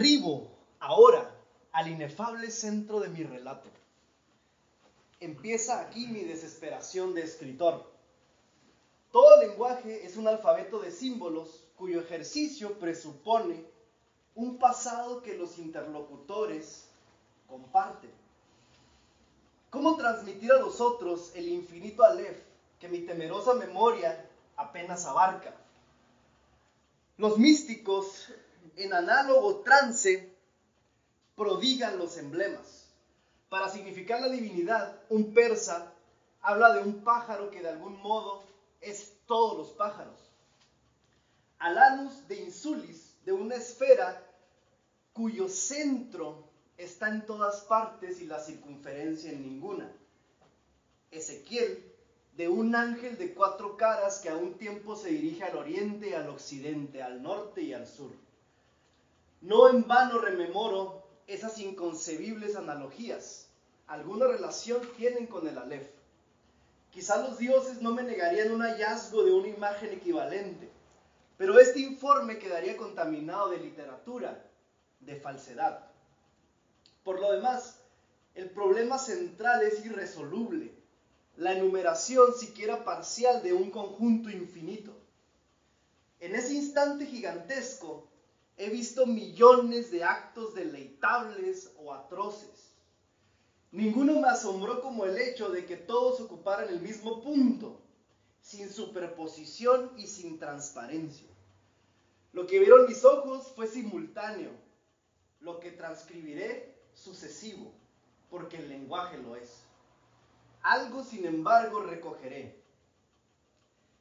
Arribo ahora al inefable centro de mi relato. Empieza aquí mi desesperación de escritor. Todo lenguaje es un alfabeto de símbolos cuyo ejercicio presupone un pasado que los interlocutores comparten. ¿Cómo transmitir a los otros el infinito Aleph que mi temerosa memoria apenas abarca? Los místicos, en análogo trance, prodigan los emblemas. Para significar la divinidad, un persa habla de un pájaro que de algún modo es todos los pájaros. Alanus de Insulis, de una esfera cuyo centro está en todas partes y la circunferencia en ninguna. Ezequiel, de un ángel de cuatro caras que a un tiempo se dirige al oriente, al occidente, al norte y al sur. No en vano rememoro esas inconcebibles analogías. Alguna relación tienen con el Aleph. Quizá los dioses no me negarían un hallazgo de una imagen equivalente, pero este informe quedaría contaminado de literatura, de falsedad. Por lo demás, el problema central es irresoluble, la enumeración siquiera parcial de un conjunto infinito. En ese instante gigantesco he visto millones de actos deleitables o atroces. Ninguno me asombró como el hecho de que todos ocuparan el mismo punto, sin superposición y sin transparencia. Lo que vieron mis ojos fue simultáneo, lo que transcribiré sucesivo, porque el lenguaje lo es. Algo, sin embargo, recogeré.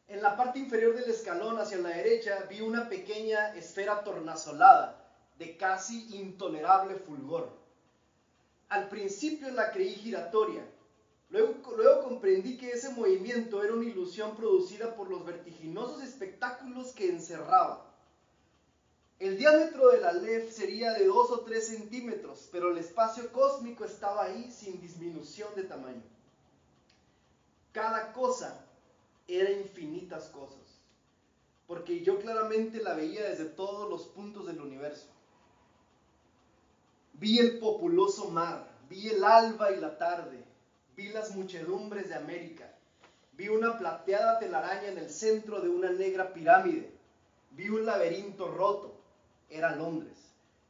En la parte inferior del escalón hacia la derecha vi una pequeña esfera tornasolada de casi intolerable fulgor. Al principio la creí giratoria, luego, comprendí que ese movimiento era una ilusión producida por los vertiginosos espectáculos que encerraba. El diámetro de la LEF sería de 2 o 3 centímetros, pero el espacio cósmico estaba ahí sin disminución de tamaño. Cada cosa era infinitas cosas, porque yo claramente la veía desde todos los puntos del universo. Vi el populoso mar, vi el alba y la tarde, vi las muchedumbres de América, vi una plateada telaraña en el centro de una negra pirámide, vi un laberinto roto, era Londres.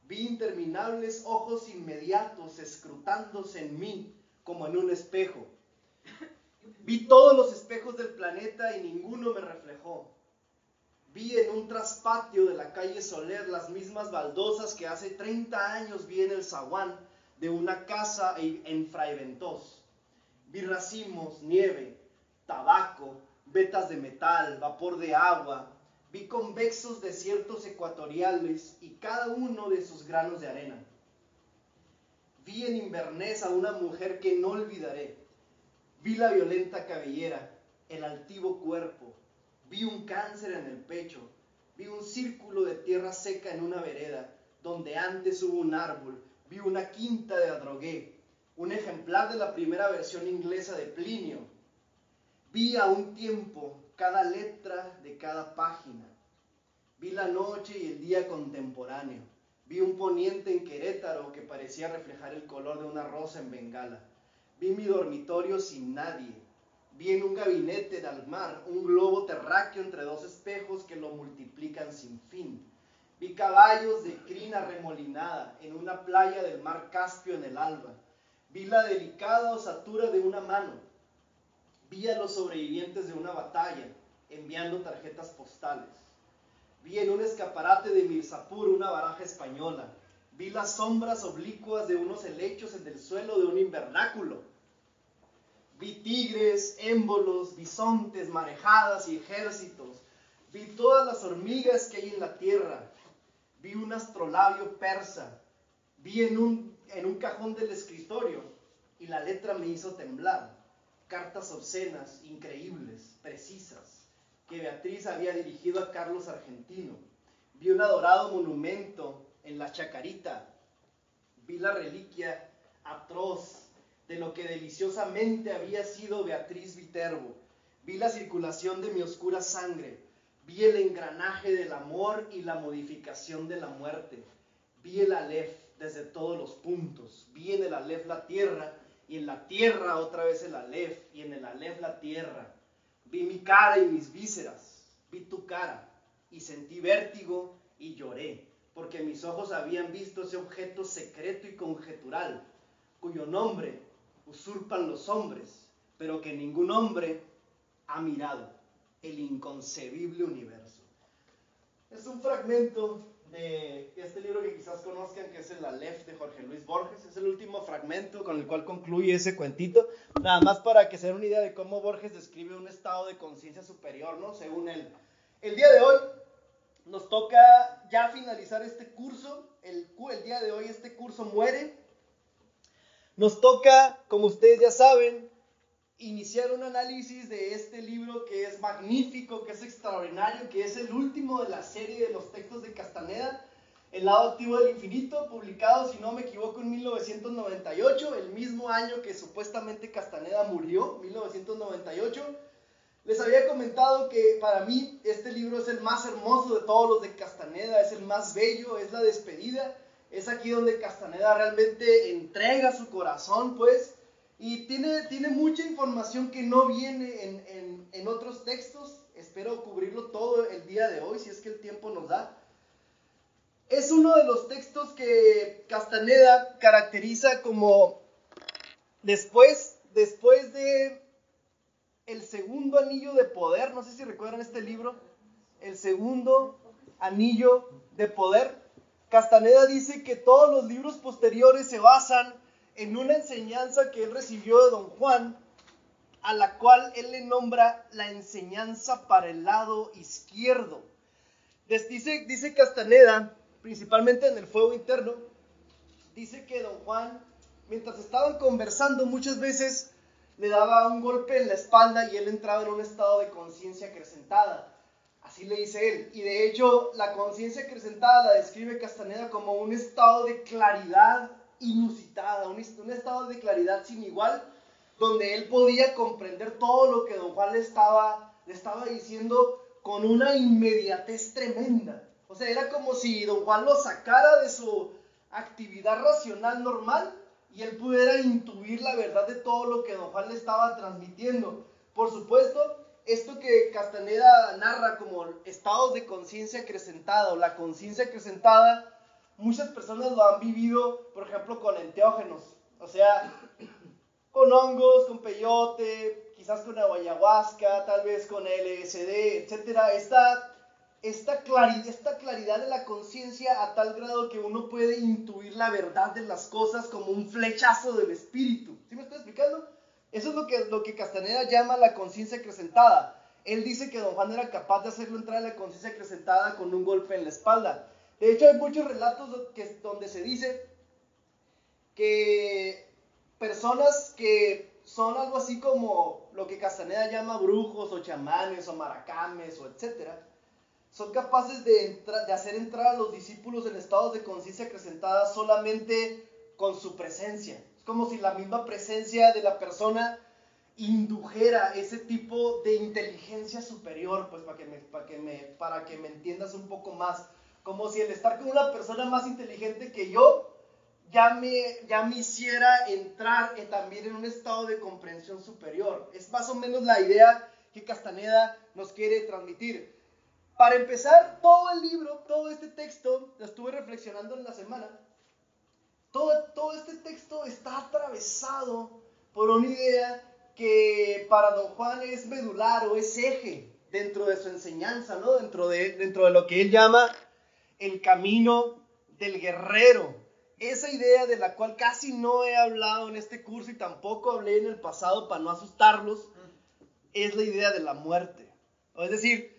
Vi interminables ojos inmediatos escrutándose en mí como en un espejo. Vi todos los espejos del planeta y ninguno me reflejó. Vi en un traspatio de la calle Soler las mismas baldosas que hace 30 años vi en el zaguán de una casa en Fray Vi racimos, nieve, tabaco, vetas de metal, vapor de agua, Vi convexos desiertos ecuatoriales y cada uno de sus granos de arena. Vi en Inverness a una mujer que no olvidaré. Vi la violenta cabellera, el altivo cuerpo. Vi un cáncer en el pecho. Vi un círculo de tierra seca en una vereda, donde antes hubo un árbol. Vi una quinta de Adrogué, un ejemplar de la primera versión inglesa de Plinio. Vi a un tiempo cada letra de cada página. Vi la noche y el día contemporáneo. Vi un poniente en Querétaro que parecía reflejar el color de una rosa en Bengala. Vi mi dormitorio sin nadie. Vi en un gabinete del mar un globo terráqueo entre dos espejos que lo multiplican sin fin. Vi caballos de crina remolinada en una playa del mar Caspio en el alba. Vi la delicada osatura de una mano Vi a los sobrevivientes de una batalla enviando tarjetas postales. Vi en un escaparate de Mirzapur una baraja española. Vi las sombras oblicuas de unos helechos en el suelo de un invernáculo. Vi tigres, émbolos, bisontes, marejadas y ejércitos. Vi todas las hormigas que hay en la tierra. Vi un astrolabio persa. Vi en un, en un cajón del escritorio y la letra me hizo temblar cartas obscenas, increíbles, precisas, que Beatriz había dirigido a Carlos Argentino. Vi un adorado monumento en la Chacarita. Vi la reliquia atroz de lo que deliciosamente había sido Beatriz Viterbo. Vi la circulación de mi oscura sangre. Vi el engranaje del amor y la modificación de la muerte. vi el Aleph desde todos los puntos. Vi en el Aleph la tierra y en la tierra otra vez el Aleph y en el Aleph la tierra. Vi mi cara y mis vísceras. Vi tu cara y sentí vértigo y lloré, porque mis ojos habían visto ese objeto secreto y conjetural, cuyo nombre usurpan los hombres, pero que ningún hombre ha mirado, el inconcebible universo. Es un fragmento de este libro que quizás conozcan, que es el Aleph de Jorge Luis Borges. Es el último fragmento con el cual concluye ese cuentito. Nada más para que se den una idea de cómo Borges describe un estado de conciencia superior, ¿no? Según él. El día de hoy nos toca ya finalizar este curso. El, el día de hoy este curso muere. Nos toca, como ustedes ya saben, iniciar un análisis de este libro que es magnífico, que es extraordinario, que es el último de la serie de los textos de Castaneda, El lado activo del infinito, publicado, si no me equivoco, en 1998, el mismo año que supuestamente Castaneda murió, 1998. Les había comentado que para mí este libro es el más hermoso de todos los de Castaneda, es el más bello, es la despedida, es aquí donde Castaneda realmente entrega su corazón, pues, y tiene, tiene mucha información que no viene en, en, otros textos. Espero cubrirlo todo el día de hoy, si es que el tiempo nos da. Es uno de los textos que Castaneda caracteriza como después, después de el segundo anillo de poder, no sé si recuerdan este libro, el segundo anillo de poder. Castaneda dice que todos los libros posteriores se basan en una enseñanza que él recibió de don Juan, a la cual él le nombra la enseñanza para el lado izquierdo. Dice, dice Castaneda, principalmente en el fuego interno, dice que don Juan, mientras estaban conversando, muchas veces le daba un golpe en la espalda y él entraba en un estado de conciencia acrecentada. Así le dice él. Y de hecho, la conciencia acrecentada la describe Castaneda como un estado de claridad inusitada, un, estado de claridad sin igual, donde él podía comprender todo lo que don Juan estaba, le estaba diciendo con una inmediatez tremenda. O sea, era como si don Juan lo sacara de su actividad racional normal y él pudiera intuir la verdad de todo lo que don Juan le estaba transmitiendo. Por supuesto, esto que Castaneda narra como estados de conciencia acrecentada o la conciencia acrecentada muchas personas lo han vivido, por ejemplo, con enteógenos, o sea, con hongos, con peyote, quizás con ayahuasca, tal vez con LSD, etc. Esta, esta, claridad, esta claridad de la conciencia a tal grado que uno puede intuir la verdad de las cosas como un flechazo del espíritu. ¿Sí me estoy explicando? Eso es lo que, lo que Castaneda llama la conciencia acrecentada. Él dice que don Juan era capaz de hacerlo entrar en la conciencia acrecentada con un golpe en la espalda. De hecho, hay muchos relatos donde se dice que personas que son algo así como lo que Castaneda llama brujos o chamanes o maracames o etcétera, son capaces de, de hacer entrar a los discípulos en estados de conciencia acrecentada solamente con su presencia. Como si la misma presencia de la persona indujera ese tipo de inteligencia superior, pues para que para que me, para que me entiendas un poco más como si el estar con una persona más inteligente que yo ya me, ya me hiciera entrar también en un estado de comprensión superior. Es más o menos la idea que Castaneda nos quiere transmitir. Para empezar, todo el libro, todo este texto, lo estuve reflexionando en la semana, todo, todo este texto está atravesado por una idea que para don Juan es medular o es eje dentro de su enseñanza, ¿no? dentro, de, dentro de lo que él llama el camino del guerrero. Esa idea de la cual casi no he hablado en este curso y tampoco hablé en el pasado para no asustarlos, es la idea de la muerte. Es decir,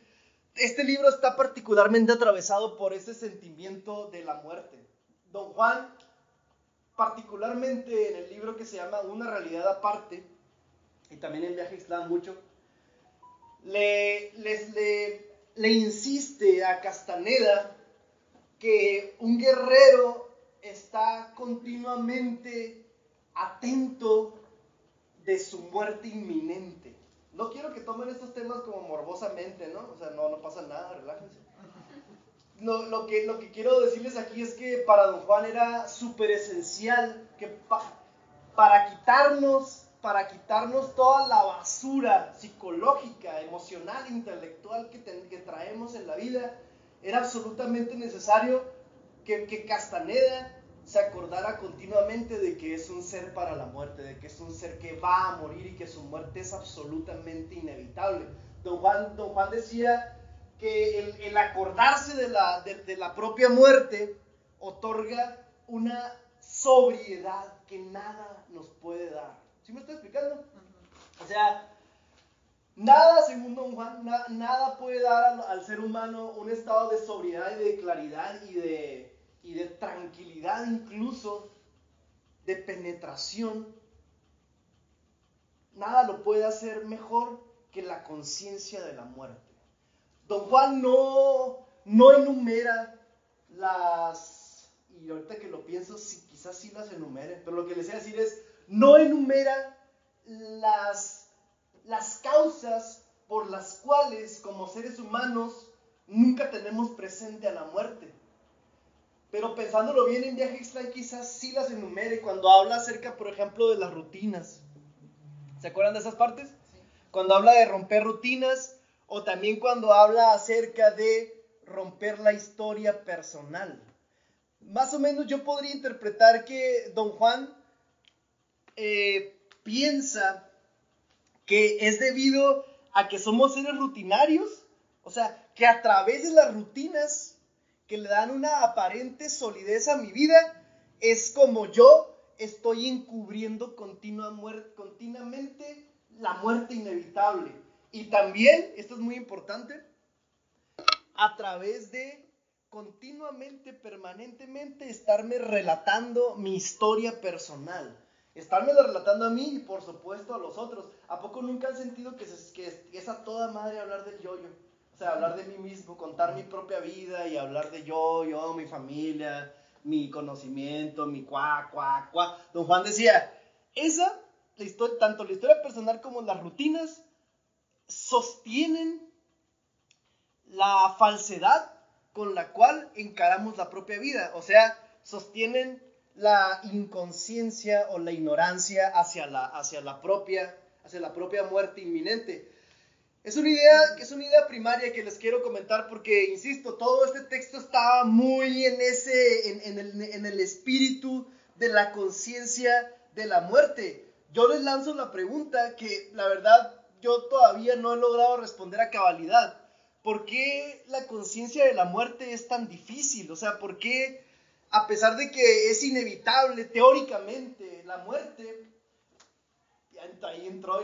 este libro está particularmente atravesado por ese sentimiento de la muerte. Don Juan, particularmente en el libro que se llama Una realidad aparte, y también en Viaje Islam mucho, le, le, le insiste a Castaneda que un guerrero está continuamente atento de su muerte inminente. No quiero que tomen estos temas como morbosamente, ¿no? O sea, no, no pasa nada, relájense. Lo, que, lo que quiero decirles aquí es que para don Juan era súper esencial que para quitarnos, para quitarnos toda la basura psicológica, emocional, intelectual que, que traemos en la vida, era absolutamente necesario que, que Castaneda se acordara continuamente de que es un ser para la muerte, de que es un ser que va a morir y que su muerte es absolutamente inevitable. Don Juan, don Juan decía que el, acordarse de la, de, la propia muerte otorga una sobriedad que nada nos puede dar. ¿Sí me está explicando? O sea, nada, según Don Juan, nada puede dar al, al, ser humano un estado de sobriedad y de claridad y de, y de tranquilidad, incluso de penetración. Nada lo puede hacer mejor que la conciencia de la muerte. Don Juan no, no enumera las, y ahorita que lo pienso, sí, quizás sí las enumere, pero lo que les voy a decir es, no enumera las, las causas por las cuales como seres humanos nunca tenemos presente a la muerte. Pero pensándolo bien en viaje extra, quizás sí las enumere cuando habla acerca, por ejemplo, de las rutinas. ¿Se acuerdan de esas partes? Cuando habla de romper rutinas, o también cuando habla acerca de romper la historia personal. Más o menos yo podría interpretar que don Juan eh, piensa que es debido a que somos seres rutinarios, o sea, que a través de las rutinas que le dan una aparente solidez a mi vida, es como yo estoy encubriendo continua continuamente la muerte inevitable. Y también, esto es muy importante, a través de continuamente, permanentemente estarme relatando mi historia personal. Estarme relatando a mí y por supuesto a los otros. ¿A poco nunca han sentido que, es a toda madre hablar del yo-yo? O sea, hablar de mí mismo, contar mi propia vida y hablar de yo, yo, mi familia, mi conocimiento, mi cuá, cuá, cuá. Don Juan decía, esa, la historia, tanto la historia personal como las rutinas, sostienen la falsedad con la cual encaramos la propia vida, o sea, sostienen la inconsciencia o la ignorancia hacia la, hacia la, propia, hacia la propia muerte inminente. Es una, idea, es una idea primaria que les quiero comentar porque, insisto, todo este texto estaba muy en, ese, en, el, en el espíritu de la conciencia de la muerte. Yo les lanzo la pregunta que la verdad yo todavía no he logrado responder a cabalidad. ¿Por qué la conciencia de la muerte es tan difícil? O sea, ¿por qué, a pesar de que es inevitable teóricamente la muerte, ya ahí entró,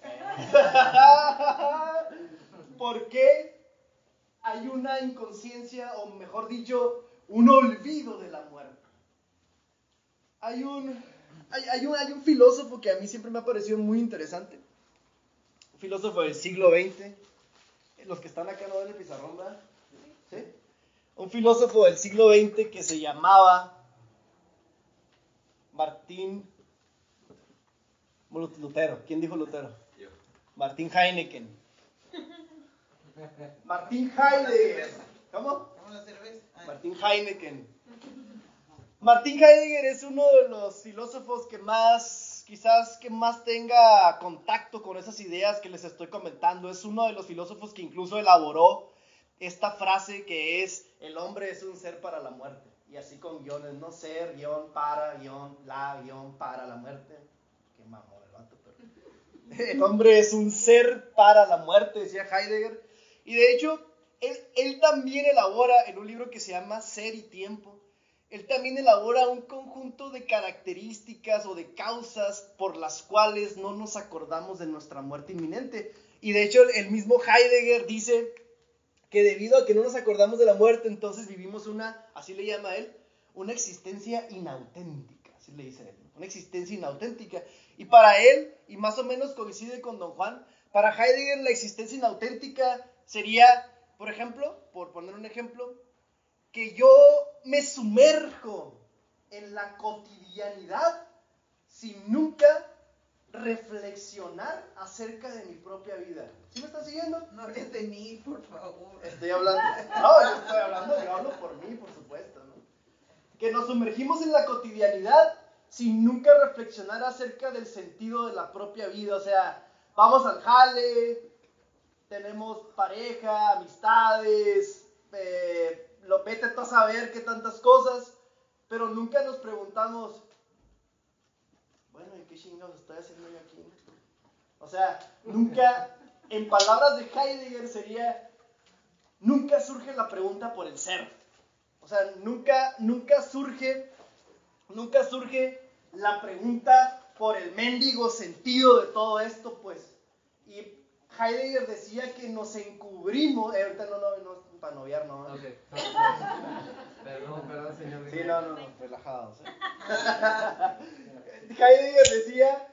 ¿Por qué hay una inconsciencia, o mejor dicho, un olvido de la muerte? Hay un, hay, un, hay un filósofo que a mí siempre me ha parecido muy interesante, filósofo del siglo XX. Los que están acá no ven el pizarrón, ¿verdad? ¿Sí? Un filósofo del siglo XX que se llamaba Martín Lutero. ¿Quién dijo Lutero? Yo. Martín Heineken. Martín Heidegger. ¿Cómo? Ah. Martín Heineken. Martín Heidegger es uno de los filósofos que más quizás que más tenga contacto con esas ideas que les estoy comentando. Es uno de los filósofos que incluso elaboró esta frase que es, el hombre es un ser para la muerte. Y así con guiones, no ser, guion, para, guion, la, guion, para la muerte. Qué mamón el. El hombre es un ser para la muerte, decía Heidegger. Y de hecho, él, él también elabora en un libro que se llama Ser y Tiempo él también elabora un conjunto de características o de causas por las cuales no nos acordamos de nuestra muerte inminente. Y de hecho el mismo Heidegger dice que debido a que no nos acordamos de la muerte, entonces vivimos una, así le llama él, una existencia inauténtica, así le dice él, una existencia inauténtica. Y para él, y más o menos coincide con don Juan, para Heidegger la existencia inauténtica sería, por ejemplo, por poner un ejemplo, que yo me sumerjo en la cotidianidad sin nunca reflexionar acerca de mi propia vida. ¿Sí me estás siguiendo? No hables de mí, por favor. Estoy hablando, no, yo estoy hablando, yo hablo por mí, por supuesto, ¿no? Que nos sumergimos en la cotidianidad sin nunca reflexionar acerca del sentido de la propia vida. O sea, vamos al jale, tenemos pareja, amistades, eh, lo vete tú a saber qué tantas cosas, pero nunca nos preguntamos, bueno, ¿y qué chingados estoy haciendo yo aquí? O sea, nunca, en palabras de Heidegger sería, nunca surge la pregunta por el ser. O sea, nunca, nunca surge, nunca surge la pregunta por el mendigo sentido de todo esto, pues. Y Heidegger decía que nos encubrimos, eh, ahorita no, no, no, para noviar, no. Ok. Perdón, perdón, señor. Sí, no, no, no, relajados. ¿eh? Heidegger decía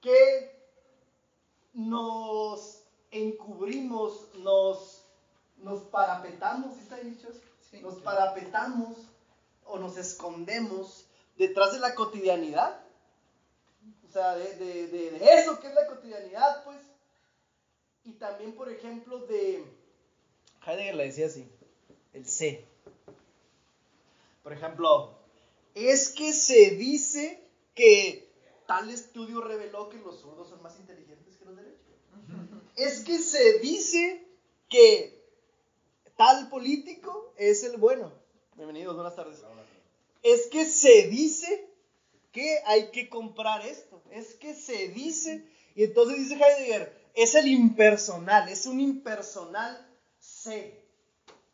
que nos encubrimos, nos, nos parapetamos, ¿sí está dicho? Sí, nos claro. parapetamos o nos escondemos detrás de la cotidianidad. O sea, de, de- de- de eso que es la cotidianidad, pues. Y también, por ejemplo, de... Heidegger le decía así, el C. Por ejemplo, es que se dice que tal estudio reveló que los zurdos son más inteligentes que los derechos. Es que se dice que tal político es el bueno. Bienvenidos, buenas tardes. Es que se dice que hay que comprar esto. Es que se dice. Y entonces dice Heidegger, es el impersonal, es un impersonal C.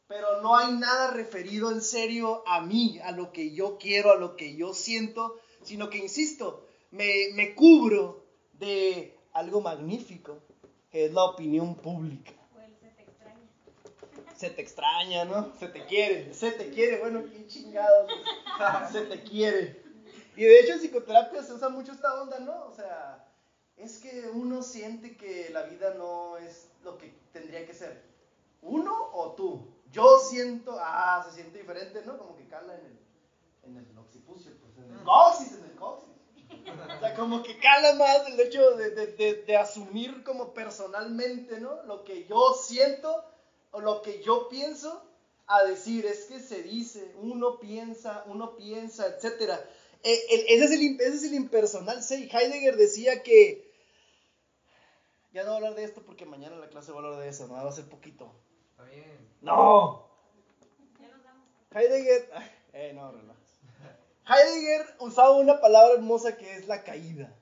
Pero no hay nada referido en serio a mí, a lo que yo quiero, a lo que yo siento, sino que, insisto, me, me cubro de algo magnífico, que es la opinión pública él se te extraña. se te extraña, ¿no? Se te quiere, se te quiere, bueno, qué chingados, se te quiere. Y de hecho en psicoterapia se usa mucho esta onda, ¿no? O sea, es que uno siente que la vida no es lo que tendría que ser. ¿Uno o tú? Yo siento, ah, se siente diferente, ¿no? Como que cala en el, en el occipucio, pues, en el coxis, en el coxis. O sea, como que cala más el hecho de, de- de- de asumir como personalmente, ¿no? Lo que yo siento o lo que yo pienso a decir, es que se dice, uno piensa, uno piensa, etc. ese, es el, ese es el impersonal C. Y Heidegger decía que, ya no voy a hablar de esto porque mañana en la clase voy a hablar de eso, ¿no? Va a ser poquito. No. Heidegger, eh, no, relax. Heidegger usaba una palabra hermosa que es la caída.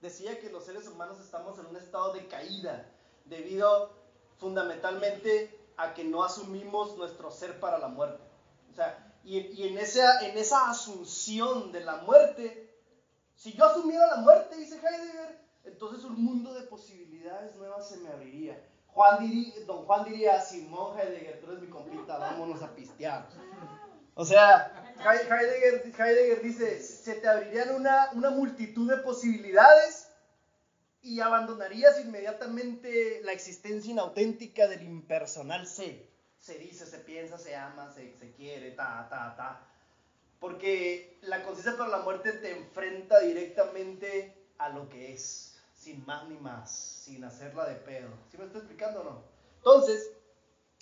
Decía que los seres humanos estamos en un estado de caída debido fundamentalmente a que no asumimos nuestro ser para la muerte. O sea, y, y en, esa, en esa asunción de la muerte, si yo asumiera la muerte, dice Heidegger, entonces un mundo de posibilidades nuevas se me abriría. Juan diría, don Juan diría, Simón Heidegger, tú eres mi compita, vámonos a pistear. O sea, He- Heidegger, Heidegger dice, se te abrirían una, una multitud de posibilidades y abandonarías inmediatamente la existencia inauténtica del impersonal se. Se dice, se piensa, se ama, se, se quiere, ta, ta, ta. Porque la conciencia para la muerte te enfrenta directamente a lo que es, sin más ni más, sin hacerla de pedo. ¿Sí me estoy explicando o no? Entonces,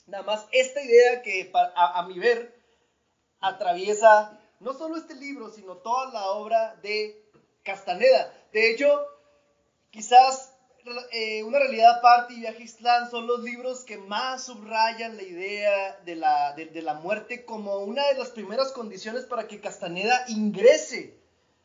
nada más esta idea que a, mi ver atraviesa no solo este libro, sino toda la obra de Castaneda. De hecho, quizás eh, una realidad aparte y Viaje a Ixtlán son los libros que más subrayan la idea de la, de la muerte como una de las primeras condiciones para que Castaneda ingrese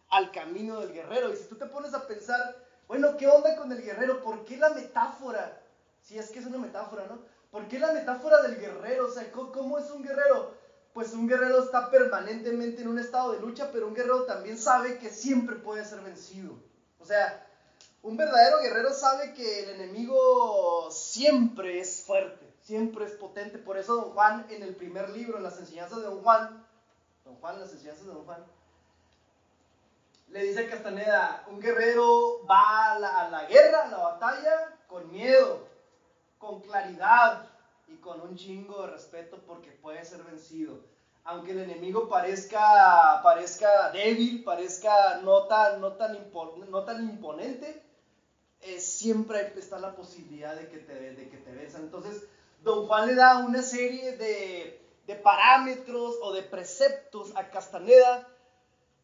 al camino del guerrero. Y si tú te pones a pensar, bueno, ¿qué onda con el guerrero? ¿Por qué la metáfora? Si es que es una metáfora, ¿no? ¿Por qué la metáfora del guerrero? O sea, ¿cómo, es un guerrero? Pues un guerrero está permanentemente en un estado de lucha, pero un guerrero también sabe que siempre puede ser vencido. O sea, un verdadero guerrero sabe que el enemigo siempre es fuerte, siempre es potente. Por eso Don Juan en el primer libro, en las enseñanzas de Don Juan, Don Juan, las enseñanzas de Don Juan, le dice a Castaneda, un guerrero va a la, a la guerra, a la batalla, con miedo, con claridad y con un chingo de respeto porque puede ser vencido. aunque el enemigo parezca, parezca débil, parezca no tan, no tan, impo- no tan imponente, eh, siempre está la posibilidad de que te, de que te. Entonces, don Juan le da una serie de, de parámetros o de preceptos a Castaneda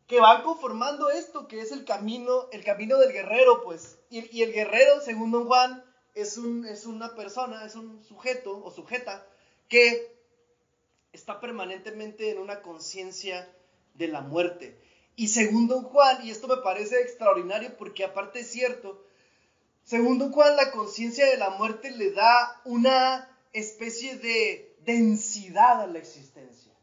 que van conformando esto, que es el camino, el camino del guerrero, pues. Y, el guerrero, según don Juan, es, un, es una persona, es un sujeto o sujeta que está permanentemente en una conciencia de la muerte. Y según don Juan, y esto me parece extraordinario porque aparte es cierto, según don Juan, la conciencia de la muerte le da una especie de densidad a la existencia.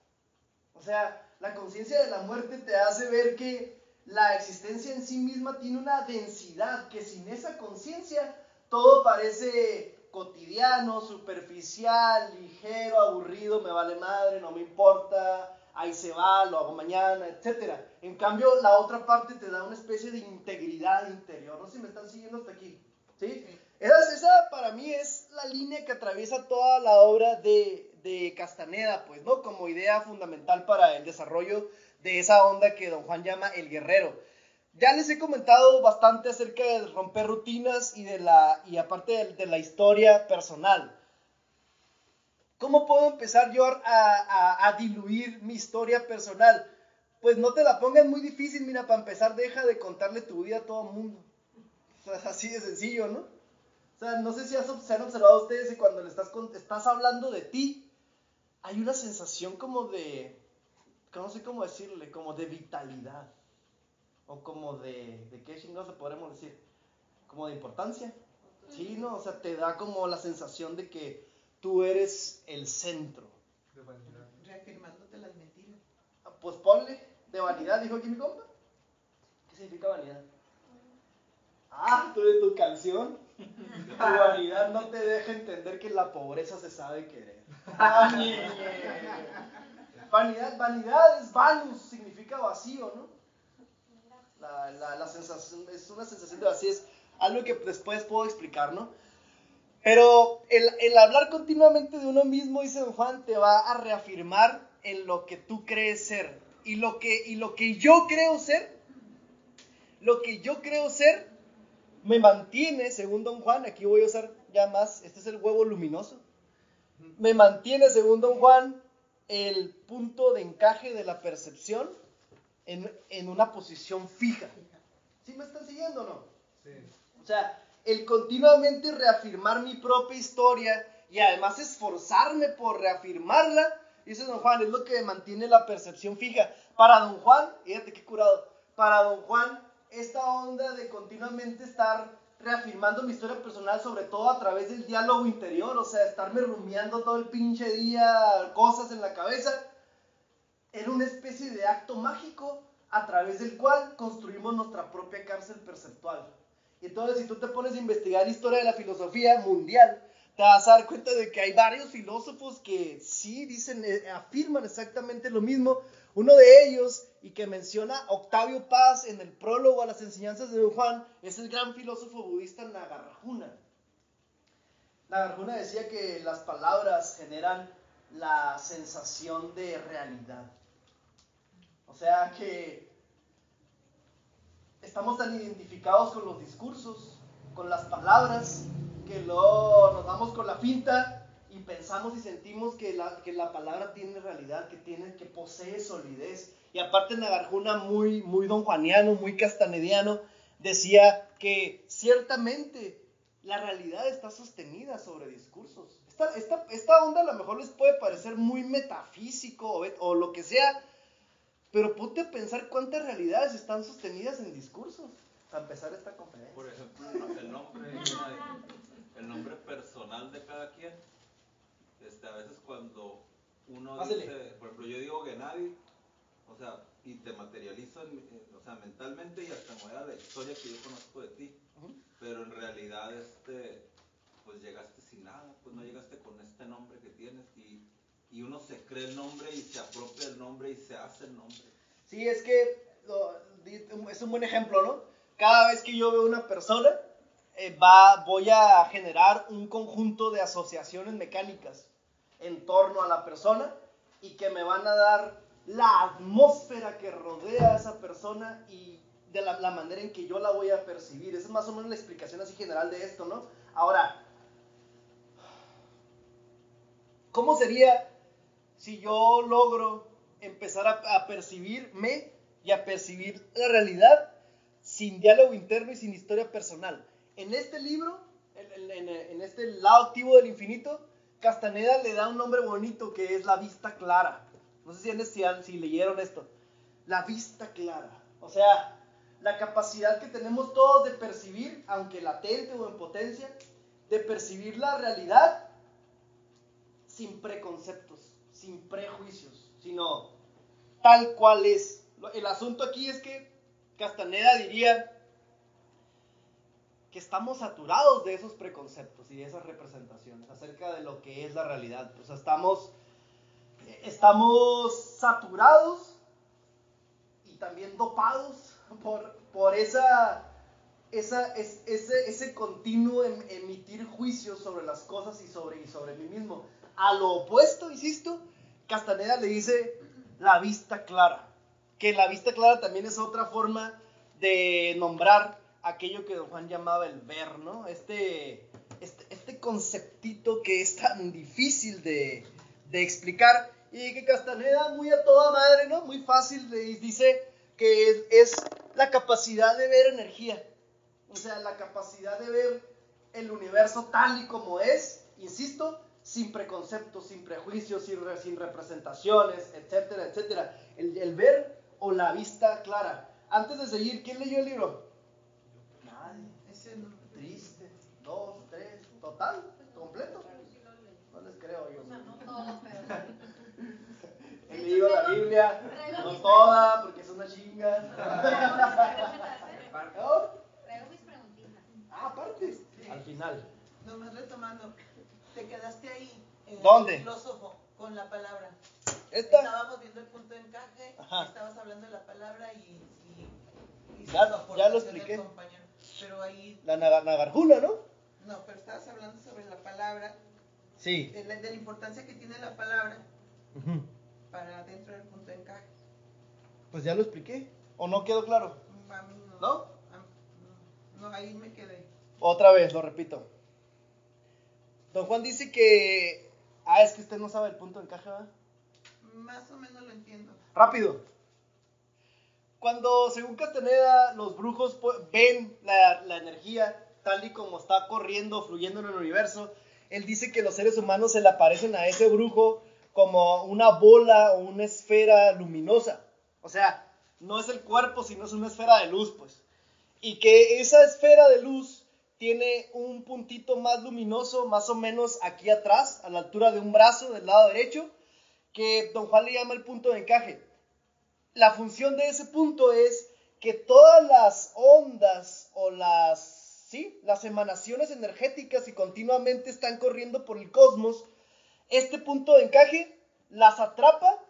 O sea, la conciencia de la muerte te hace ver que la existencia en sí misma tiene una densidad, que sin esa conciencia todo parece cotidiano, superficial, ligero, aburrido, me vale madre, no me importa, ahí se va, lo hago mañana, etc. En cambio, la otra parte te da una especie de integridad interior. No sé si me están siguiendo hasta aquí. ¿Sí? Esa, esa para mí es la línea que atraviesa toda la obra de, de Castaneda, pues, ¿no? Como idea fundamental para el desarrollo de esa onda que don Juan llama el guerrero. Ya les he comentado bastante acerca de romper rutinas y de la y aparte de, la historia personal. ¿Cómo puedo empezar yo a, diluir mi historia personal? Pues no te la pongas muy difícil, mira, para empezar, deja de contarle tu vida a todo el mundo. O sea, es así de sencillo, ¿no? O sea, no sé si se han observado ustedes que cuando le estás, estás hablando de ti, hay una sensación como de, no sé cómo decirle, como de vitalidad. O como de, ¿de qué chingados podremos decir? Como de importancia. Sí, ¿no? O sea, te da como la sensación de que tú eres el centro. De vanidad. Reafirmándote las mentiras. Ah, Pues ponle, de vanidad, dijo aquí mi compa. ¿Qué significa vanidad? Ah, tú de tu canción. Tu vanidad no te deja entender que la pobreza se sabe querer. Vanidad, vanidad es vanus, significa vacío, ¿no? La sensación, es una sensación de vacío, es algo que después puedo explicar, ¿no? Pero el, el hablar continuamente de uno mismo, dice don Juan, te va a reafirmar en lo que tú crees ser. Y lo que, y lo que yo creo ser, lo que yo creo ser, me mantiene, según don Juan, aquí voy a usar ya más, este es el huevo luminoso, me mantiene, según don Juan, el punto de encaje de la percepción en, en una posición fija. ¿Sí me están siguiendo o no? Sí. O sea, el continuamente reafirmar mi propia historia y además esforzarme por reafirmarla, dice don Juan, es lo que mantiene la percepción fija. Para don Juan, fíjate qué curado, para don Juan, esta onda de continuamente estar reafirmando mi historia personal, sobre todo a través del diálogo interior, o sea, estarme rumiando todo el pinche día cosas en la cabeza, era una especie de acto mágico a través del cual construimos nuestra propia cárcel perceptual. Y entonces, si tú te pones a investigar historia de la filosofía mundial, te vas a dar cuenta de que hay varios filósofos que sí dicen, eh, afirman exactamente lo mismo. Uno de ellos, y que menciona Octavio Paz en el prólogo a las enseñanzas de Juan, es el gran filósofo budista Nagarjuna. Nagarjuna decía que las palabras generan la sensación de realidad. O sea que estamos tan identificados con los discursos, con las palabras, que luego nos damos con la finta y pensamos y sentimos que la, que la palabra tiene realidad, que, tiene, que posee solidez. Y aparte Nagarjuna, muy, muy don Juaniano, muy castanediano, decía que ciertamente la realidad está sostenida sobre discursos. Esta, esta, esta onda a lo mejor les puede parecer muy metafísico o, lo que sea, pero ponte a pensar cuántas realidades están sostenidas en discursos. Para empezar esta conferencia. Por ejemplo, el nombre, el nombre personal de cada quien. Este, a veces cuando uno Pásele. dice, por ejemplo, yo digo Gennady, o sea, y te materializo, en- en- o sea, mentalmente y hasta de la historia que yo conozco de ti. Ujú. Pero en realidad, este, pues llegaste sin nada, pues no llegaste con este nombre que tienes y, y uno se cree el nombre y se apropia el nombre y se hace el nombre. Sí, es que lo- es un buen ejemplo, ¿no? Cada vez que yo veo una persona, eh, va, voy a generar un conjunto de asociaciones mecánicas en torno a la persona y que me van a dar la atmósfera que rodea a esa persona y de la, manera en que yo la voy a percibir. Esa es más o menos la explicación así general de esto, ¿no? Ahora, ¿cómo sería si yo logro empezar a, percibirme y a percibir la realidad sin diálogo interno y sin historia personal? En este libro, en- en este lado activo del infinito, Castaneda le da un nombre bonito que es la vista clara. No sé si, si, leyeron esto. La vista clara. O sea, la capacidad que tenemos todos de percibir, aunque latente o en potencia, de percibir la realidad sin preconceptos, sin prejuicios, sino tal cual es. El asunto aquí es que Castaneda diría que estamos saturados de esos preconceptos y de esas representaciones acerca de lo que es la realidad. O sea, estamos, estamos saturados y también dopados por, por esa, esa, es- ese, ese continuo em- emitir juicios sobre las cosas y sobre, y sobre mí mismo. A lo opuesto, insisto, Castaneda le dice la vista clara, que la vista clara también es otra forma de nombrar aquello que don Juan llamaba el ver, ¿no? Este, este, este conceptito que es tan difícil de, de explicar y que Castaneda muy a toda madre, ¿no? Muy fácil dice que es, es la capacidad de ver energía, o sea, la capacidad de ver el universo tal y como es, insisto, sin preconceptos, sin prejuicios, sin, re- sin representaciones, etcétera, etcétera. El, el ver o la vista clara. Antes de seguir, ¿quién leyó el libro? Nadie. Ese no. Triste. Dos, tres, total, completo. No les creo yo. O sea, no todo, pero. He leído la Biblia, no toda, porque es una chinga. ¿No? Traigo mis preguntitas. Ah, aparte. Al final. Nomás retomando, te quedaste ahí. En ¿Dónde? El filósofo, con la palabra. Esta. Estábamos viendo el punto de encaje, Ajá. estabas hablando de la palabra y. y, y Ya- lo expliqué. compañero. Pero ahí. La naga- nagarjuna, ¿no? No, pero estabas hablando sobre la palabra, Sí. de la, de la importancia que tiene la palabra para dentro del punto de encaje. Pues ya lo expliqué. ¿O no quedó claro? A mí no. ¿No? A- no, ahí me quedé. Otra vez, lo repito. Don Juan dice que... Ah, es que usted no sabe el punto de encaje, ¿verdad? Más o menos lo entiendo. Rápido. Cuando, según Castaneda, los brujos pu- ven la, la energía tal y como está corriendo, fluyendo en el universo, él dice que los seres humanos se le aparecen a ese brujo como una bola o una esfera luminosa. O sea, no es el cuerpo, sino es una esfera de luz, pues. Y que esa esfera de luz tiene un puntito más luminoso, más o menos aquí atrás, a la altura de un brazo del lado derecho, que don Juan le llama el punto de encaje. La función de ese punto es que todas las ondas o las, ¿sí? las emanaciones energéticas que continuamente están corriendo por el cosmos, este punto de encaje las atrapa,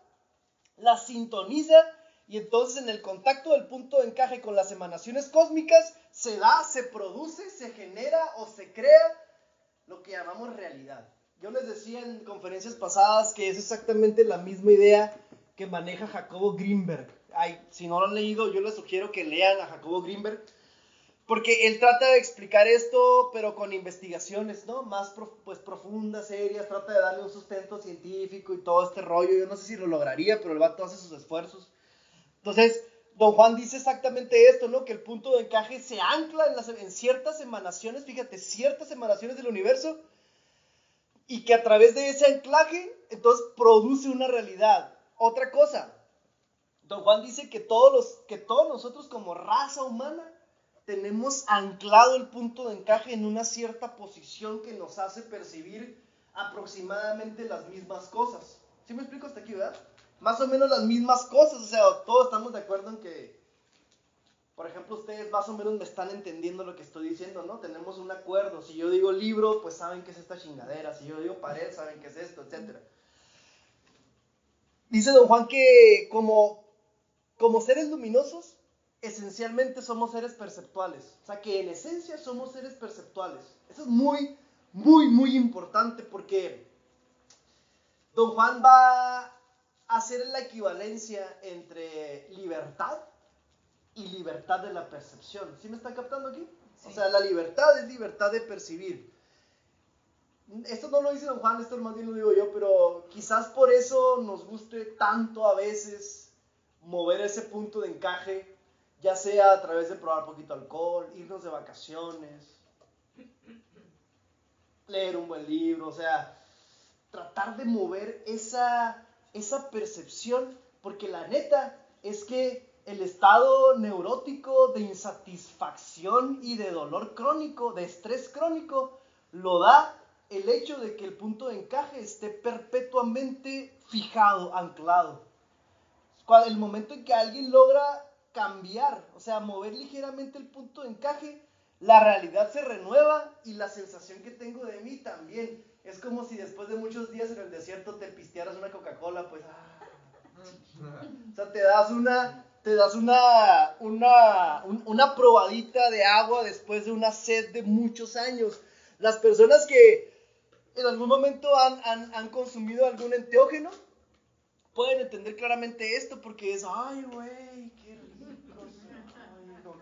las sintoniza y entonces en el contacto del punto de encaje con las emanaciones cósmicas se da, se produce, se genera o se crea lo que llamamos realidad. Yo les decía en conferencias pasadas que es exactamente la misma idea que maneja Jacobo Greenberg. Ay, si no lo han leído, yo les sugiero que lean a Jacobo Greenberg, porque él trata de explicar esto, pero con investigaciones, ¿no? Más pues, profundas, serias, trata de darle un sustento científico y todo este rollo. Yo no sé si lo lograría, pero el vato hace sus esfuerzos. Entonces, don Juan dice exactamente esto, ¿no? Que el punto de encaje se ancla en, en ciertas emanaciones, fíjate, ciertas emanaciones del universo, y que a través de ese anclaje, entonces produce una realidad. Otra cosa, don Juan dice que todos, los, que todos nosotros como raza humana tenemos anclado el punto de encaje en una cierta posición que nos hace percibir aproximadamente las mismas cosas. ¿Sí me explico hasta aquí, verdad? Más o menos las mismas cosas, o sea, todos estamos de acuerdo en que, por ejemplo, ustedes más o menos me están entendiendo lo que estoy diciendo, ¿no? Tenemos un acuerdo. Si yo digo libro, pues saben que es esta chingadera. Si yo digo pared, saben que es esto, etc. Dice don Juan que como, como seres luminosos, esencialmente somos seres perceptuales. O sea, que en esencia somos seres perceptuales. Eso es muy, muy, muy importante porque don Juan va hacer la equivalencia entre libertad y libertad de la percepción. ¿Sí me están captando aquí? O sea, la libertad es libertad de percibir. Esto no lo dice don Juan, esto más bien lo digo yo, pero quizás por eso nos guste tanto a veces mover ese punto de encaje, ya sea a través de probar poquito alcohol, irnos de vacaciones, leer un buen libro, o sea, tratar de mover esa, esa percepción, porque la neta es que el estado neurótico de insatisfacción y de dolor crónico, de estrés crónico, lo da el hecho de que el punto de encaje esté perpetuamente fijado, anclado. El momento en que alguien logra cambiar, o sea, mover ligeramente el punto de encaje, la realidad se renueva y la sensación que tengo de mí también. Es como si después de muchos días en el desierto te pistearas una Coca-Cola, pues... ah. O sea, te das una, te das una, una, un- una probadita de agua después de una sed de muchos años. Las personas que en algún momento han, han, han consumido algún enteógeno pueden entender claramente esto porque es, ay, güey, qué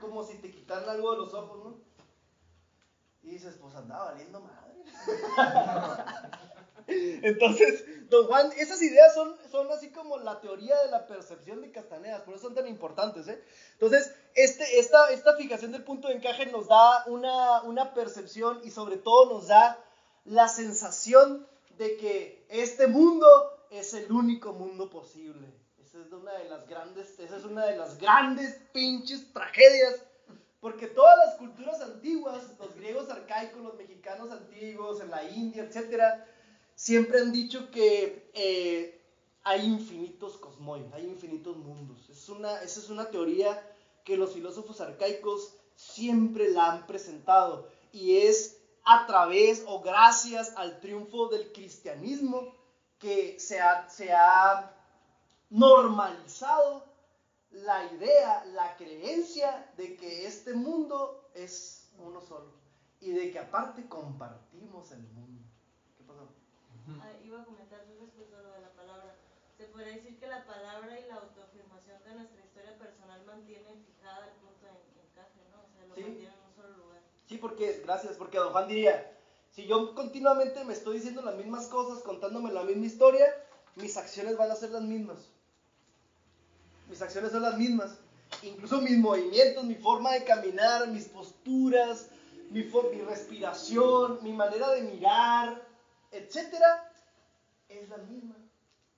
como si te quitaran algo de los ojos, ¿no? Y dices, pues andaba valiendo madre. Entonces, don Juan, esas ideas son, son así como la teoría de la percepción de Castanedas, por eso son tan importantes, ¿eh? Entonces, este, esta, esta fijación del punto de encaje nos da una, una percepción y sobre todo nos da la sensación de que este mundo es el único mundo posible. Esa es una de las grandes, esa es una de las grandes pinches tragedias porque todas las culturas antiguas, los griegos arcaicos, los mexicanos antiguos, en la India, etcétera, siempre han dicho que eh, hay infinitos cosmoides, hay infinitos mundos. Es una, esa es una teoría que los filósofos arcaicos siempre la han presentado y es a través o gracias al triunfo del cristianismo que se ha, se ha normalizado la idea, la creencia de que este mundo es uno solo y de que aparte compartimos el mundo. ¿Qué pasó? Ah, iba a comentar respecto a lo de la palabra. Se podría decir que la palabra y la autoafirmación de nuestra historia personal mantienen fijada el punto de encaje, ¿no? O sea, lo Sí. mantienen en un solo lugar. Sí, porque, gracias, porque don Juan diría, si yo continuamente me estoy diciendo las mismas cosas, contándome la misma historia, mis acciones van a ser las mismas. Mis acciones son las mismas. Incluso mis movimientos, mi forma de caminar, mis posturas, mi, mi respiración, mi manera de mirar, etcétera, es la misma.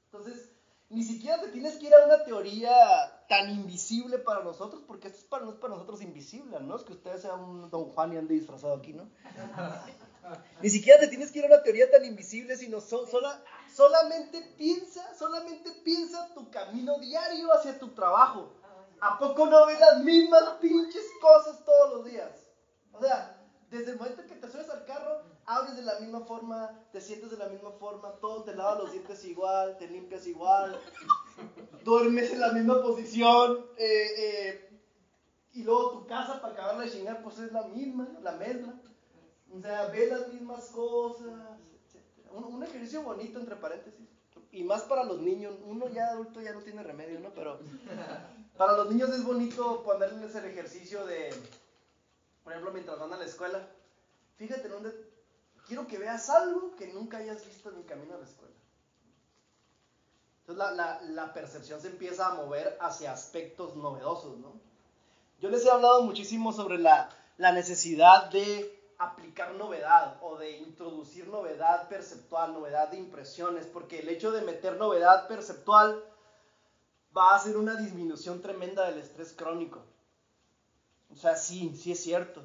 Entonces, ni siquiera te tienes que ir a una teoría tan invisible para nosotros, porque esto es para, no es para nosotros invisible, no es que usted sea un don Juan y ande disfrazado aquí, ¿no? Ni siquiera te tienes que ir a una teoría tan invisible, sino so- sola- solamente piensa, solamente piensa tu camino diario hacia tu trabajo. ¿A poco no ves las mismas pinches cosas todos los días? O sea, desde el momento que te subes al carro, hablas de la misma forma, te sientes de la misma forma, todo te lavas los dientes igual, te limpias igual, duermes en la misma posición, eh, eh, y luego tu casa para acabarla de chingar, pues es la misma, la misma. O sea, ves las mismas cosas. Un, ejercicio bonito, entre paréntesis. Y más para los niños. Uno ya adulto ya no tiene remedio, ¿no? Pero para los niños es bonito ponerles el ejercicio de, por ejemplo, mientras van a la escuela. Fíjate en. Quiero que veas algo que nunca hayas visto en el camino a la escuela. Entonces la, la- la percepción se empieza a mover hacia aspectos novedosos, ¿no? Yo les he hablado muchísimo sobre la, la necesidad de aplicar novedad o de introducir novedad perceptual, novedad de impresiones, porque el hecho de meter novedad perceptual va a hacer una disminución tremenda del estrés crónico. O sea, sí, sí es cierto.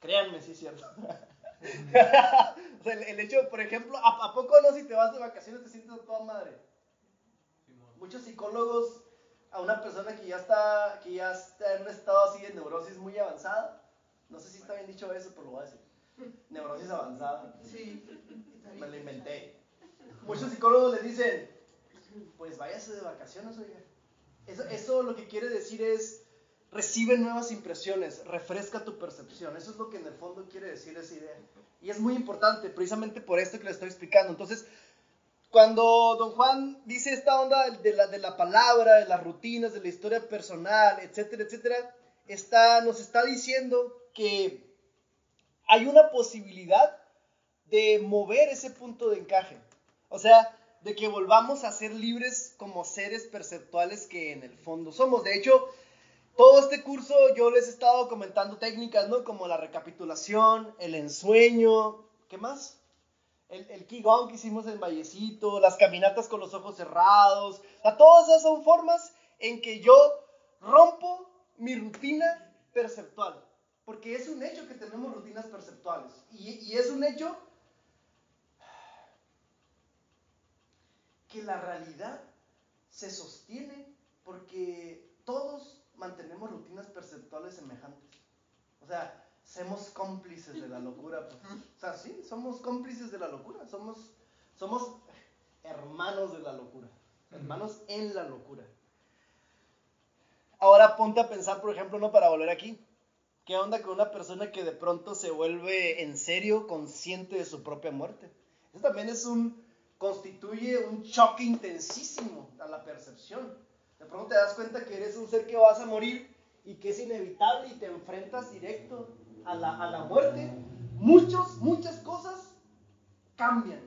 Créanme, sí es cierto. o sea, el, el hecho, por ejemplo, ¿a, a poco no si te vas de vacaciones te sientes toda madre? Muchos psicólogos a una persona que ya está, que ya está en un estado así de neurosis muy avanzada, no sé si dicho eso, pero lo voy a decir. Neurosis avanzada. Sí. Me lo inventé. Muchos psicólogos les dicen, pues váyase de vacaciones, oiga. Eso, eso lo que quiere decir es, recibe nuevas impresiones, refresca tu percepción. Eso es lo que en el fondo quiere decir esa idea. Y es muy importante, precisamente por esto que le estoy explicando. Entonces, cuando don Juan dice esta onda de la, de la palabra, de las rutinas, de la historia personal, etcétera, etcétera, está, nos está diciendo que hay una posibilidad de mover ese punto de encaje. O sea, de que volvamos a ser libres como seres perceptuales que en el fondo somos. De hecho, todo este curso yo les he estado comentando técnicas, ¿no? Como la recapitulación, el ensueño, ¿qué más? El, el Qigong que hicimos en Vallecito, las caminatas con los ojos cerrados. O sea, todas esas son formas en que yo rompo mi rutina perceptual. Porque es un hecho que tenemos rutinas perceptuales. Y, y es un hecho que la realidad se sostiene porque todos mantenemos rutinas perceptuales semejantes. O sea, somos cómplices de la locura. pues. O sea, sí, somos cómplices de la locura. Somos, somos hermanos de la locura. Hermanos en la locura. Ahora ponte a pensar, por ejemplo, no para volver aquí. ¿Qué onda con una persona que de pronto se vuelve en serio consciente de su propia muerte? Eso también es un, constituye un choque intensísimo a la percepción. De pronto te das cuenta que eres un ser que vas a morir y que es inevitable y te enfrentas directo a la, a la muerte. Muchos, muchas cosas cambian.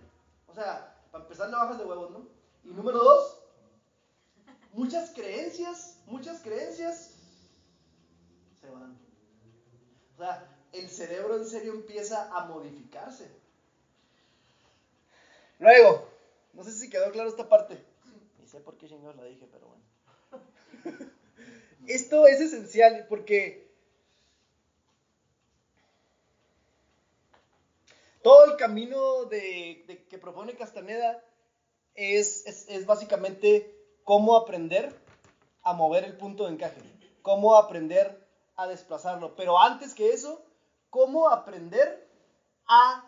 O sea, para empezar le bajas de huevos, ¿no? Y número dos, muchas creencias, muchas creencias se van. O sea, el cerebro en serio empieza a modificarse. Luego, no sé si quedó claro esta parte. Ni sé por qué chingados la dije, pero bueno. Esto es esencial porque todo el camino de, de que propone Castaneda es, es, es básicamente cómo aprender a mover el punto de encaje, cómo aprender a desplazarlo. Pero antes que eso, cómo aprender a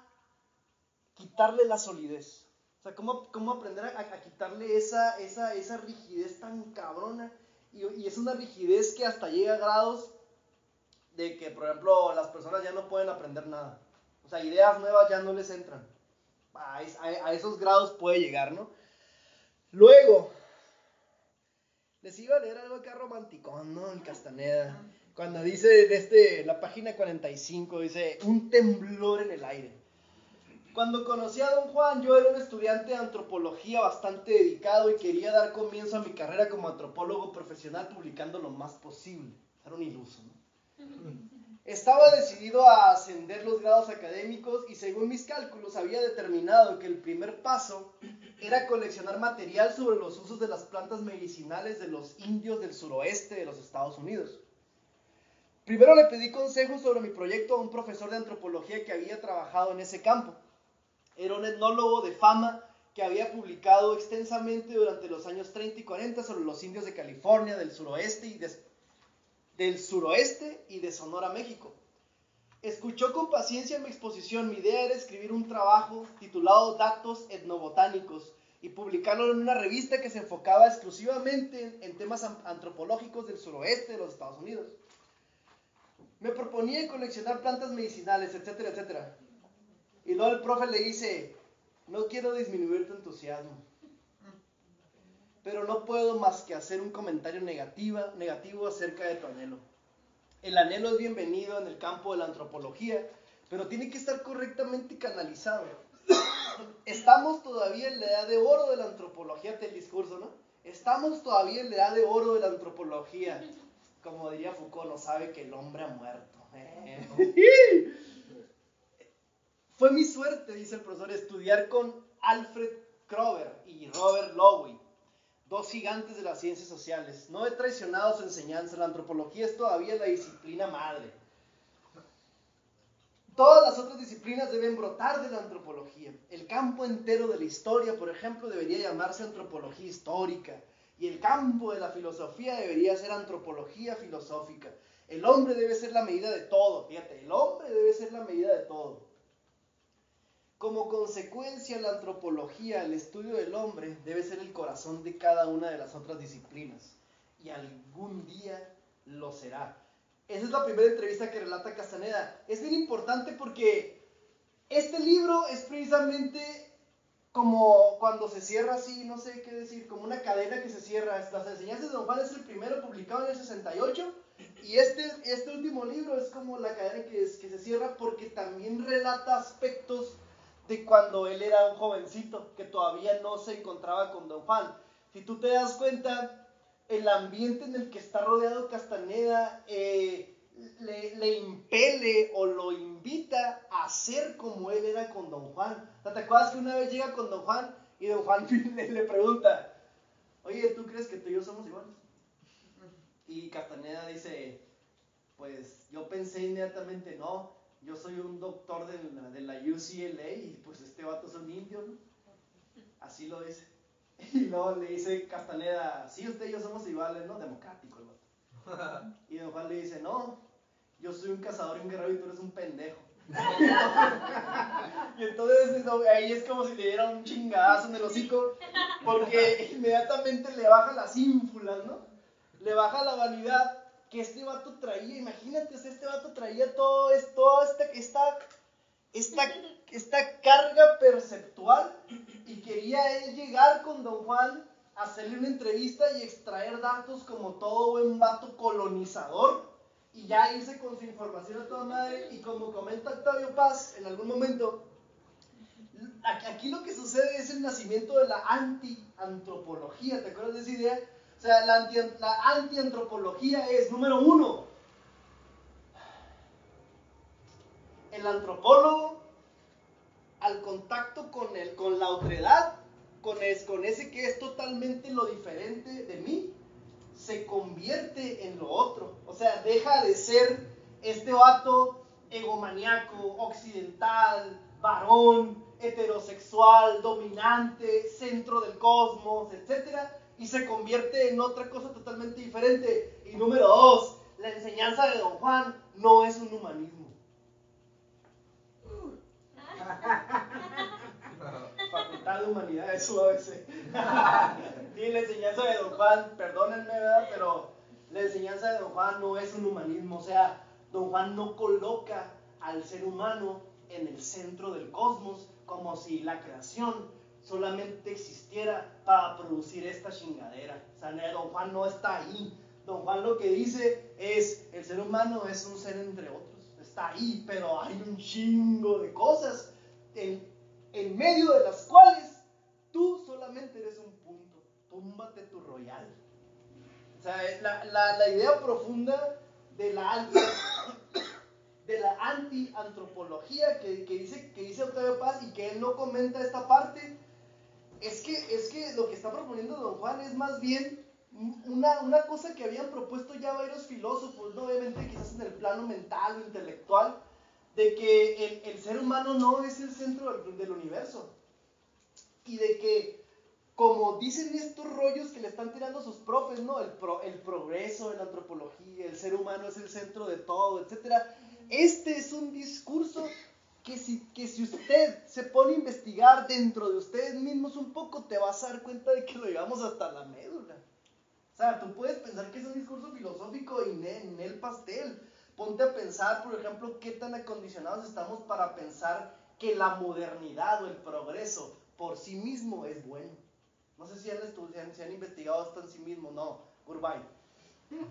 quitarle la solidez. O sea, cómo, cómo aprender a, quitarle esa, esa, esa rigidez tan cabrona. Y, es una rigidez que hasta llega a grados de que, por ejemplo, las personas ya no pueden aprender nada. O sea, ideas nuevas ya no les entran. A esos grados puede llegar, ¿no? Luego, les iba a leer algo acá romanticón, ¿no? En Castaneda. Cuando dice este, la página 45, dice, un temblor en el aire. Cuando conocí a don Juan, yo era un estudiante de antropología bastante dedicado y quería dar comienzo a mi carrera como antropólogo profesional publicando lo más posible. Era un iluso, ¿no? Estaba decidido a ascender los grados académicos y según mis cálculos había determinado que el primer paso era coleccionar material sobre los usos de las plantas medicinales de los indios del suroeste de los Estados Unidos. Primero le pedí consejos sobre mi proyecto a un profesor de antropología que había trabajado en ese campo. Era un etnólogo de fama que había publicado extensamente durante los años 30 y 40 sobre los indios de California, del suroeste y de, del suroeste y de Sonora, México. Escuchó con paciencia mi exposición. Mi idea era escribir un trabajo titulado Datos etnobotánicos y publicarlo en una revista que se enfocaba exclusivamente en, temas an- antropológicos del suroeste de los Estados Unidos. Me proponía coleccionar plantas medicinales, etcétera, etcétera. Y luego el profe le dice, no quiero disminuir tu entusiasmo, pero no puedo más que hacer un comentario negativa, negativo acerca de tu anhelo. El anhelo es bienvenido en el campo de la antropología, pero tiene que estar correctamente canalizado. Estamos todavía en la edad de oro de la antropología, el discurso, ¿no? Estamos todavía en la edad de oro de la antropología. Como diría Foucault, no sabe que el hombre ha muerto. ¿eh? Fue mi suerte, dice el profesor, estudiar con Alfred Kroeber y Robert Lowy, dos gigantes de las ciencias sociales. No he traicionado su enseñanza, la antropología es todavía la disciplina madre. Todas las otras disciplinas deben brotar de la antropología. El campo entero de la historia, por ejemplo, debería llamarse antropología histórica. Y el campo de la filosofía debería ser antropología filosófica. El hombre debe ser la medida de todo. Fíjate, el hombre debe ser la medida de todo. Como consecuencia, la antropología, el estudio del hombre, debe ser el corazón de cada una de las otras disciplinas. Y algún día lo será. Esa es la primera entrevista que relata Castaneda. Es bien importante porque este libro es precisamente como cuando se cierra así, no sé qué decir, como una cadena que se cierra. Las enseñanzas de Don Juan es el primero publicado en el 68 y este, este último libro es como la cadena que, es- que se cierra porque también relata aspectos de cuando él era un jovencito, que todavía no se encontraba con Don Juan. Si tú te das cuenta, el ambiente en el que está rodeado Castaneda eh, le, le impele o lo invita a ser como él era con Don Juan. ¿Te acuerdas que una vez llega con Don Juan y Don Juan le, le pregunta, oye, ¿tú crees que tú y yo somos iguales? Y Castaneda dice, pues yo pensé inmediatamente, no, yo soy un doctor de la, de la UCLA y pues este vato es un indio, ¿no? Así lo dice. Y luego le dice Castaneda, sí, usted y yo somos iguales, ¿no? Democrático el vato. Y don Juan le dice, no, yo soy un cazador y un guerrero y tú eres un pendejo. y entonces ahí es como si le diera un chingadazo en el hocico, porque inmediatamente le baja las ínfulas, ¿no? Le baja la vanidad que este vato traía. Imagínate, este vato traía todo esto, toda esta, esta, esta, esta carga perceptual y quería él llegar con don Juan, hacerle una entrevista y extraer datos como todo buen vato colonizador y ya irse con su información a toda madre y como comenta Octavio Paz en algún momento, aquí lo que sucede es el nacimiento de la anti-antropología, ¿te acuerdas de esa idea? O sea, la, anti, la anti-antropología es, número uno, el antropólogo al contacto con, el, con la otredad, con, es, con ese que es totalmente lo diferente de mí, se convierte en lo otro. O sea, deja de ser este vato egomaniaco, occidental, varón, heterosexual, dominante, centro del cosmos, etc. Y se convierte en otra cosa totalmente diferente. Y número dos, la enseñanza de Don Juan no es un humanismo. Facultad de Humanidades UABC. sí, la enseñanza de Don Juan, perdónenme, ¿verdad? Pero la enseñanza de Don Juan no es un humanismo. O sea, Don Juan no coloca al ser humano en el centro del cosmos como si la creación solamente existiera para producir esta chingadera. O sea, Don Juan no está ahí. Don Juan lo que dice es, el ser humano es un ser entre otros. Está ahí, pero hay un chingo de cosas en, en medio de las cuales tú solamente eres un punto. Túmbate tu royal. O sea, la, la, la idea profunda de la anti, de la anti-antropología que, que, dice, que dice Octavio Paz y que él no comenta esta parte, es que, es que lo que está proponiendo Don Juan es más bien una, una cosa que habían propuesto ya varios filósofos, ¿no? obviamente quizás en el plano mental o intelectual, de que el, ser humano no es el centro del, del universo. Y de que como dicen estos rollos que le están tirando sus profes, ¿no? El, pro, el progreso en la antropología, el ser humano es el centro de todo, etc. Este es un discurso que si, que si usted se pone a investigar dentro de ustedes mismos un poco, te vas a dar cuenta de que lo llevamos hasta la médula. O sea, tú puedes pensar que es un discurso filosófico y en el pastel. Ponte a pensar, por ejemplo, qué tan acondicionados estamos para pensar que la modernidad o el progreso por sí mismo es bueno. No sé si han, estudiado, si han investigado esto en sí mismo, no, Urbay.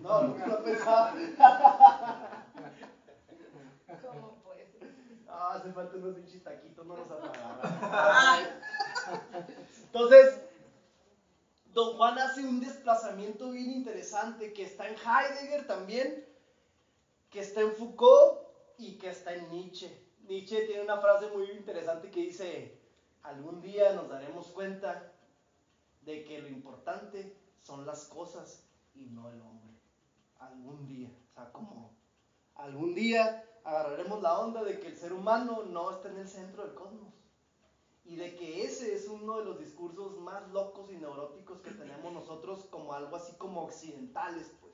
No, nunca lo he pensado. ¿Cómo pues? Ah, hace falta unos pinches taquitos, no nos apagarán. Entonces, Don Juan hace un desplazamiento bien interesante que está en Heidegger también, que está en Foucault y que está en Nietzsche. Nietzsche tiene una frase muy interesante que dice, algún día nos daremos cuenta de que lo importante son las cosas y no el hombre. Algún día, o sea, como algún día agarraremos la onda de que el ser humano no está en el centro del cosmos. Y de que ese es uno de los discursos más locos y neuróticos que tenemos nosotros como algo así como occidentales, pues.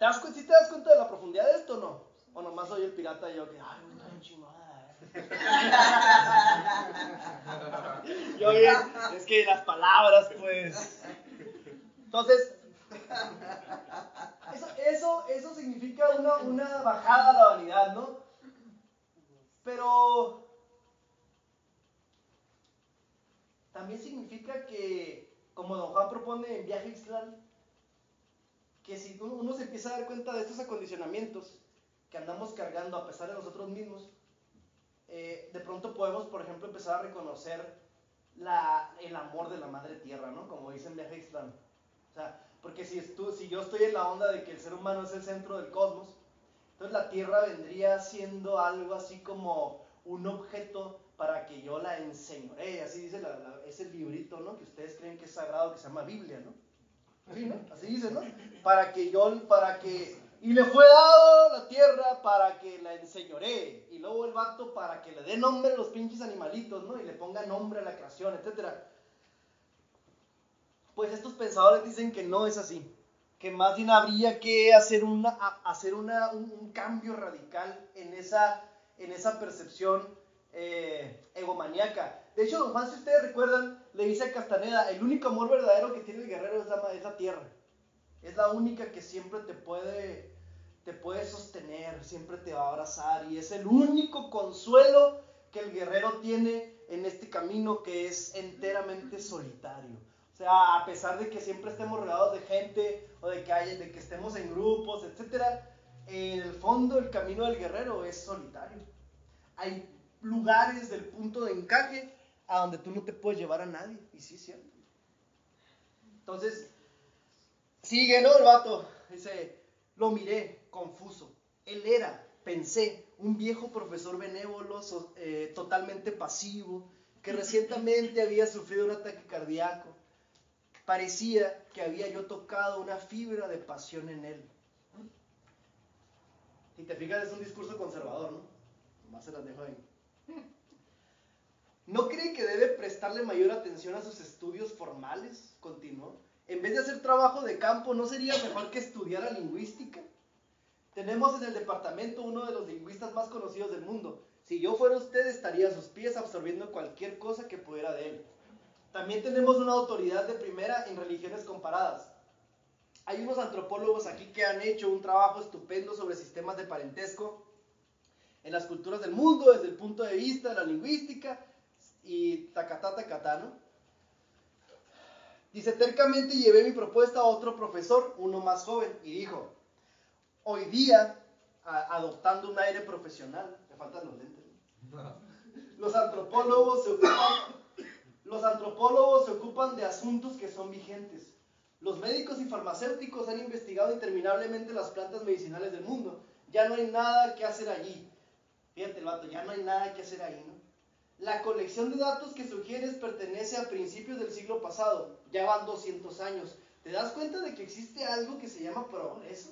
¿Te das, ¿Sí te das cuenta de la profundidad de esto o no? O nomás soy el pirata y yo que, ay, está bien chingada. ¿eh?". yo bien, es que las palabras, pues. Entonces, eso, eso, eso significa una, una bajada a la vanidad, ¿no? Pero también significa que, como don Juan propone en Viaje Ixtlán, que si uno se empieza a dar cuenta de estos acondicionamientos que andamos cargando a pesar de nosotros mismos, eh, de pronto podemos, por ejemplo, empezar a reconocer la, el amor de la madre tierra, ¿no? Como dice en Viaje a Ixtlán. O sea, porque si, estu- si yo estoy en la onda de que el ser humano es el centro del cosmos, entonces la tierra vendría siendo algo así como un objeto para que yo la enseñoree, así dice la- la- ese librito, ¿no? Que ustedes creen que es sagrado, que se llama Biblia, ¿no? Así dice, ¿no? Para que yo, para que... Y le fue dado la tierra para que la enseñoree. Y luego el vato para que le dé nombre a los pinches animalitos, ¿no? Y le ponga nombre a la creación, etcétera. Pues estos pensadores dicen que no es así. Que más bien habría que hacer, una, hacer una, un, un cambio radical en esa, en esa percepción eh, egomaníaca. De hecho, don Juan, si ustedes recuerdan, le dice a Castaneda, el único amor verdadero que tiene el guerrero es la, es la tierra. Es la única que siempre te puede, te puede sostener, siempre te va a abrazar y es el único consuelo que el guerrero tiene en este camino que es enteramente solitario. O sea, a pesar de que siempre estemos rodeados de gente o de que, haya- de que estemos en grupos, etcétera, en el fondo el camino del guerrero es solitario. Hay lugares del punto de encaje a donde tú no te puedes llevar a nadie. Y sí, es cierto. Entonces, sigue, ¿no? El vato dice, lo miré, confuso. Él era, pensé, un viejo profesor benévolo, so- eh, totalmente pasivo, que recientemente había sufrido un ataque cardíaco. Parecía que había yo tocado una fibra de pasión en él. Si te fijas, es un discurso conservador, ¿no? Más se las dejo ahí. ¿No cree que debe prestarle mayor atención a sus estudios formales? Continuó. En vez de hacer trabajo de campo, ¿no sería mejor que estudiara lingüística? Tenemos en el departamento uno de los lingüistas más conocidos del mundo. Si yo fuera usted, estaría a sus pies absorbiendo cualquier cosa que pudiera de él. También tenemos una autoridad de primera en religiones comparadas. Hay unos antropólogos aquí que han hecho un trabajo estupendo sobre sistemas de parentesco en las culturas del mundo desde el punto de vista de la lingüística y tacatá, tacatá, ¿no? Dice, tercamente llevé mi propuesta a otro profesor, uno más joven, y dijo, hoy día, a- adoptando un aire profesional, me faltan los lentes, ¿no? los antropólogos se ocupan, los antropólogos se ocupan de asuntos que son vigentes. Los médicos y farmacéuticos han investigado interminablemente las plantas medicinales del mundo. Ya no hay nada que hacer allí. Fíjate el vato, ya no hay nada que hacer ahí. La colección de datos que sugieres pertenece a principios del siglo pasado. Ya van 200 años. ¿Te das cuenta de que existe algo que se llama progreso?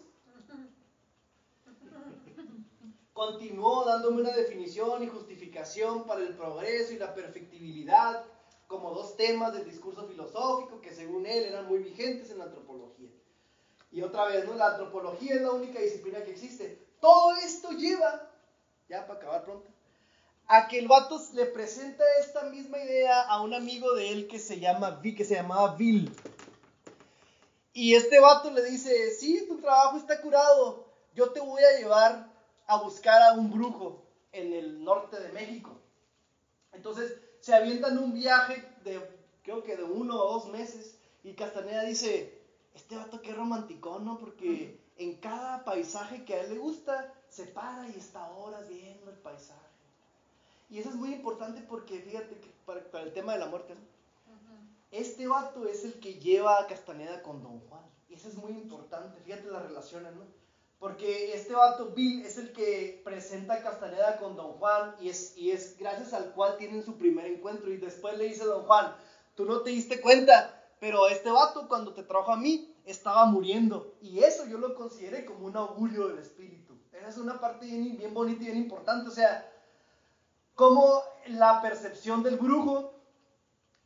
Continuó dándome una definición y justificación para el progreso y la perfectibilidad como dos temas del discurso filosófico que según él eran muy vigentes en la antropología. Y otra vez, ¿no? La antropología es la única disciplina que existe. Todo esto lleva, ya para acabar pronto, a que el vato le presenta esta misma idea a un amigo de él que se llama que se llamaba Bill. Y este vato le dice, sí, tu trabajo está curado, yo te voy a llevar a buscar a un brujo en el norte de México. Entonces se avientan un viaje de, creo que de uno o dos meses, y Castaneda dice, este vato qué romántico, ¿no? Porque en cada paisaje que a él le gusta, se para y está horas viendo el paisaje. Y eso es muy importante porque, fíjate, que para, para el tema de la muerte, ¿no? Este vato es el que lleva a Castaneda con Don Juan. Y eso es muy importante, fíjate las relaciones, ¿no? Porque este vato, Bill, es el que presenta a Castaneda con Don Juan y es, y es gracias al cual tienen su primer encuentro. Y después le dice a Don Juan, tú no te diste cuenta, pero este vato cuando te trajo a mí estaba muriendo. Y eso yo lo consideré como un augurio del espíritu. Esa es una parte bien, bien bonita y bien importante. O sea, como la percepción del brujo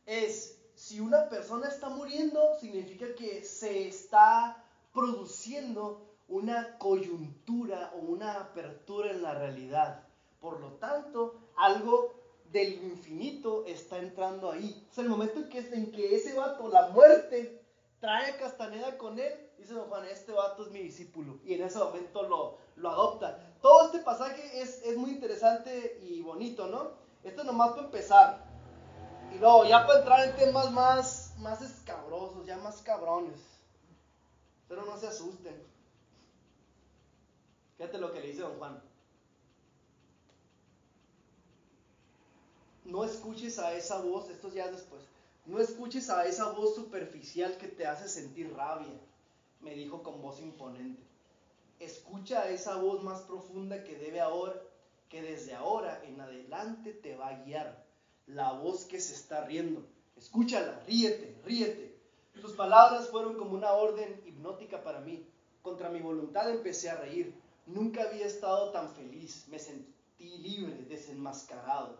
es, si una persona está muriendo, significa que se está produciendo una coyuntura o una apertura en la realidad. Por lo tanto, algo del infinito está entrando ahí. O sea, el momento en que, en que ese vato, la muerte, trae a Castaneda con él, dice don Juan, este vato es mi discípulo. Y en ese momento lo, lo adopta. Todo este pasaje es, es muy interesante y bonito, ¿no? Esto nomás para empezar. Y luego, ya para entrar en temas más, más escabrosos, ya más cabrones. Pero no se asusten. Fíjate lo que le dice don Juan. No escuches a esa voz, esto ya es después. No escuches a esa voz superficial que te hace sentir rabia, me dijo con voz imponente. Escucha esa voz más profunda que debe ahora, que desde ahora en adelante te va a guiar. La voz que se está riendo. Escúchala, ríete, ríete. Sus palabras fueron como una orden hipnótica para mí. Contra mi voluntad empecé a reír. Nunca había estado tan feliz. Me sentí libre, desenmascarado.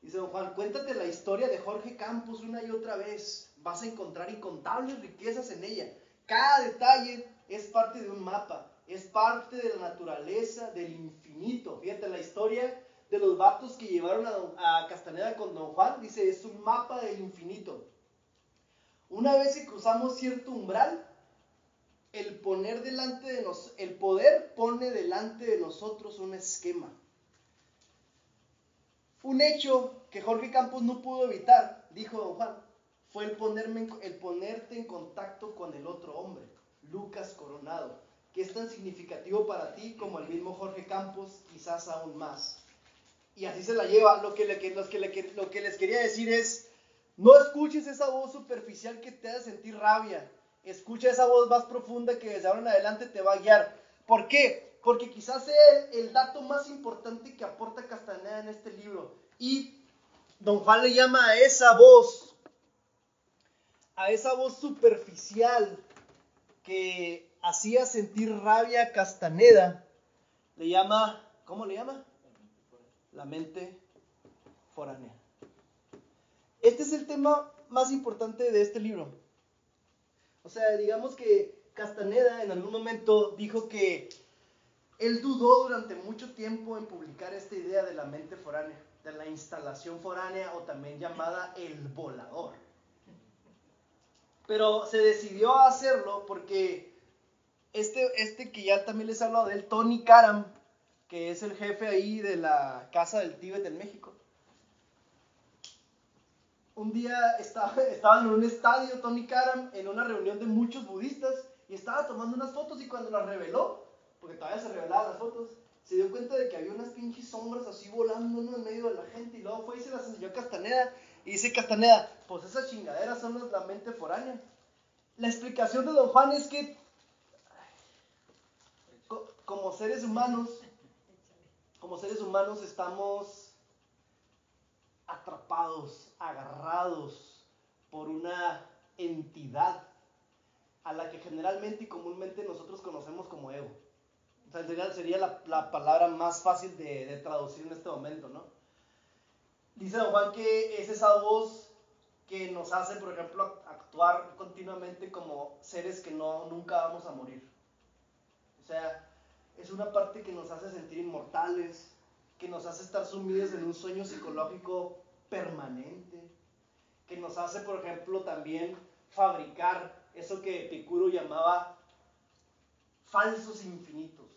Dice don Juan, cuéntate la historia de Jorge Campos una y otra vez. Vas a encontrar incontables riquezas en ella. Cada detalle es parte de un mapa, es parte de la naturaleza, del infinito. Fíjate la historia de los vatos que llevaron a, a Castaneda con don Juan, dice, es un mapa del infinito. Una vez que cruzamos cierto umbral, el poner delante de nos, el poder pone delante de nosotros un esquema. Un hecho que Jorge Campos no pudo evitar, dijo don Juan, fue el, ponerme el ponerte en contacto con el otro hombre, Lucas Coronado, que es tan significativo para ti como el mismo Jorge Campos, quizás aún más. Y así se la lleva. Lo que, les quería decir es, no escuches esa voz superficial que te hace sentir rabia. Escucha esa voz más profunda que desde ahora en adelante te va a guiar. ¿Por qué? Porque quizás sea el, el dato más importante que aporta Castaneda en este libro. Y Don Juan le llama a esa voz, a esa voz superficial que hacía sentir rabia a Castaneda, le llama, ¿cómo le llama? La mente foránea. Este es el tema más importante de este libro. O sea, digamos que Castaneda en algún momento dijo que él dudó durante mucho tiempo en publicar esta idea de la mente foránea, de la instalación foránea o también llamada el volador. Pero se decidió a hacerlo porque este, este que ya también les he hablado de él, Tony Karam, que es el jefe ahí de la Casa del Tíbet en México. Un día estaba, estaban en un estadio, Tony Karam, en una reunión de muchos budistas y estaba tomando unas fotos y cuando las reveló, porque todavía se revelaban las fotos, se dio cuenta de que había unas pinches sombras así volando en medio de la gente y luego fue y se las enseñó a Castaneda y dice Castaneda, pues esas chingaderas son la mente foránea. La explicación de Don Juan es que co- como seres humanos, como seres humanos estamos atrapados, agarrados por una entidad a la que generalmente y comúnmente nosotros conocemos como ego. O sea, sería, sería la, la palabra más fácil de, de traducir en este momento, ¿no? Dice Don Juan que es esa voz que nos hace, por ejemplo, actuar continuamente como seres que no, nunca vamos a morir. O sea, es una parte que nos hace sentir inmortales, que nos hace estar sumidos en un sueño psicológico permanente, que nos hace, por ejemplo, también fabricar eso que Epicuro llamaba falsos infinitos.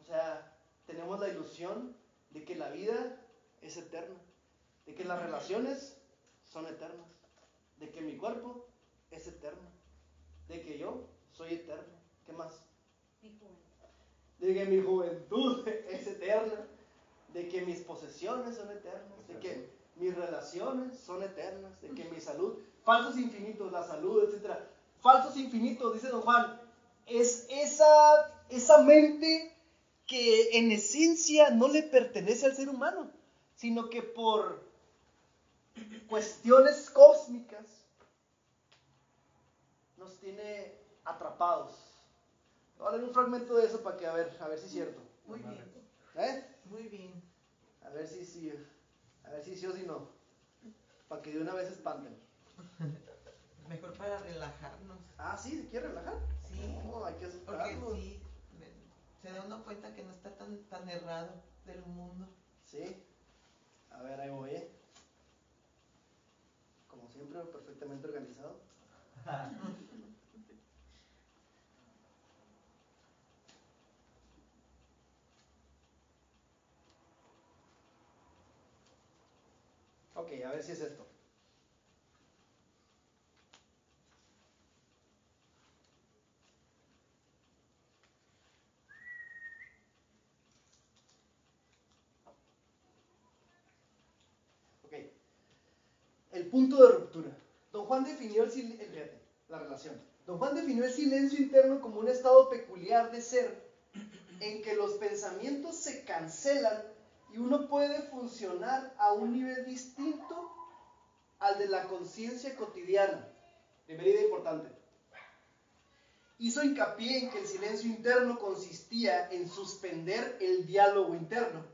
O sea, tenemos la ilusión de que la vida es eterna, de que las relaciones son eternas, de que mi cuerpo es eterno, de que yo soy eterno. ¿Qué más? De que mi juventud es eterna, de que mis posesiones son eternas, de que mis relaciones son eternas, de que mi salud, falsos infinitos, la salud, etcétera. Falsos infinitos, dice don Juan, es esa, esa mente que en esencia no le pertenece al ser humano, sino que por cuestiones cósmicas nos tiene atrapados. Voy a leer un fragmento de eso para que a ver, a ver si es cierto. Muy bien, ¿Eh? muy bien. A ver si sí, a ver si sí o si no. Para que de una vez espanten. Mejor para relajarnos. Ah, sí, ¿se quiere relajar? Sí. No, hay que Porque sí, se da uno cuenta que no está tan, tan errado del mundo. Sí. A ver, ahí voy, ¿eh? Siempre, perfectamente organizado. Ok, a ver si es esto. Ok. Punto de ruptura. Don Juan definió el, la relación. Don Juan definió el silencio interno como un estado peculiar de ser en que los pensamientos se cancelan y uno puede funcionar a un nivel distinto al de la conciencia cotidiana. Primera idea importante. Hizo hincapié en que el silencio interno consistía en suspender el diálogo interno,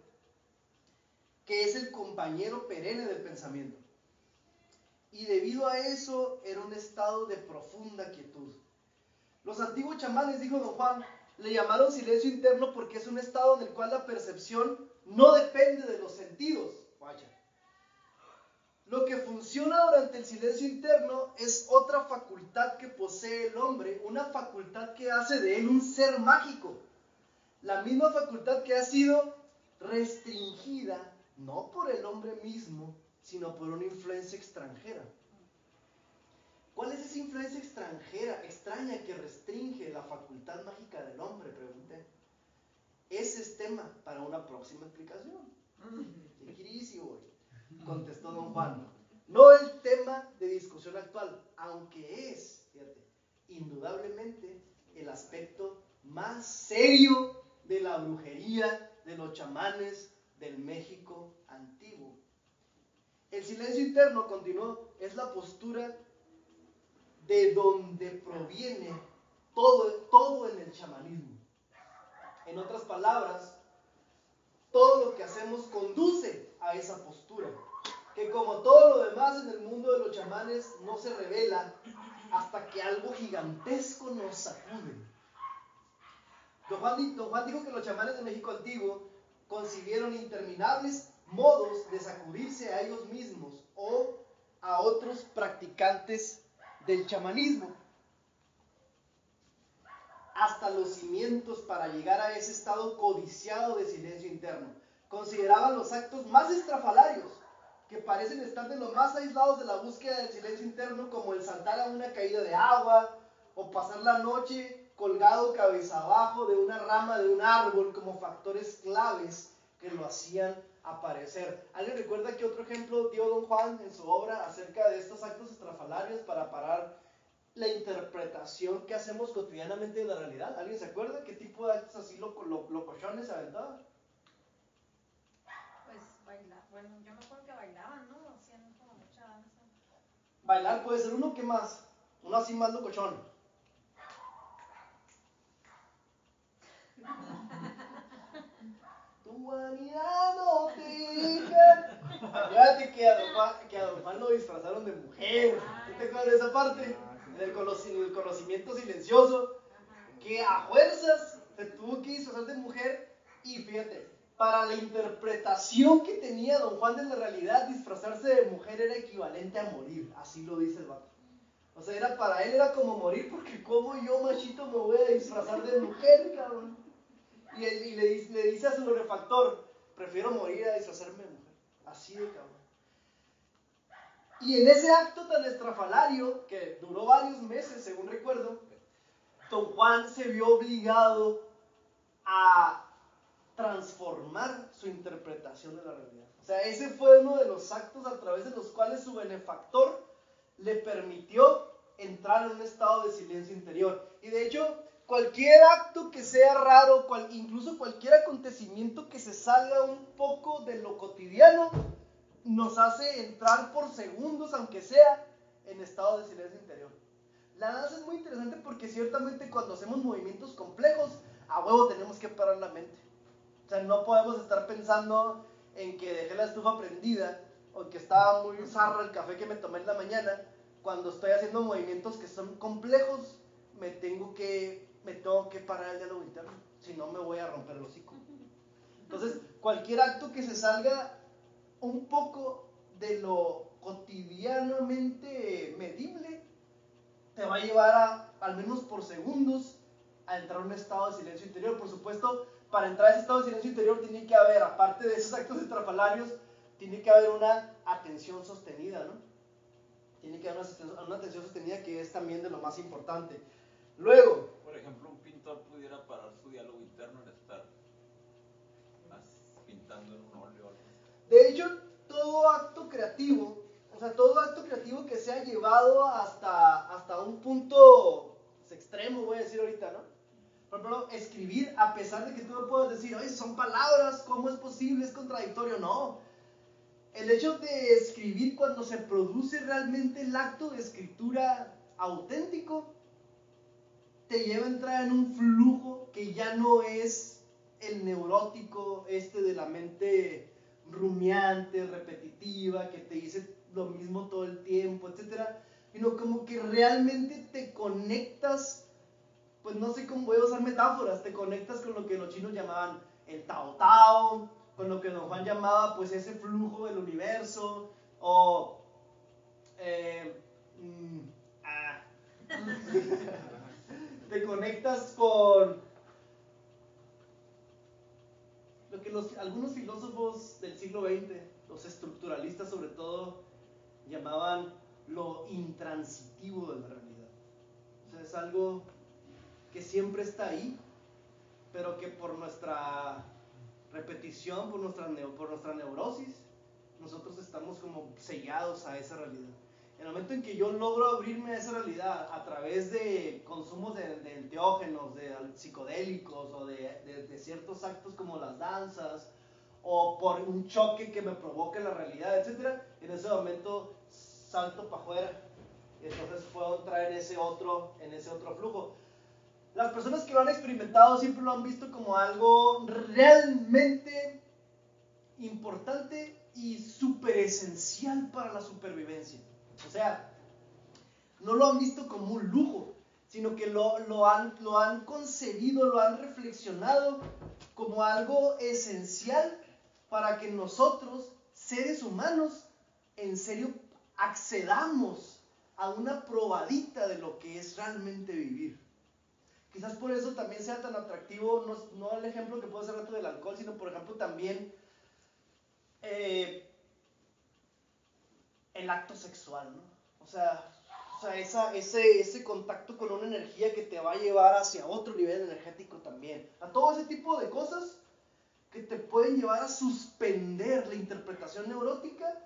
que es el compañero perenne del pensamiento. Y debido a eso era un estado de profunda quietud. Los antiguos chamanes, dijo don Juan, le llamaron silencio interno porque es un estado en el cual la percepción no depende de los sentidos. Guacha. Lo que funciona durante el silencio interno es otra facultad que posee el hombre, una facultad que hace de él un ser mágico. La misma facultad que ha sido restringida no por el hombre mismo, sino por una influencia extranjera. ¿Cuál es esa influencia extranjera, extraña que restringe la facultad mágica del hombre? Pregunté. Ese es tema para una próxima explicación. Chiquirísimo, güey. Contestó don Juan. No el tema de discusión actual, aunque es, fíjate, indudablemente el aspecto más serio de la brujería de los chamanes del México antiguo. El silencio interno, continuó, es la postura de donde proviene todo, todo en el chamanismo. En otras palabras, todo lo que hacemos conduce a esa postura. Que como todo lo demás en el mundo de los chamanes no se revela hasta que algo gigantesco nos sacude. Don Juan, don Juan dijo que los chamanes de México antiguo concibieron interminables modos de sacudirse a ellos mismos o a otros practicantes del chamanismo hasta los cimientos para llegar a ese estado codiciado de silencio interno. Consideraban los actos más estrafalarios, que parecen estar de los más aislados de la búsqueda del silencio interno, como el saltar a una caída de agua o pasar la noche colgado cabeza abajo de una rama de un árbol, como factores claves que lo hacían aparecer. ¿Alguien recuerda qué otro ejemplo dio don Juan en su obra acerca de estos actos estrafalarios para parar la interpretación que hacemos cotidianamente de la realidad. ¿Alguien se acuerda qué tipo de actos así loco, lo, locochones aventaban? Pues bailar. Bueno, yo me acuerdo que bailaban, ¿no? Hacían como mucha danza. Bailar puede ser uno que más, uno así más locochón. No te deja. Acuérdate que a, don Juan, lo disfrazaron de mujer. ¿No te acuerdas de esa parte? El conocimiento silencioso. que a fuerzas se tuvo que disfrazar de mujer y fíjate, para la interpretación que tenía don Juan de la realidad, disfrazarse de mujer era equivalente a morir, así lo dice el vato. O sea, era para él era como morir porque como yo, machito, me voy a disfrazar de mujer, cabrón. Y, y le, le dice a su refactor, prefiero morir a disfrazarme de mujer. Así de cabrón. Y en ese acto tan estrafalario, que duró varios meses, según recuerdo, don Juan se vio obligado a transformar su interpretación de la realidad. O sea, ese fue uno de los actos a través de los cuales su benefactor le permitió entrar en un estado de silencio interior. Y de hecho, cualquier acto que sea raro, cual- incluso cualquier acontecimiento que se salga un poco de lo cotidiano, nos hace entrar por segundos, aunque sea, en estado de silencio interior. La danza es muy interesante porque ciertamente cuando hacemos movimientos complejos, a huevo tenemos que parar la mente. O sea, no podemos estar pensando en que dejé la estufa prendida o que estaba muy zarra el café que me tomé en la mañana. Cuando estoy haciendo movimientos que son complejos, me tengo que, me tengo que parar el diálogo interno. Si no, me voy a romper el hocico. Entonces, cualquier acto que se salga un poco de lo cotidianamente medible, te va a llevar a, al menos por segundos, a entrar en un estado de silencio interior. Por supuesto, para entrar a ese estado de silencio interior tiene que haber, aparte de esos actos estrafalarios, tiene que haber una atención sostenida, ¿no? Tiene que haber una, una atención sostenida que es también de lo más importante. Luego, Por ejemplo, un pintor pudiera parar su diálogo interno en estar as- pintando en un óleo. de hecho, todo acto creativo, o sea, todo acto creativo que sea llevado hasta, hasta un punto extremo, voy a decir ahorita, ¿no? Por ejemplo, escribir, a pesar de que tú no puedas decir, oye, son palabras, ¿cómo es posible? Es contradictorio. No. El hecho de escribir cuando se produce realmente el acto de escritura auténtico, te lleva a entrar en un flujo que ya no es el neurótico, este de la mente rumiante, repetitiva, que te dice lo mismo todo el tiempo, etcétera, sino como que realmente te conectas, pues no sé cómo voy a usar metáforas, te conectas con lo que los chinos llamaban el Tao Tao, con lo que Don Juan llamaba pues ese flujo del universo, o eh, mm, ah, te conectas con lo que algunos filósofos del siglo XX, los estructuralistas sobre todo, llamaban lo intransitivo de la realidad. O sea, es algo que siempre está ahí, pero que por nuestra repetición, por nuestra, por nuestra neurosis, nosotros estamos como sellados a esa realidad. El momento en que yo logro abrirme a esa realidad a través de consumos de, de de psicodélicos o de, ciertos actos como las danzas, o por un choque que me provoque la realidad, etc., en ese momento salto para afuera. Entonces puedo entrar en ese otro, en ese otro flujo. Las personas que lo han experimentado siempre lo han visto como algo realmente importante y súper esencial para la supervivencia. O sea, no lo han visto como un lujo, sino que lo, lo, han, lo han concebido, lo han reflexionado como algo esencial para que nosotros, seres humanos, en serio accedamos a una probadita de lo que es realmente vivir. Quizás por eso también sea tan atractivo, no, no el ejemplo que puedo hacer rato del alcohol, sino por ejemplo también eh, el acto sexual, ¿no? O sea, o sea esa, ese, ese contacto con una energía que te va a llevar hacia otro nivel energético también. A todo ese tipo de cosas que te pueden llevar a suspender la interpretación neurótica.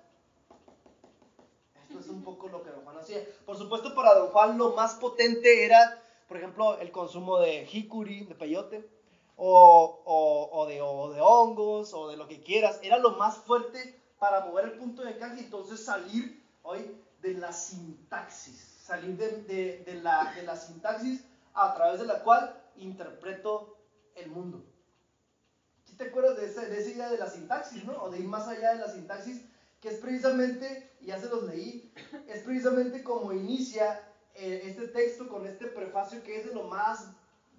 Esto es un poco lo que Don Juan hacía. Por supuesto, para Don Juan lo más potente era, por ejemplo, el consumo de jicuri, de peyote, o, o- o de, o de hongos, o de lo que quieras. Era lo más fuerte para mover el punto de encaje y entonces salir hoy de la sintaxis, salir de, de- de la, de la sintaxis a través de la cual interpreto el mundo. ¿Sí te acuerdas de esa, de esa idea de la sintaxis, no? O de ir más allá de la sintaxis, que es precisamente, y ya se los leí, es precisamente como inicia eh, este texto con este prefacio que es de lo más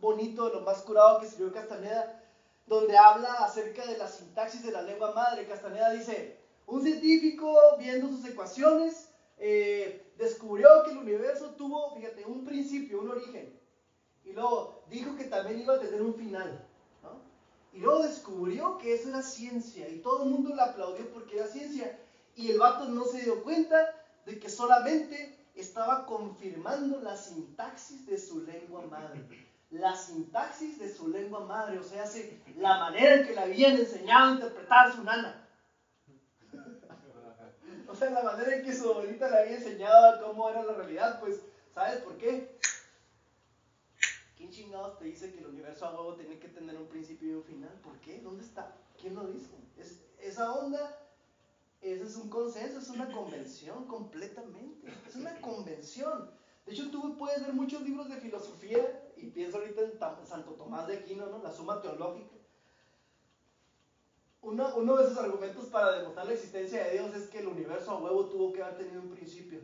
bonito, de lo más curado que escribió Castaneda, donde habla acerca de la sintaxis de la lengua madre. Castaneda dice, un científico viendo sus ecuaciones eh, descubrió que el universo tuvo, fíjate, un principio, un origen, y luego dijo que también iba a tener un final. Y luego descubrió que eso era ciencia y todo el mundo le aplaudió porque era ciencia. Y el vato no se dio cuenta de que solamente estaba confirmando la sintaxis de su lengua madre. La sintaxis de su lengua madre, o sea, se- la manera en que le habían enseñado a interpretar su nana. Sea, la manera en que su abuelita le había enseñado cómo era la realidad, pues, ¿sabes por qué? ¿Quién chingados te dice que el universo a huevo tiene que tener un principio y un final? ¿Por qué? ¿Dónde está? ¿Quién lo dice? Es, esa onda, ese es un consenso, es una convención completamente. Es una convención. De hecho, tú puedes ver muchos libros de filosofía, y pienso ahorita en Santo Tomás de Aquino, ¿no? La Suma Teológica. Uno, de esos argumentos para demostrar la existencia de Dios es que el universo a huevo tuvo que haber tenido un principio.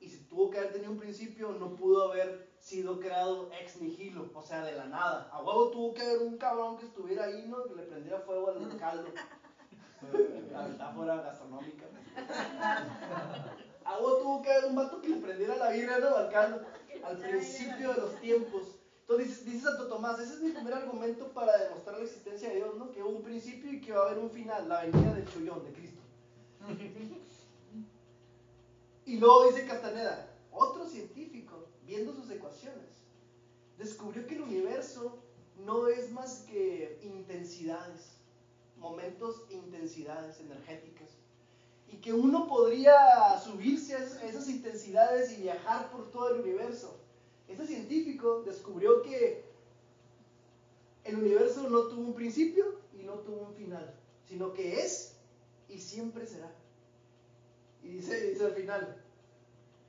Y si tuvo que haber tenido un principio, no pudo haber sido creado ex nihilo, o sea, de la nada. A huevo tuvo que haber un cabrón que estuviera ahí, ¿no? Que le prendiera fuego al caldo. La metáfora gastronómica. A huevo tuvo que haber un vato que le prendiera la birra, ¿no? Al caldo. Al principio de los tiempos. Entonces dice, dice Santo Tomás, ese es mi primer argumento para demostrar la existencia de Dios, ¿no? Que hubo un principio y que va a haber un final, la venida del chullón de Cristo. Y luego dice Castaneda, otro científico, viendo sus ecuaciones, descubrió que el universo no es más que intensidades, momentos e intensidades energéticas. Y que uno podría subirse a esas- intensidades y viajar por todo el universo. Este científico descubrió que el universo no tuvo un principio y no tuvo un final, sino que es y siempre será. Y dice, dice al final,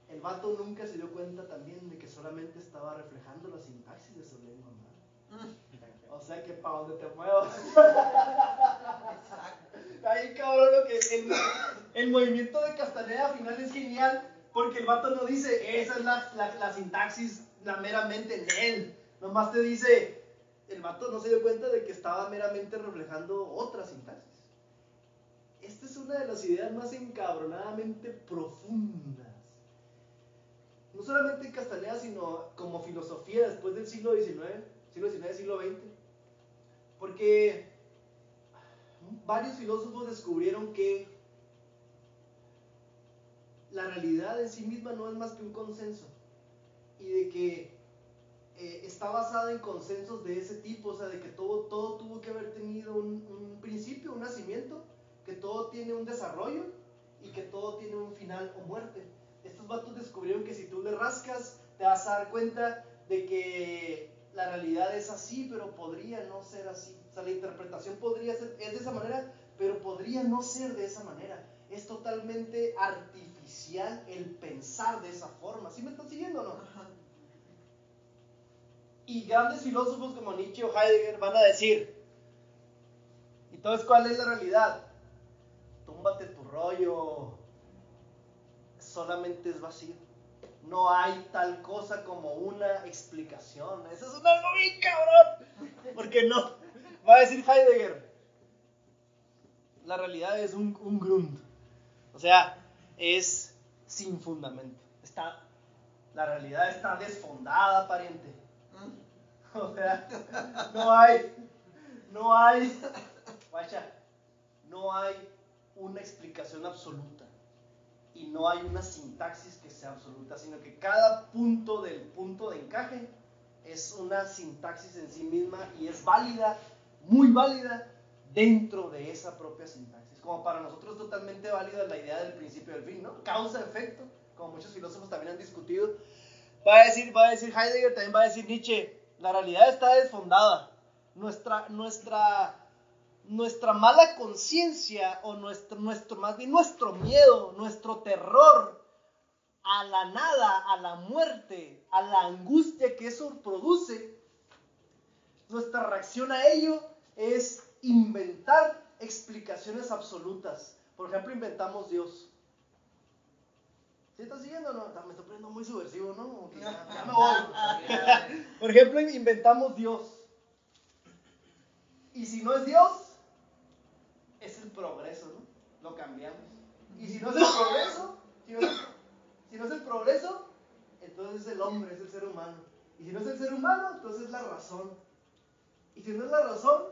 el vato nunca se dio cuenta también de que solamente estaba reflejando la sintaxis de su lengua madre. O sea que para donde te muevas. Ahí cabrón lo que el, el movimiento de Castaneda al final es genial porque el vato no dice esa es la, la, la sintaxis la meramente en él. Nomás te dice, el vato no se dio cuenta de que estaba meramente reflejando otra sintaxis. Esta es una de las ideas más encabronadamente profundas. No solamente en Castaneda, sino como filosofía después del siglo XIX, siglo XIX, siglo XX. Porque varios filósofos descubrieron que la realidad en sí misma no es más que un consenso y de que eh, está basada en consensos de ese tipo, o sea, de que todo, todo tuvo que haber tenido un, un principio, un nacimiento, que todo tiene un desarrollo y que todo tiene un final o muerte. Estos vatos descubrieron que si tú le rascas, te vas a dar cuenta de que la realidad es así, pero podría no ser así. O sea, la interpretación podría ser, es de esa manera, pero podría no ser de esa manera. Es totalmente artificial el pensar de esa forma. ¿Sí me están siguiendo o no? Ajá. Y grandes filósofos como Nietzsche o Heidegger van a decir, entonces, ¿cuál es la realidad? Túmbate tu rollo, solamente es vacío. No hay tal cosa como una explicación. Eso es un algo bien cabrón. Porque no. Va a decir Heidegger. La realidad es un, un grund. O sea, es sin fundamento. Está, la realidad está desfondada, pariente. Mm. O sea, no hay, no hay, guacha, no hay una explicación absoluta y no hay una sintaxis que sea absoluta, sino que cada punto del punto de encaje es una sintaxis en sí misma y es válida, muy válida dentro de esa propia sintaxis. Como para nosotros totalmente válida la idea del principio del fin, ¿no? Causa-efecto, como muchos filósofos también han discutido. Va a decir, va a decir Heidegger, también va a decir Nietzsche, la realidad está desfondada. Nuestra, nuestra, nuestra mala conciencia o nuestro, más bien nuestro miedo, nuestro terror a la nada, a la muerte, a la angustia que eso produce, nuestra reacción a ello es inventar explicaciones absolutas. Por ejemplo, inventamos Dios. ¿Sí estás siguiendo o no? Me estoy poniendo muy subversivo, ¿no? Como que ya- ya me voy. Por ejemplo, inventamos Dios. Y si no es Dios, es el progreso, ¿no? Lo cambiamos. Y si no es el progreso, si no es, si no es el progreso, entonces es el hombre, es el ser humano. Y si no es el ser humano, entonces es la razón. Y si no es la razón,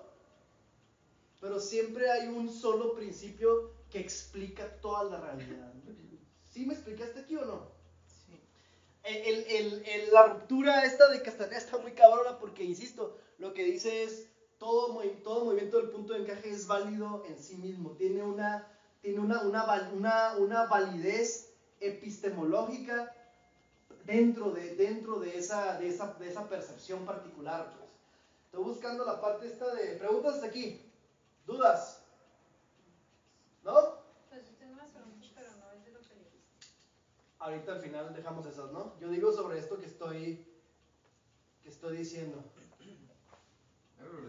pero siempre hay un solo principio que explica toda la realidad. ¿Sí me explicaste aquí o no? Sí. El- el- el- la ruptura esta de Castaneda está muy cabrona porque, insisto, lo que dice es todo, todo movimiento del punto de encaje es válido en sí mismo, tiene una, tiene una, una, una, una validez epistemológica dentro de, dentro de, esa, de, esa, de esa percepción particular. pues. Estoy buscando la parte esta de preguntas hasta aquí, dudas, ¿no? Pues yo tengo unas preguntas, pero no es de lo que dijiste. Ahorita al final dejamos esas, ¿no? Yo digo sobre esto que estoy, que estoy diciendo.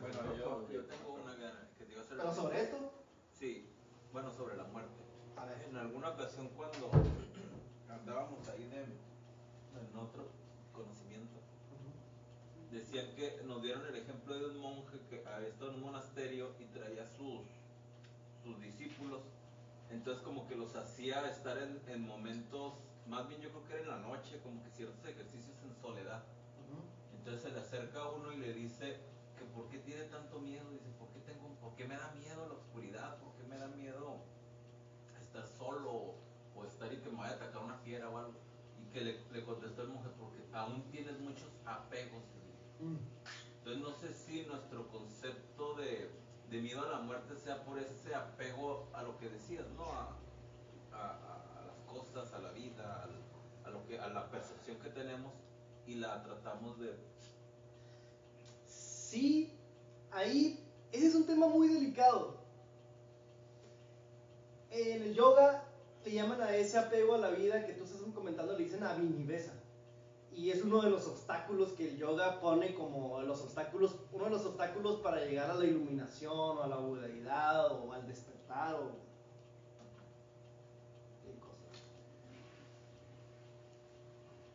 Bueno, yo, yo tengo una gana que te iba a hacer. ¿Pero sobre esto? Sí, bueno, sobre la muerte. A ver. En alguna ocasión cuando andábamos ahí de, en otro decían que nos dieron el ejemplo de un monje que había estado en un monasterio y traía sus, sus discípulos. Entonces como que los hacía estar en, en momentos, más bien yo creo que era en la noche, como que ciertos ejercicios en soledad. Entonces se le acerca a uno y le dice que por qué tiene tanto miedo. Dice, ¿por qué, tengo, por qué me da miedo la oscuridad? ¿Por qué me da miedo estar solo? o estar y que me vaya a atacar una fiera o algo. Y que le, le contestó el monje, porque aún tienes muchos apegos. Entonces no sé si nuestro concepto de, miedo a la muerte sea por ese apego a lo que decías, ¿no? A, a- a- a las cosas, a la vida, a, lo que, a la percepción que tenemos y la tratamos de... Sí, ahí, ese es un tema muy delicado. En el yoga le llaman a ese apego a la vida que tú estás comentando, le dicen avinivesa. Y es uno de los obstáculos que el yoga pone como los obstáculos, uno de los obstáculos para llegar a la iluminación o a la budeidad o al despertar o.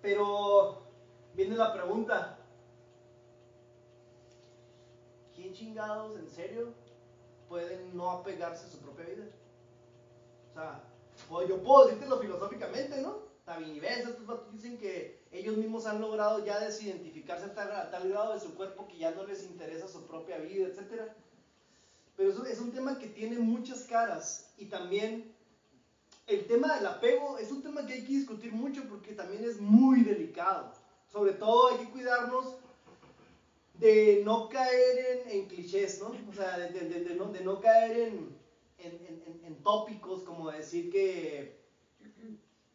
Pero viene la pregunta, ¿quién chingados en serio pueden no apegarse a su propia vida? O sea, yo puedo decírtelo filosóficamente, ¿no? Tabinives, estos vatos dicen que ellos mismos han logrado ya desidentificarse a tal, a tal grado de su cuerpo que ya no les interesa su propia vida, etc. Pero eso es un tema que tiene muchas caras y también el tema del apego es un tema que hay que discutir mucho porque también es muy delicado. Sobre todo hay que cuidarnos de no caer en, en clichés, ¿no? O sea, de, de- de- no, de no caer en- en- en tópicos como decir que,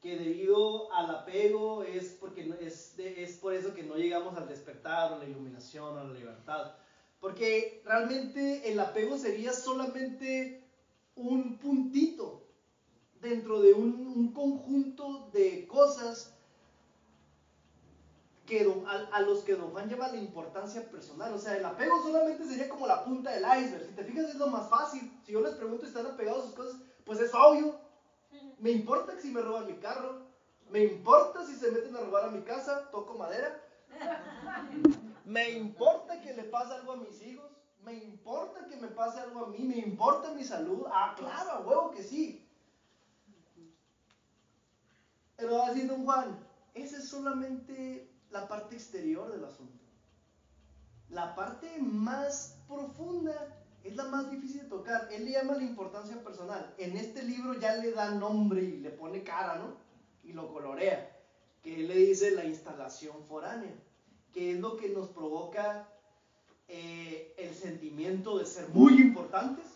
que debido al apego es, porque es, es por eso que no llegamos al despertar o la iluminación o la libertad. Porque realmente el apego sería solamente un puntito dentro de un, un conjunto de cosas que don- a, a los que Don Juan lleva la importancia personal. O sea, el apego solamente sería como la punta del iceberg. Si te fijas, es lo más fácil. Si yo les pregunto si están apegados a sus cosas, pues es obvio. Me importa si me roban mi carro. Me importa si se meten a robar a mi casa, toco madera. Me importa que le pase algo a mis hijos. Me importa que me pase algo a mí. Me importa mi salud. Ah, claro, a huevo que sí. Pero va Juan, esa es solamente la parte exterior del asunto. La parte más profunda es la más difícil de tocar. Él le llama la importancia personal. En este libro ya le da nombre y le pone cara, ¿no? Y lo colorea. Que él le dice la instalación foránea. Que es lo que nos provoca eh, el sentimiento de ser muy importantes.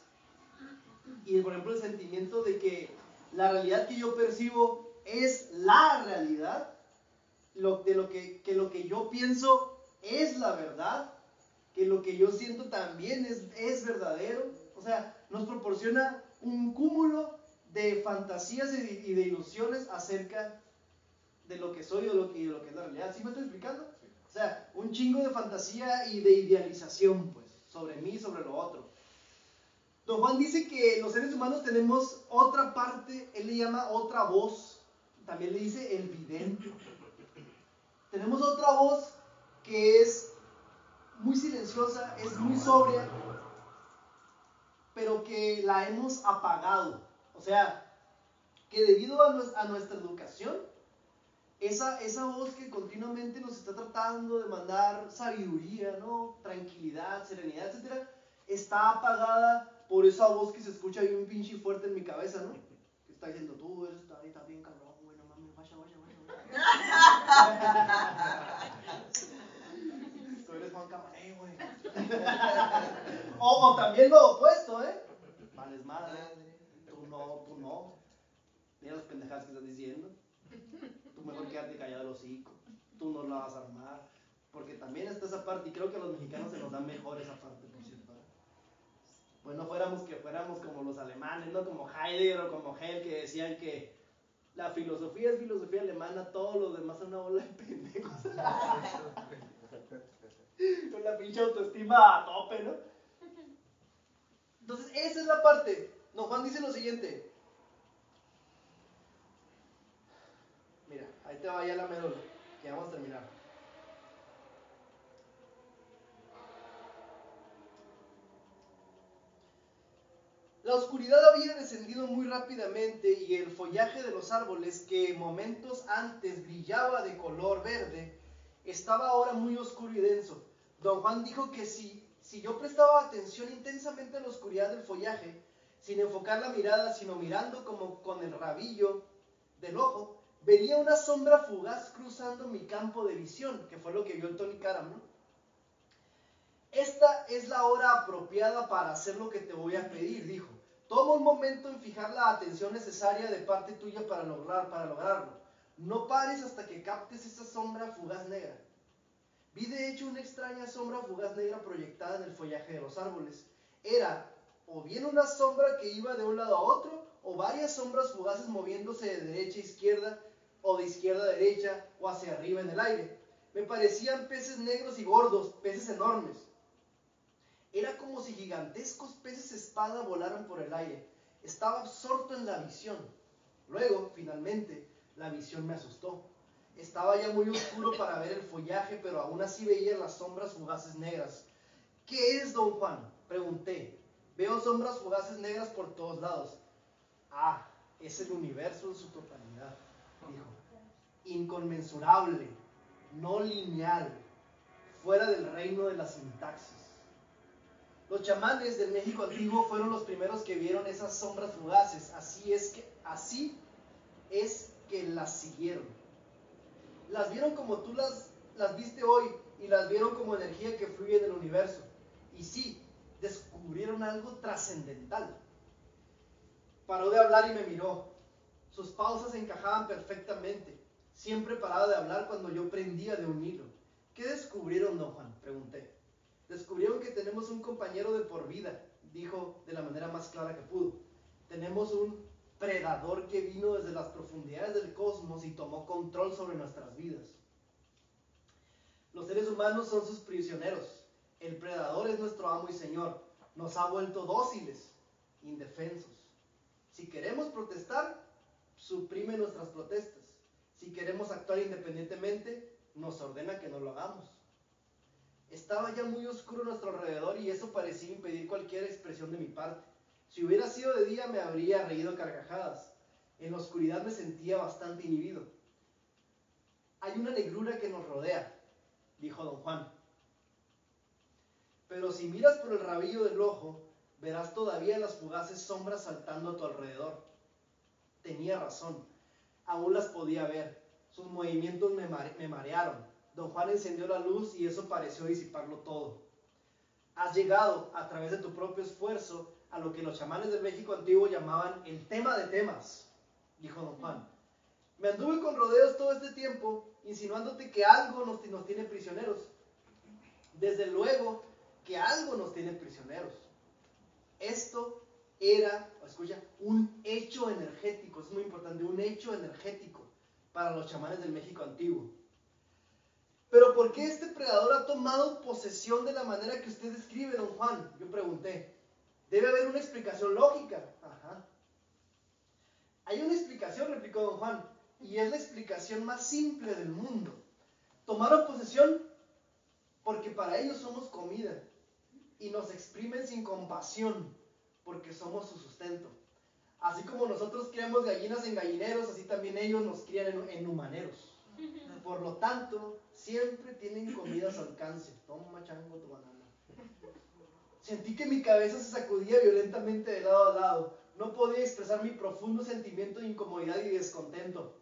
Y por ejemplo el sentimiento de que la realidad que yo percibo es la realidad. Lo, de lo que, que lo que yo pienso es la verdad que lo que yo siento también es, es verdadero. O sea, nos proporciona un cúmulo de fantasías y de, ilusiones acerca de lo que soy o lo que, de lo que es la realidad. ¿Sí me estoy explicando? O sea, un chingo de fantasía y de idealización, pues, sobre mí, sobre lo otro. Don Juan dice que los seres humanos tenemos otra parte, él le llama otra voz, también le dice el vidente. Tenemos otra voz que es muy silenciosa, es muy sobria, pero que la hemos apagado. O sea, que debido a, a nuestra educación, esa, esa voz que continuamente nos está tratando de mandar sabiduría, ¿no? tranquilidad, serenidad, etc., está apagada por esa voz que se escucha bien pinche fuerte en mi cabeza, ¿no? Que está diciendo, tú eres está bien cabrón, güey, no mames, vaya, vaya, vaya. Juan güey. o, también lo opuesto, ¿eh? Vales madre. Tú no, tú no. Mira las pendejadas que estás diciendo. Tú mejor quédate callado el hocico. Tú no la vas a armar. Porque también está esa parte, y creo que a los mexicanos se nos da mejor esa parte, por cierto. ¿eh? Pues no fuéramos que fuéramos como los alemanes, ¿no? Como Heidegger o como Hegel, que decían que la filosofía es filosofía alemana, todo lo demás es una bola de pendejos. Con la pinche autoestima a tope, ¿no? Entonces, esa es la parte. No, Juan dice lo siguiente. Mira, ahí te va ya la médula, que vamos a terminar. La oscuridad había descendido muy rápidamente y el follaje de los árboles, que momentos antes brillaba de color verde, estaba ahora muy oscuro y denso. Don Juan dijo que si, si yo prestaba atención intensamente a la oscuridad del follaje, sin enfocar la mirada, sino mirando como con el rabillo del ojo, vería una sombra fugaz cruzando mi campo de visión, que fue lo que vio Tony Karam. Esta es la hora apropiada para hacer lo que te voy a pedir, dijo. Toma un momento en fijar la atención necesaria de parte tuya para, para lograrlo. No pares hasta que captes esa sombra fugaz negra. Vi de hecho una extraña sombra fugaz negra proyectada en el follaje de los árboles. Era o bien una sombra que iba de un lado a otro, o varias sombras fugaces moviéndose de derecha a izquierda, o de izquierda a derecha, o hacia arriba en el aire. Me parecían peces negros y gordos, peces enormes. Era como si gigantescos peces espada volaran por el aire. Estaba absorto en la visión. Luego, finalmente, la visión me asustó. Estaba ya muy oscuro para ver el follaje, pero aún así veía las sombras fugaces negras. ¿Qué es, don Juan? Pregunté. Veo sombras fugaces negras por todos lados. Ah, es el universo en su totalidad, dijo. Inconmensurable, no lineal, fuera del reino de la sintaxis. Los chamanes del México antiguo fueron los primeros que vieron esas sombras fugaces. Así es que, así es que las siguieron. Las vieron como tú las, las viste hoy y las vieron como energía que fluye del universo. Y sí, descubrieron algo trascendental. Paró de hablar y me miró. Sus pausas encajaban perfectamente. Siempre paraba de hablar cuando yo prendía de un hilo. ¿Qué descubrieron, don Juan? Pregunté. Descubrieron que tenemos un compañero de por vida, dijo de la manera más clara que pudo. Tenemos un predador que vino desde las profundidades del cosmos y tomó control sobre nuestras vidas. Los seres humanos son sus prisioneros. El predador es nuestro amo y señor. Nos ha vuelto dóciles, indefensos. Si queremos protestar, suprime nuestras protestas. Si queremos actuar independientemente, nos ordena que no lo hagamos. Estaba ya muy oscuro a nuestro alrededor y eso parecía impedir cualquier expresión de mi parte. Si hubiera sido de día me habría reído carcajadas. En la oscuridad me sentía bastante inhibido. Hay una negrura que nos rodea, dijo don Juan. Pero si miras por el rabillo del ojo, verás todavía las fugaces sombras saltando a tu alrededor. Tenía razón, aún las podía ver. Sus movimientos me, me marearon. Don Juan encendió la luz y eso pareció disiparlo todo. Has llegado, a través de tu propio esfuerzo, a lo que los chamanes del México antiguo llamaban el tema de temas, dijo don Juan. Me anduve con rodeos todo este tiempo, insinuándote que algo nos, nos tiene prisioneros. Desde luego que algo nos tiene prisioneros. Esto era, escucha, un hecho energético, es muy importante, un hecho energético para los chamanes del México antiguo. Pero ¿por qué este predador ha tomado posesión de la manera que usted describe, don Juan? Yo pregunté. Debe haber una explicación lógica. Hay una explicación, replicó don Juan, y es la explicación más simple del mundo. Tomaron posesión porque para ellos somos comida y nos exprimen sin compasión porque somos su sustento. Así como nosotros criamos gallinas en gallineros, así también ellos nos crían en, en humaneros. Por lo tanto, siempre tienen comida a su alcance. Toma, chango, tu banana. Sentí que mi cabeza se sacudía violentamente de lado a lado. No podía expresar mi profundo sentimiento de incomodidad y descontento.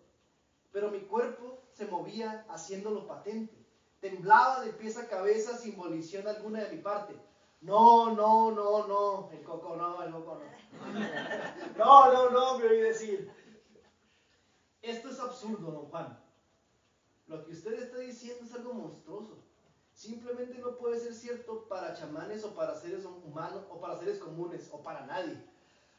Pero mi cuerpo se movía haciéndolo patente. Temblaba de pies a cabeza sin volición alguna de mi parte. No, no, no, no. El coco no, el coco no. No, no, no, me oí decir. Esto es absurdo, don Juan. Lo que usted está diciendo es algo monstruoso. Simplemente no puede ser cierto para chamanes o para seres humanos o para seres comunes o para nadie.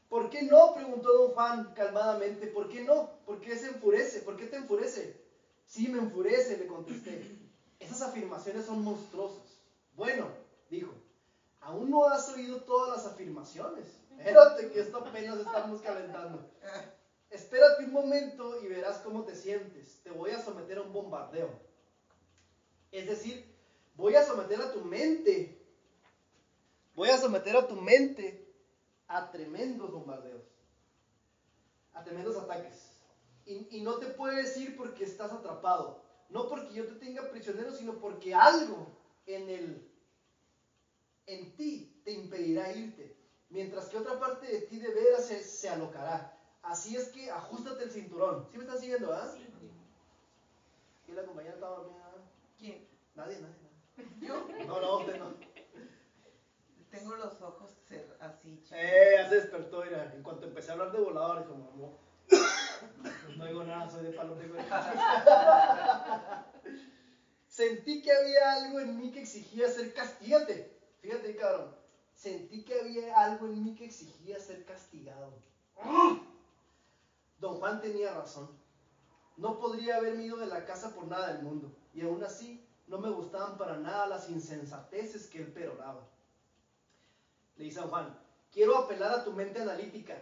¿Por qué no? preguntó don Juan calmadamente. ¿Por qué no? ¿Por qué se enfurece? ¿Por qué te enfurece? Sí, me enfurece, le contesté. Esas afirmaciones son monstruosas. Bueno, dijo, aún no has oído todas las afirmaciones. Espérate que esto apenas estamos calentando. Espérate un momento y verás cómo te sientes. Te voy a someter a un bombardeo. Es decir, voy a someter a tu mente. Voy a someter a tu mente a tremendos bombardeos. A tremendos ataques. Y, y no te puedes ir porque estás atrapado. No porque yo te tenga prisionero, sino porque algo en el en ti te impedirá irte, mientras que otra parte de ti de veras se, se alocará. Así es que ajustate el cinturón. ¿Sí me están siguiendo, ah? ¿Y la compañera estaba dormida? ¿Quién? Nadie, nadie, nadie. Yo No, no, usted no. tengo los ojos así, chicos. Eh, ya se despertó, mira. En cuanto empecé a hablar de voladores, como, "Amor, no digo nada, soy de palo tengo Sentí que había algo en mí que exigía ser castigate. Fíjate, cabrón. Sentí que había algo en mí que exigía ser castigado. Don Juan tenía razón. No podría haberme ido de la casa por nada del mundo. Y aún así, no me gustaban para nada las insensateces que él peroraba. Le dice a Juan, quiero apelar a tu mente analítica.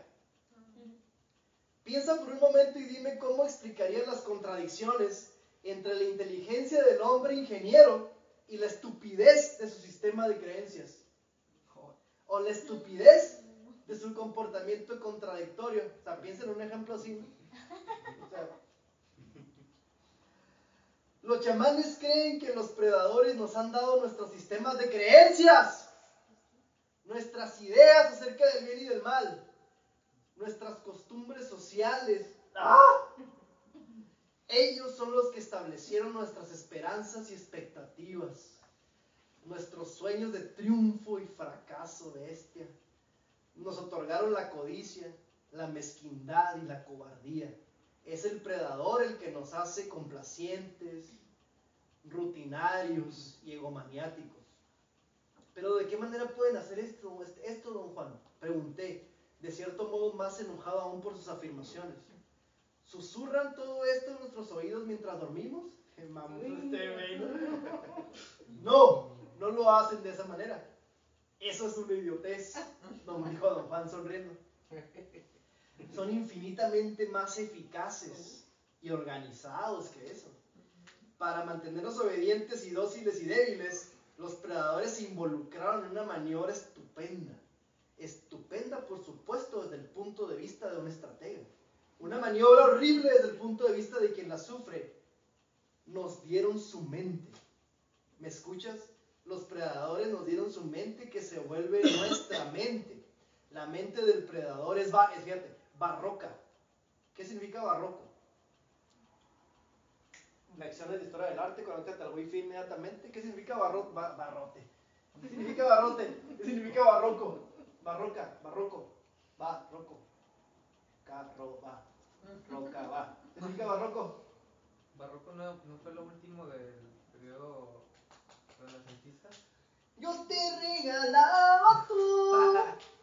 Piensa por un momento y dime cómo explicarías las contradicciones entre la inteligencia del hombre ingeniero y la estupidez de su sistema de creencias. O la estupidez de su comportamiento contradictorio. O sea, piensa en un ejemplo así. O sea, los chamanes creen que los predadores nos han dado nuestros sistemas de creencias, nuestras ideas acerca del bien y del mal, nuestras costumbres sociales. ¡Ah! Ellos son los que establecieron nuestras esperanzas y expectativas, nuestros sueños de triunfo y fracaso bestia. Nos otorgaron la codicia, la mezquindad y la cobardía. Es el predador el que nos hace complacientes, rutinarios y egomaniáticos. Pero ¿de qué manera pueden hacer esto, esto, don Juan? Pregunté, de cierto modo más enojado aún por sus afirmaciones. ¿Susurran todo esto en nuestros oídos mientras dormimos? Qué mamón este ¿no? No, no lo hacen de esa manera. Eso es una idiotez, nos dijo don Juan sonriendo. Son infinitamente más eficaces y organizados que eso. Para mantenernos obedientes y dóciles y débiles, los predadores se involucraron en una maniobra estupenda. Estupenda, por supuesto, desde el punto de vista de un estratega. Una maniobra horrible desde el punto de vista de quien la sufre. Nos dieron su mente. ¿Me escuchas? Los predadores nos dieron su mente que se vuelve nuestra mente. La mente del predador es, es, fíjate, barroca. ¿Qué significa barroco? Lecciones de historia del arte, conéctate al wifi inmediatamente. ¿Qué significa barro- ba- barrote? ¿Qué significa barrote? ¿Qué significa barroco? Barroca, barroco, barroco. Carro, va. Roca, va. ¿Qué significa barroco? Barroco no, no fue lo último del periodo renacentista. Yo te regalaba tú.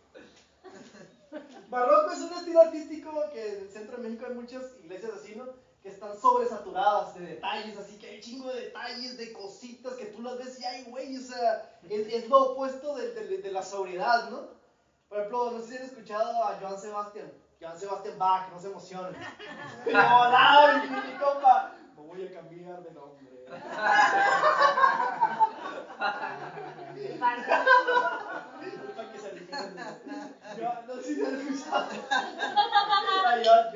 Barroco es un estilo artístico que en el centro de México hay muchas iglesias así, ¿no? Que están sobresaturadas de detalles, así que hay chingo de detalles, de cositas que tú las ves y ay, güey, o sea, es, es lo opuesto de, de- de la sobriedad, ¿no? Por ejemplo, no sé si han escuchado a Joan Sebastián, Joan Sebastián Bach, no se emocionen. Pero volado, mi, compa, me voy a cambiar de nombre. Para que se alivianen. Yo, no sé si se han escuchado. Ah, Joan-.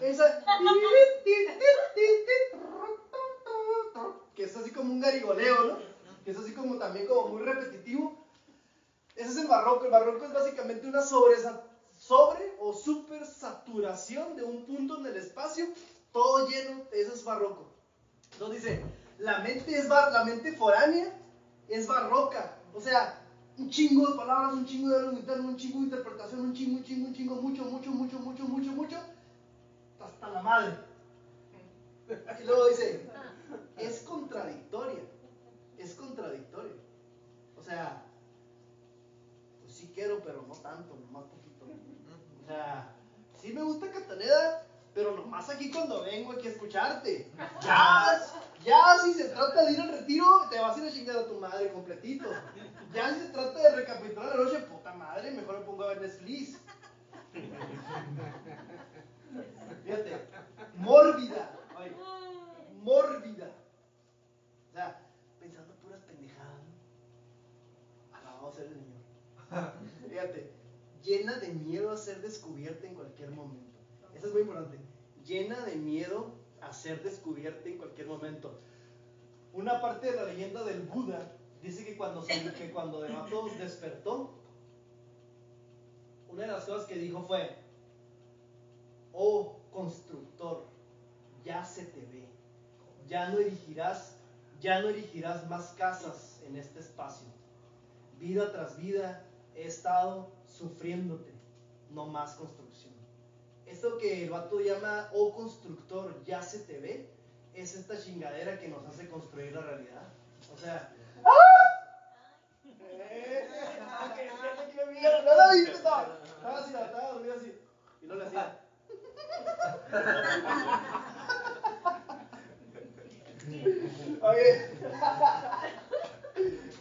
Esa. Que es así como un garigoleo, ¿no? Que es así como también como muy repetitivo. Ese es el barroco. El barroco es básicamente una sobre, sobre o super saturación de un punto en el espacio, todo lleno. Eso es barroco. Entonces dice, la mente es bar, la mente foránea es barroca. O sea, un chingo de palabras, un chingo de diálogo interno, un chingo de interpretación, un chingo, un chingo, un chingo, mucho, mucho, mucho, mucho, mucho, mucho, hasta la madre. Y luego dice, es contradictoria, es contradictoria. O sea, pues sí quiero, pero no tanto, nomás poquito. O sea, sí me gusta Cataneda, pero nomás aquí cuando vengo aquí a escucharte. Ya, ya si se trata de ir al retiro, te vas a ir a chingar a tu madre completito. Ya se trata de recapitular la noche, puta madre, mejor me pongo a ver Netflix. Fíjate, mórbida, mórbida. O sea, pensando puras pendejadas, ¿no? Alabado sea el Señor. Fíjate, llena de miedo a ser descubierta en cualquier momento. Eso es muy importante. Llena de miedo a ser descubierta en cualquier momento. Una parte de la leyenda del Buda dice que cuando, se, que cuando de despertó, una de las cosas que dijo fue, oh constructor, ya se te ve. Ya no erigirás, ya no erigirás más casas en este espacio. Vida tras vida he estado sufriéndote, no más construcción. Esto que el vato llama, oh constructor, ya se te ve, es esta chingadera que nos hace construir la realidad. O sea, no la no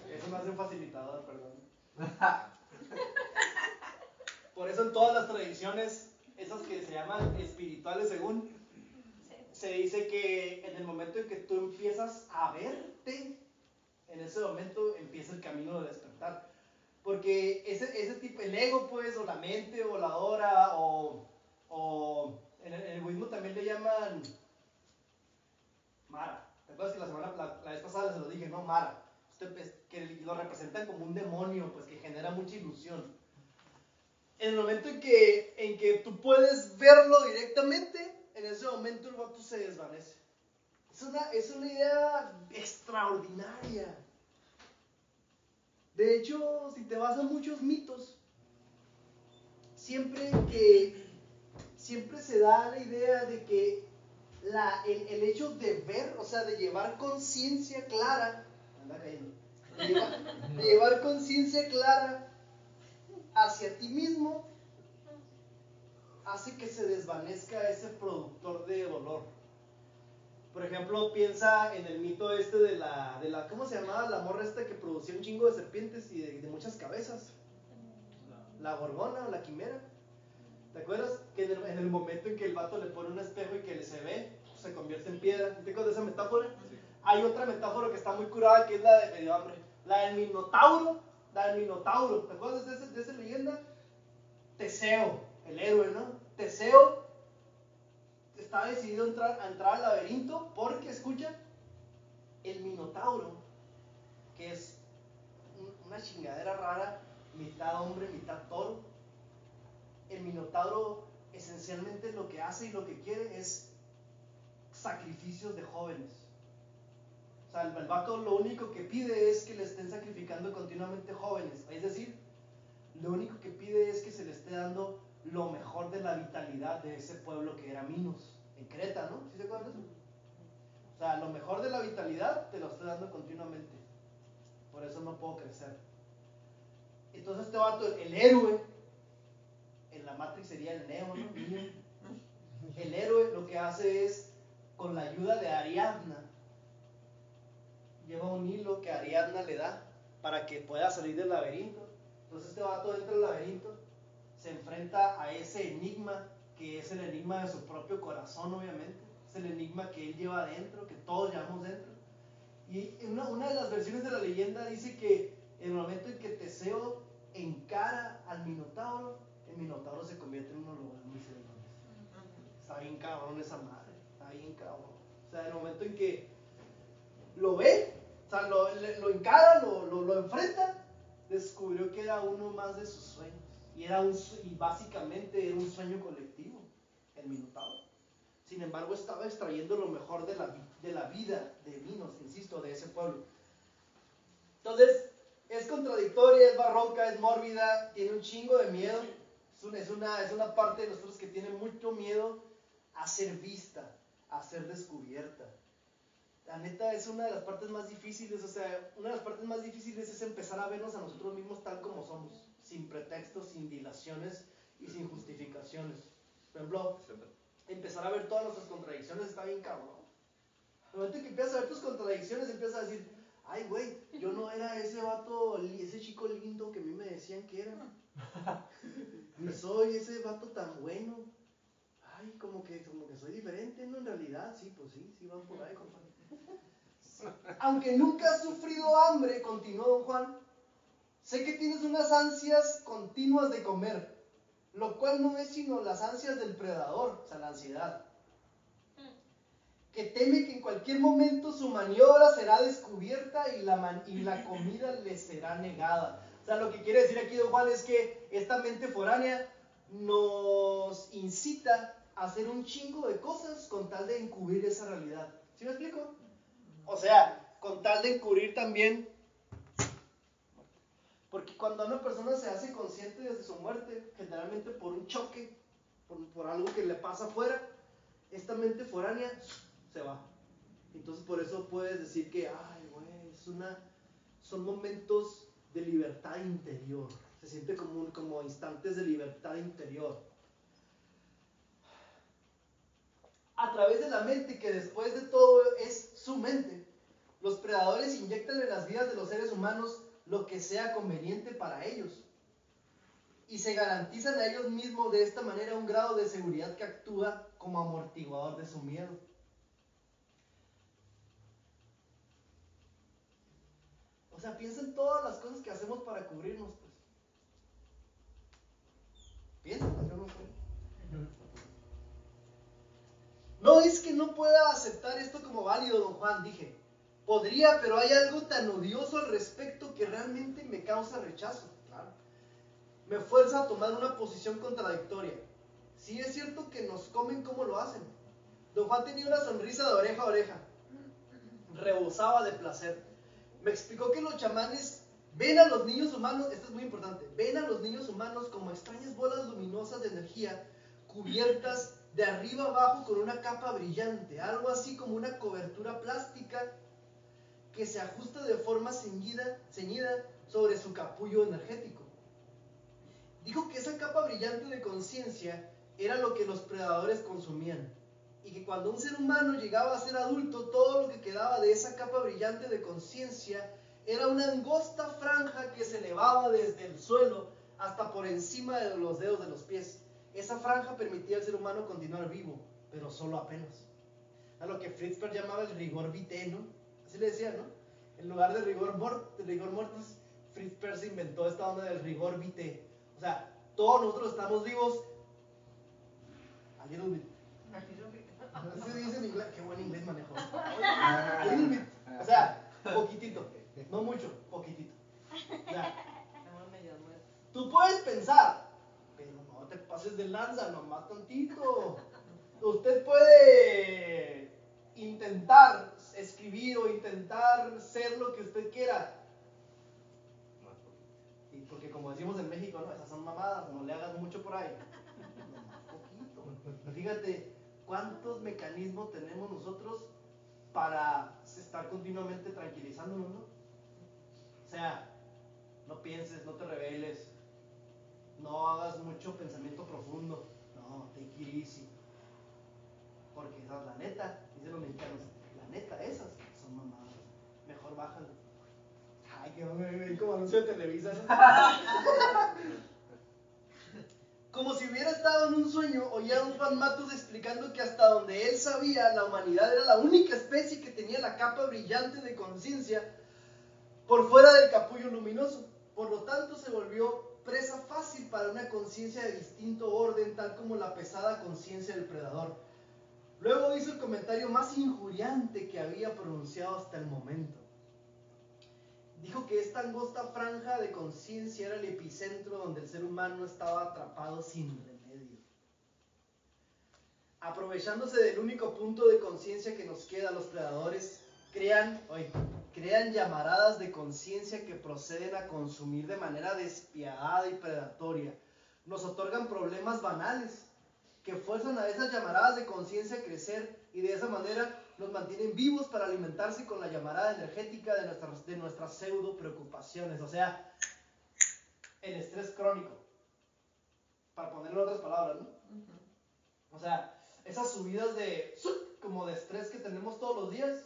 eso me hace un facilitador, perdón. Por eso en todas las tradiciones, esas que se llaman espirituales según, se dice que en el momento en que tú empiezas a verte, en ese momento empieza el camino de despertar. Porque ese, tipo, el ego, pues, o la mente, o la hora, o, en el, en el budismo también le llaman Mara. ¿Te acuerdas que la semana, la, vez pasada se lo dije, no? Mara. Pues, que lo representan como un demonio, pues, que genera mucha ilusión. En el momento en que, en que tú puedes verlo directamente, en ese momento el vato se desvanece. Es una, es una idea extraordinaria. De hecho, si te vas a muchos mitos, siempre que siempre se da la idea de que la, el, el hecho de ver, o sea, de llevar conciencia clara, anda cayendo, de llevar, de llevar conciencia clara hacia ti mismo, hace que se desvanezca ese productor de dolor. Por ejemplo, piensa en el mito este de la, de la ¿cómo se llamaba? La morra esta que producía un chingo de serpientes y de, de muchas cabezas. La gorgona o la quimera. ¿Te acuerdas? Que en el, en el momento en que el vato le pone un espejo y que se ve, se convierte en piedra. ¿Te acuerdas de esa metáfora? Hay otra metáfora que está muy curada que es la de medio hambre. La del Minotauro. La del Minotauro. ¿Te acuerdas de, ese- de esa leyenda? Teseo, el héroe, ¿no? Teseo está decidido entrar, a entrar al laberinto porque, escucha, el Minotauro, que es un- una chingadera rara, mitad hombre, mitad toro, el Minotauro esencialmente lo que hace y lo que quiere es sacrificios de jóvenes. O sea, el, lo único que pide es que le estén sacrificando continuamente jóvenes. Es decir, lo único que pide es que se le esté dando lo mejor de la vitalidad de ese pueblo que era Minos, en Creta, ¿no? ¿Sí se acuerdan de eso? O sea, lo mejor de la vitalidad te lo estoy dando continuamente. Por eso no puedo crecer. Entonces este vato, el héroe, en la Matrix sería el Neo, ¿no? El héroe lo que hace es, con la ayuda de Ariadna, lleva un hilo que Ariadna le da para que pueda salir del laberinto. Entonces este vato entra al laberinto, se enfrenta a ese enigma que es el enigma de su propio corazón, obviamente. Es el enigma que él lleva adentro, que todos llevamos dentro. Y una, de las versiones de la leyenda dice que en el momento en que Teseo encara al Minotauro, el Minotauro se convierte en de los más miserables. Está bien cabrón esa madre, está bien cabrón. O sea, en el momento en que lo ve, o sea, lo, lo encara, lo, lo, lo enfrenta, descubrió que era uno más de sus sueños. Y, era un, y básicamente era un sueño colectivo, el Minotauro. Sin embargo, estaba extrayendo lo mejor de la, de la vida de Minos, insisto, de ese pueblo. Entonces, es contradictoria, es barroca, es mórbida, tiene un chingo de miedo. Es una, es una, es una parte de nosotros que tiene mucho miedo a ser vista, a ser descubierta. La neta es una de las partes más difíciles, o sea, una de las partes más difíciles es empezar a vernos a nosotros mismos tal como somos, sin pretextos, sin dilaciones y sin justificaciones. Por ejemplo, empezar a ver todas nuestras contradicciones está bien cabrón. El momento que empiezas a ver tus contradicciones, empiezas a decir, ay, güey, yo no era ese vato, ese chico lindo que a mí me decían que era. Ni soy ese vato tan bueno. Ay, como que, como que soy diferente, ¿no? En realidad, sí, pues sí, sí van por ahí, compadre. Aunque nunca has sufrido hambre, continuó don Juan, sé que tienes unas ansias continuas de comer, lo cual no es sino las ansias del predador, o sea, la ansiedad, que teme que en cualquier momento su maniobra será descubierta y la, man- y la comida le será negada. O sea, lo que quiere decir aquí don Juan es que esta mente foránea nos incita a hacer un chingo de cosas con tal de encubrir esa realidad. ¿Sí me explico? O sea, con tal de encubrir también porque cuando una persona se hace consciente de su muerte, generalmente por un choque, por, algo que le pasa afuera, esta mente foránea se va. Entonces por eso puedes decir que, ay, es son momentos de libertad interior. Se siente como, un- como instantes de libertad interior. A través de la mente, que después de todo es su mente, los predadores inyectan en las vidas de los seres humanos lo que sea conveniente para ellos. Y se garantizan a ellos mismos de esta manera un grado de seguridad que actúa como amortiguador de su miedo. O sea, piensa en todas las cosas que hacemos para cubrirnos, pues. No sé. No es que no pueda aceptar esto como válido, don Juan, dije. Podría, pero hay algo tan odioso al respecto que realmente me causa rechazo. Claro. Me fuerza a tomar una posición contradictoria. Sí es cierto que nos comen como lo hacen. Don Juan tenía una sonrisa de oreja a oreja. Rebosaba de placer. Me explicó que los chamanes ven a los niños humanos, esto es muy importante, ven a los niños humanos como extrañas bolas luminosas de energía cubiertas de arriba abajo con una capa brillante, algo así como una cobertura plástica que se ajusta de forma ceñida, ceñida sobre su capullo energético. Dijo que esa capa brillante de conciencia era lo que los predadores consumían y que cuando un ser humano llegaba a ser adulto, todo lo que quedaba de esa capa brillante de conciencia era una angosta franja que se elevaba desde el suelo hasta por encima de los dedos de los pies. Esa franja permitía al ser humano continuar vivo, pero solo apenas. A lo que Fritz Perls llamaba el rigor vitae, ¿no? Así le decía, ¿no? En lugar de rigor, mort de rigor mortis, Fritz Perls inventó esta onda del rigor vitae. O sea, todos nosotros estamos vivos. A little bit. Así se dice en inglés. Qué buen inglés manejo. A little bit. O sea, poquitito. No mucho, poquitito. O sea. Tú puedes pensar, pero no te pases de lanza, nomás tantito. Usted puede intentar escribir o intentar ser lo que usted quiera. Y porque como decimos en México, no, esas son mamadas, no le hagas mucho por ahí. Poquito. Fíjate cuántos mecanismos tenemos nosotros para estar continuamente tranquilizándonos, ¿no? O sea, no pienses, no te rebeles, no hagas mucho pensamiento profundo, no, take it. Porque esas, la neta, dicen los mexicanos, neta, esas son mamadas. Mejor bájalo. Ay, que me ven como anuncio de Televisa. ¿no? Como si hubiera estado en un sueño, oía a un Juan Matos explicando que hasta donde él sabía, la humanidad era la única especie que tenía la capa brillante de conciencia por fuera del capullo luminoso. Por lo tanto, se volvió presa fácil para una conciencia de distinto orden, tal como la pesada conciencia del predador. Luego hizo el comentario más injuriante que había pronunciado hasta el momento. Dijo que esta angosta franja de conciencia era el epicentro donde el ser humano estaba atrapado sin remedio. Aprovechándose del único punto de conciencia que nos queda, los predadores crean, oye, crean llamaradas de conciencia que proceden a consumir de manera despiadada y predatoria. Nos otorgan problemas banales que fuerzan a esas llamaradas de conciencia a crecer y de esa manera nos mantienen vivos para alimentarse con la llamarada energética de nuestras, de nuestras pseudo preocupaciones, o sea, el estrés crónico, para ponerlo en otras palabras, ¿no? O sea, esas subidas de, como de estrés que tenemos todos los días,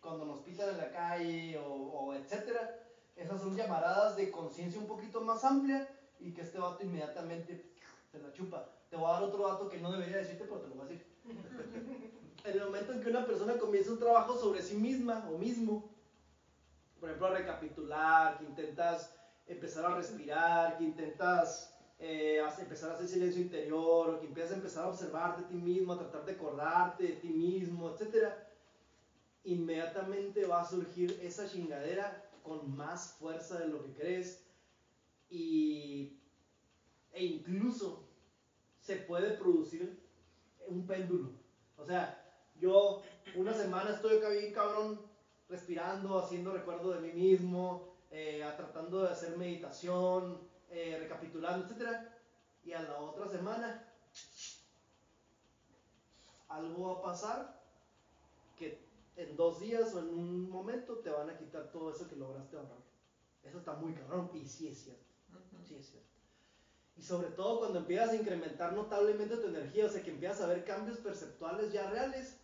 cuando nos pitan en la calle o, o etcétera, esas son llamaradas de conciencia un poquito más amplia y que este vato inmediatamente se la chupa. Te voy a dar otro dato que no debería decirte, pero te lo voy a decir. En el momento en que una persona comienza un trabajo sobre sí misma o mismo, por ejemplo, a recapitular, que intentas empezar a respirar, que intentas eh, empezar a hacer silencio interior, o que empiezas a empezar a observarte a ti mismo, a tratar de acordarte de ti mismo, etcétera, inmediatamente va a surgir esa chingadera con más fuerza de lo que crees y, e incluso se puede producir un péndulo. O sea, yo una semana estoy acá bien cabrón, respirando, haciendo recuerdo de mí mismo, eh, tratando de hacer meditación, eh, recapitulando, etc. Y a la otra semana, algo va a pasar que en dos días o en un momento te van a quitar todo eso que lograste ahorrar. Eso está muy cabrón y sí es cierto. Sí, es cierto. Y sobre todo cuando empiezas a incrementar notablemente tu energía, o sea, que empiezas a ver cambios perceptuales ya reales,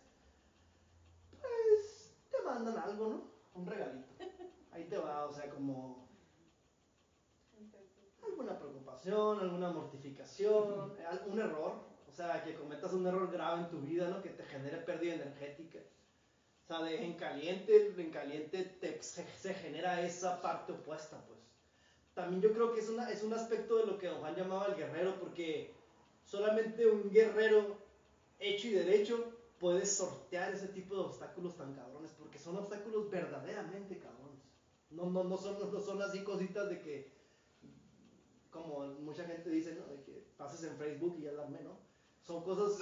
pues te mandan algo, ¿no? Un regalito. Ahí te va, o sea, como alguna preocupación, alguna mortificación, algún error, o sea, que cometas un error grave en tu vida, ¿no? Que te genere pérdida energética. O sea, de en caliente, en caliente te- se, se genera esa parte opuesta, pues. También yo creo que es, una, es un aspecto de lo que Don Juan llamaba el guerrero, porque solamente un guerrero hecho y derecho puede sortear ese tipo de obstáculos tan cabrones, porque son obstáculos verdaderamente cabrones. No, no, no, son, no son así cositas de que, como mucha gente dice, ¿no? De que pases en Facebook y ya la armé, ¿no? Son cosas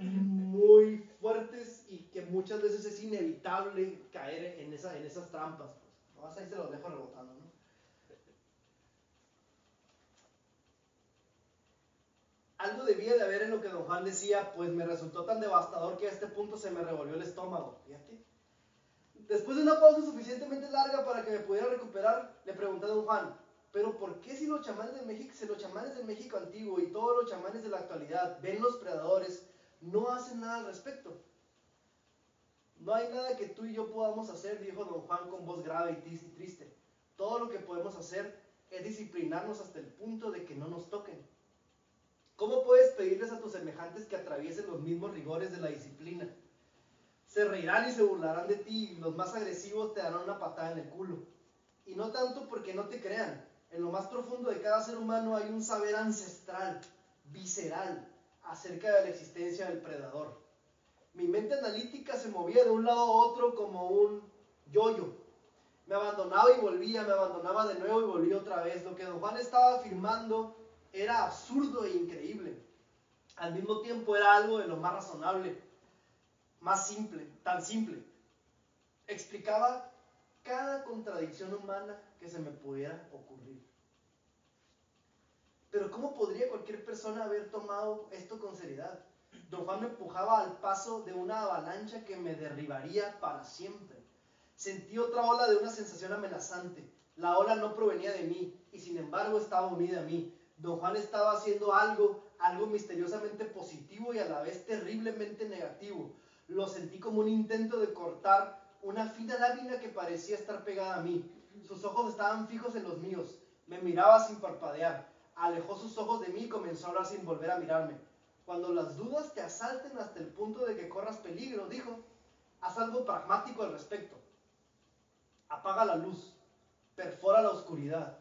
muy fuertes y que muchas veces es inevitable caer en, esa, en esas trampas. Pues. Nomás ahí se los dejo rebotando, ¿no? Algo debía de haber en lo que don Juan decía, pues me resultó tan devastador que a este punto se me revolvió el estómago. Fíjate. Después de una pausa suficientemente larga para que me pudiera recuperar, le pregunté a don Juan, pero ¿por qué si los chamanes de México, si los chamanes del México antiguo y todos los chamanes de la actualidad ven los predadores, no hacen nada al respecto? No hay nada que tú y yo podamos hacer, dijo don Juan con voz grave y triste. Todo lo que podemos hacer es disciplinarnos hasta el punto de que no nos toquen. ¿Cómo puedes pedirles a tus semejantes que atraviesen los mismos rigores de la disciplina? Se reirán y se burlarán de ti y los más agresivos te darán una patada en el culo. Y no tanto porque no te crean. En lo más profundo de cada ser humano hay un saber ancestral, visceral, acerca de la existencia del predador. Mi mente analítica se movía de un lado a otro como un yoyo. Me abandonaba y volvía, me abandonaba de nuevo y volvía otra vez. Lo que don Juan estaba afirmando era absurdo e increíble. Al mismo tiempo era algo de lo más razonable, más simple, tan simple. Explicaba cada contradicción humana que se me pudiera ocurrir. Pero ¿cómo podría cualquier persona haber tomado esto con seriedad? Don Juan me empujaba al paso de una avalancha que me derribaría para siempre. Sentí otra ola de una sensación amenazante. La ola no provenía de mí y sin embargo estaba unida a mí. Don Juan estaba haciendo algo, algo misteriosamente positivo y a la vez terriblemente negativo. Lo sentí como un intento de cortar una fina lámina que parecía estar pegada a mí. Sus ojos estaban fijos en los míos. Me miraba sin parpadear. Alejó sus ojos de mí y comenzó a hablar sin volver a mirarme. Cuando las dudas te asalten hasta el punto de que corras peligro, dijo, haz algo pragmático al respecto. Apaga la luz, perfora la oscuridad,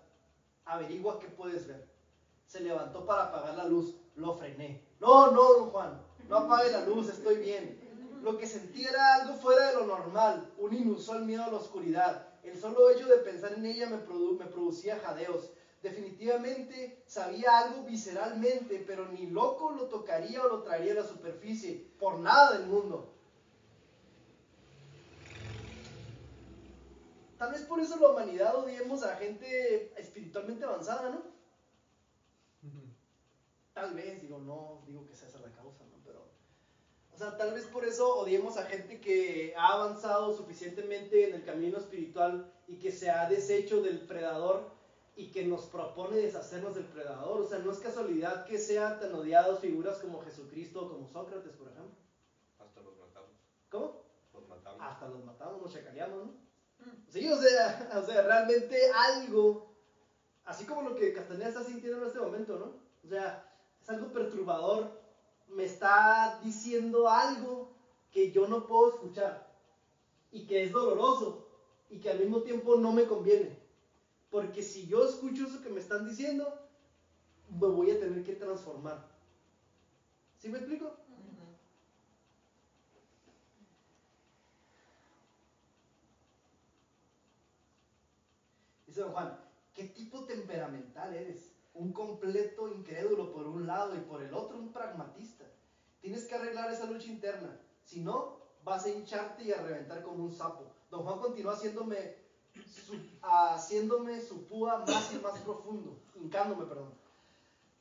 averigua qué puedes ver. Se levantó para apagar la luz, lo frené. No, no, don Juan, no apague la luz, estoy bien. Lo que sentí era algo fuera de lo normal, un inusual miedo a la oscuridad. El solo hecho de pensar en ella me, me producía jadeos. Definitivamente sabía algo visceralmente, pero ni loco lo tocaría o lo traería a la superficie, por nada del mundo. Tal vez por eso la humanidad odiemos a gente espiritualmente avanzada, ¿no? Tal vez, digo, no digo que sea esa la causa, ¿no? Pero, o sea, tal vez por eso odiemos a gente que ha avanzado suficientemente en el camino espiritual y que se ha deshecho del predador y que nos propone deshacernos del predador. O sea, no es casualidad que sean tan odiadas figuras como Jesucristo o como Sócrates, por ejemplo. Hasta los matamos. ¿Cómo? Los matamos. Hasta los matamos, nos chacaleamos, ¿no? Sí, o sea, o sea, realmente algo, así como lo que Castaneda está sintiendo en este momento, ¿no? O sea, es algo perturbador, me está diciendo algo que yo no puedo escuchar y que es doloroso y que al mismo tiempo no me conviene. Porque si yo escucho eso que me están diciendo, me voy a tener que transformar. ¿Sí me explico? Dice don Juan, ¿qué tipo temperamental eres? Un completo incrédulo por un lado y por el otro un pragmatista. Tienes que arreglar esa lucha interna. Si no, vas a hincharte y a reventar como un sapo. Don Juan continúa haciéndome su, haciéndome su púa más y más profundo, hincándome, perdón.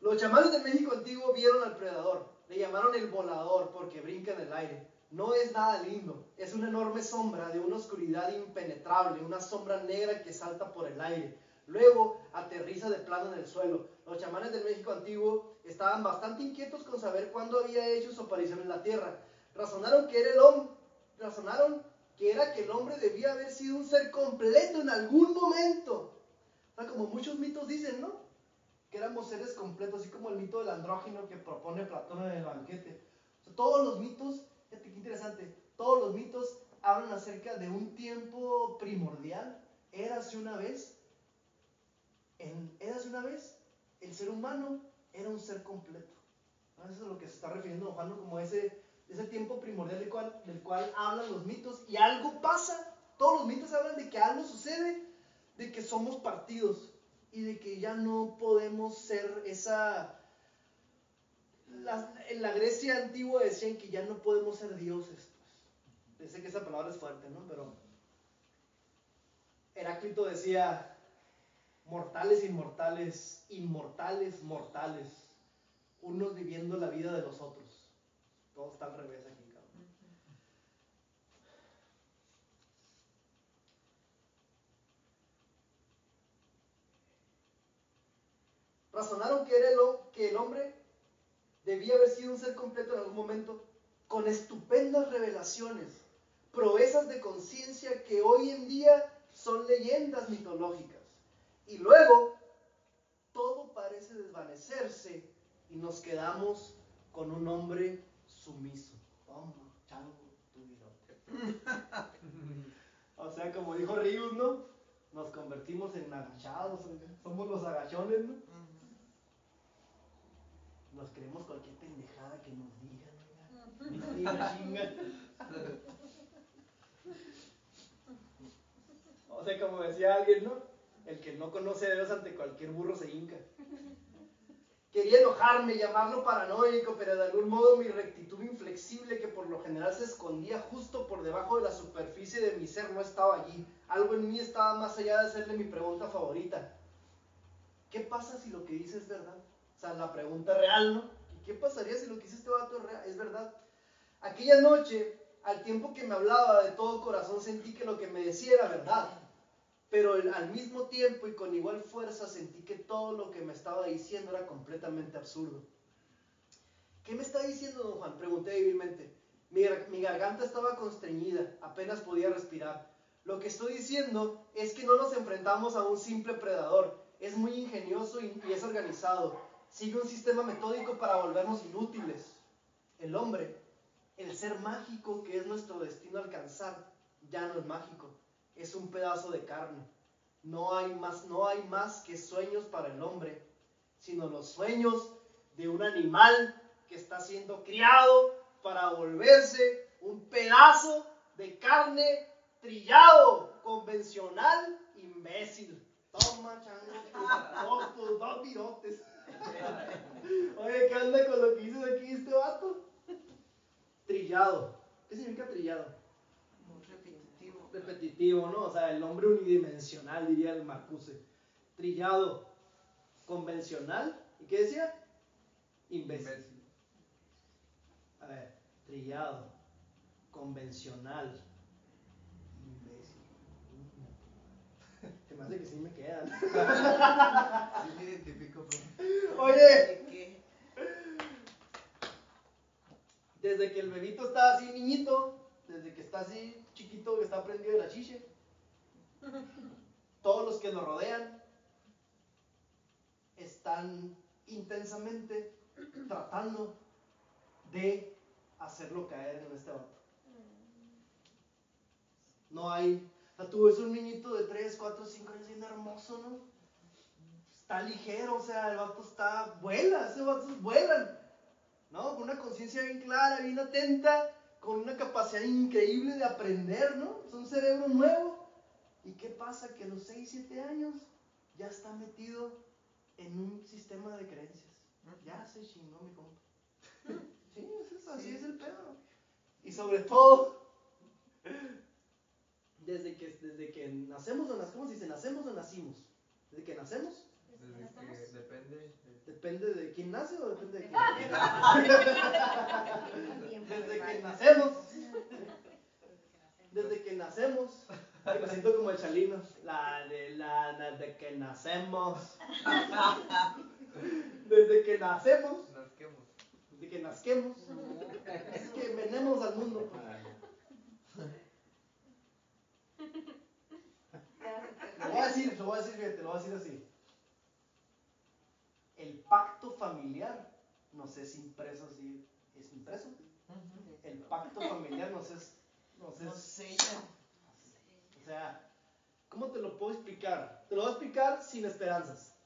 Los chamanes de México antiguo vieron al predador, le llamaron el volador porque brinca en el aire. No es nada lindo, es una enorme sombra de una oscuridad impenetrable, una sombra negra que salta por el aire. Luego aterriza de plano en el suelo. Los chamanes del México antiguo estaban bastante inquietos con saber cuándo había hecho su aparición en la tierra. Razonaron que era el hombre, razonaron que era que el hombre debía haber sido un ser completo en algún momento. O como muchos mitos dicen, ¿no? Que éramos seres completos, así como el mito del andrógino que propone Platón en el banquete. Todos los mitos, fíjate qué interesante, todos los mitos hablan acerca de un tiempo primordial. Érase una vez, en una vez, el ser humano era un ser completo. Eso es a lo que se está refiriendo Juan como ese ese tiempo primordial del cual, del cual hablan los mitos y algo pasa. Todos los mitos hablan de que algo sucede, de que somos partidos y de que ya no podemos ser esa... en la Grecia antigua decían que ya no podemos ser dioses. Pues. Que esa palabra es fuerte, ¿no? Pero Heráclito decía, mortales, inmortales, inmortales, mortales, unos viviendo la vida de los otros. Todo está al revés aquí, cabrón. Razonaron que, que el hombre debía haber sido un ser completo en algún momento, con estupendas revelaciones, proezas de conciencia que hoy en día son leyendas mitológicas. Y luego, todo parece desvanecerse y nos quedamos con un hombre sumiso. Toma, chango, o sea, como dijo Rius, ¿no? Nos convertimos en agachados, somos los agachones, ¿no? Nos creemos cualquier pendejada que nos digan, ¿no? O sea, como decía alguien, ¿no? El que no conoce a Dios ante cualquier burro se hinca. Quería enojarme, llamarlo paranoico, pero de algún modo mi rectitud inflexible que por lo general se escondía justo por debajo de la superficie de mi ser no estaba allí. Algo en mí estaba más allá de hacerle mi pregunta favorita. ¿Qué pasa si lo que dice es verdad? O sea, la pregunta real, ¿no? ¿Y qué pasaría si lo que dice este vato es verdad? Aquella noche, al tiempo que me hablaba de todo corazón, sentí que lo que me decía era verdad pero al mismo tiempo y con igual fuerza sentí que todo lo que me estaba diciendo era completamente absurdo. ¿Qué me está diciendo, don Juan? Pregunté débilmente. Mi, garganta estaba constreñida, apenas podía respirar. Lo que estoy diciendo es que no nos enfrentamos a un simple predador. Es muy ingenioso y, y es organizado. Sigue un sistema metódico para volvernos inútiles. El hombre, el ser mágico que es nuestro destino alcanzar, ya no es mágico es un pedazo de carne. No hay más, no hay más que sueños para el hombre, sino los sueños de un animal que está siendo criado para volverse un pedazo de carne trillado, convencional, imbécil. Toma, chango, tus dos virotes. Oye, ¿qué anda con lo que dices aquí este vato? Trillado. ¿Qué significa trillado? Repetitivo, ¿no? O sea, el nombre unidimensional, diría el Marcuse. Trillado, convencional. ¿Y qué decía? Imbécil. A ver, trillado, convencional, imbécil. Se me hace que sí me quedan. Sí me identifico Oye, desde que el bebito está así niñito, desde que está así chiquito, que está prendido de la chiche. Todos los que lo rodean están intensamente tratando de hacerlo caer en este vato. No hay. O sea, tú ves un niñito de 3, 4, 5 años bien hermoso, ¿no? Está ligero, o sea, el vato está. vuela, ese vato vuelan, ¿no? Con una conciencia bien clara, bien atenta con una capacidad increíble de aprender, ¿no? Es un cerebro nuevo. ¿Y qué pasa? Que a los 6, 7 años ya está metido en un sistema de creencias. Ya se chingó mi compa. Sí, es eso, así es el pedo. Y sobre todo, desde que, desde que nacemos o nacemos, ¿cómo se dice? ¿Nacemos o nacimos? Desde que nacemos, Desde que depende. De- depende de quién nace o depende de quién. Bien, Desde que nacemos, desde que nacemos, me siento como el chalino, la de la, la de que nacemos, desde que nacemos, desde que nazquemos, es que venemos al mundo. Lo voy a decir, lo voy a decir, fíjate, lo voy a decir así. El pacto familiar nos es impreso así, es impreso. El pacto familiar nos es, nos No sé. O sea, ¿cómo te lo puedo explicar? Te lo voy a explicar sin esperanzas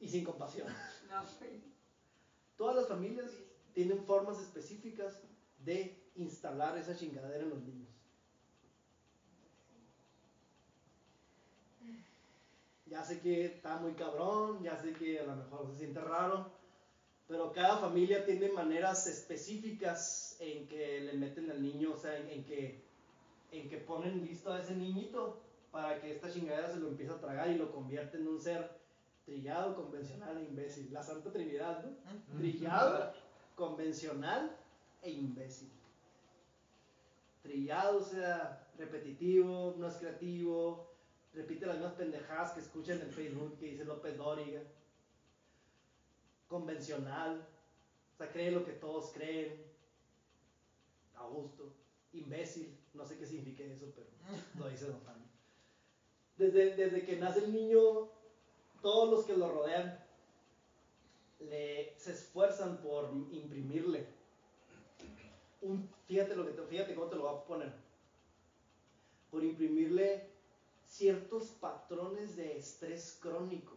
y sin compasión. Todas las familias tienen formas específicas de instalar esa chingadera en los niños. Ya sé que está muy cabrón, ya sé que a lo mejor se siente raro, pero cada familia tiene maneras específicas en que le meten al niño, o sea, en, en que en que ponen listo a ese niñito para que esta chingadera se lo empiece a tragar y lo convierte en un ser trillado, convencional e imbécil. La Santa Trinidad, ¿no? Trillado, convencional e imbécil. Trillado, o sea, repetitivo, no es creativo, repite las mismas pendejadas que escuchan en Facebook que dice López Dóriga. Convencional, o sea, cree lo que todos creen. A gusto. Imbécil, no sé qué significa eso, pero lo dice Don Juan. Desde, desde que nace el niño, todos los que lo rodean le, se esfuerzan por imprimirle un, fíjate lo que te, fíjate cómo te lo voy a poner, por imprimirle ciertos patrones de estrés crónico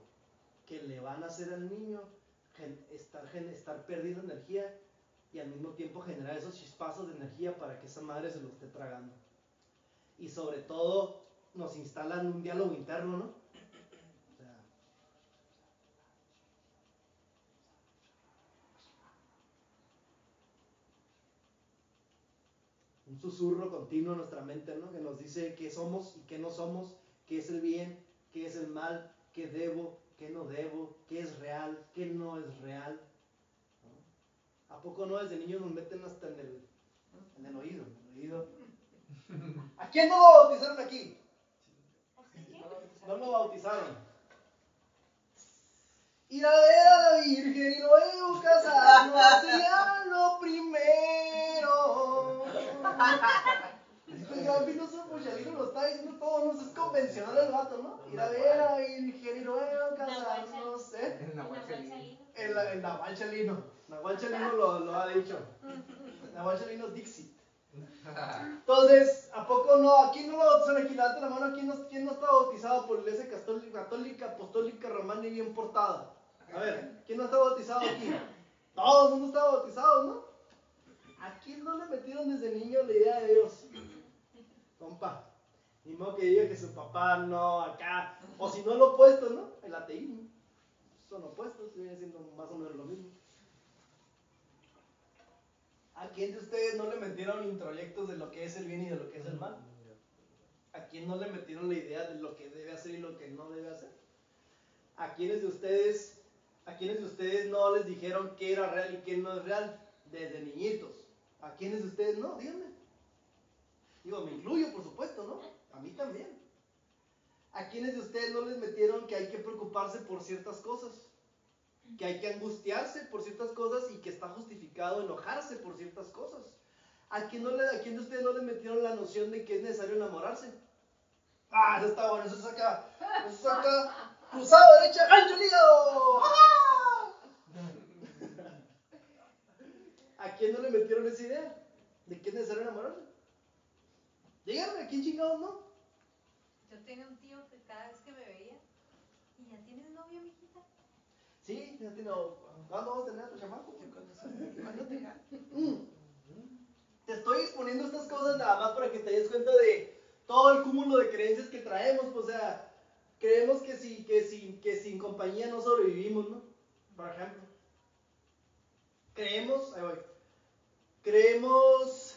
que le van a hacer al niño estar, estar perdiendo energía y al mismo tiempo generar esos chispazos de energía para que esa madre se lo esté tragando. Y sobre todo nos instalan un diálogo interno, ¿no? Un susurro continuo en nuestra mente, ¿no? Que nos dice qué somos y qué no somos, qué es el bien, qué es el mal, qué debo, qué no debo, qué es real, qué no es real. ¿no? ¿A poco no desde niños nos meten hasta en el, en el oído? En el oído. ¿A quién no lo bautizaron aquí? No lo bautizaron. Ir a ver a la Virgen y luego casarnos sería lo primero. El gran filósofo Chalino lo está diciendo todo, no es convencional el vato, ¿no? Ir a ver a la Virgen y luego casarnos, ¿eh? En Nahual Chalino. El, el Nahual Chalino. Nahual Chalino lo, lo ha dicho. Nahual Chalino Dixit. Entonces, ¿a poco no? ¿A quién no lo bautizaron aquí? Levanta la mano, ¿quién no, quién no está bautizado por la iglesia católica, católica, apostólica, romana y bien portada? A ver, ¿quién no está bautizado aquí? Todo el mundo está bautizado, ¿no? ¿A quién no le metieron desde niño la idea de Dios? Compa, ni modo que diga que su papá no, acá, o si no lo opuesto, ¿no? El ateísmo. Son opuestos, viene siendo más o menos lo mismo. ¿A quién de ustedes no le metieron introyectos de lo que es el bien y de lo que es el mal? ¿A quién no le metieron la idea de lo que debe hacer y lo que no debe hacer? ¿A quiénes de ustedes, a quiénes de ustedes no les dijeron qué era real y qué no es real desde niñitos? ¿A quiénes de ustedes no? Díganme. Digo, me incluyo, por supuesto, ¿no? A mí también. ¿A quiénes de ustedes no les metieron que hay que preocuparse por ciertas cosas? Que hay que angustiarse por ciertas cosas y que está justificado enojarse por ciertas cosas. ¿A quién, no le, ¿A quién de ustedes no les metieron la noción de que es necesario enamorarse? Ah, eso está bueno, eso es acá. Eso es acá. Cruzado derecha, gancho. ¡Ah! ¿A quién no le metieron esa idea? ¿De que es necesario enamorarse? Díganme, ¿a quién chingados no? Yo tenía un tío que cada vez que me veía, ¿y ya tienes novio, mijita? Sí, ya tiene. ¿Cuándo vas a tener a tu chamaco? ¿Cuándo te? Mm. Te estoy exponiendo estas cosas nada más para que te des cuenta de todo el cúmulo de creencias que traemos. pues, O sea, creemos que, sí, que, sin, que sin compañía no sobrevivimos, ¿no? Por ejemplo. Creemos, ahí voy. Creemos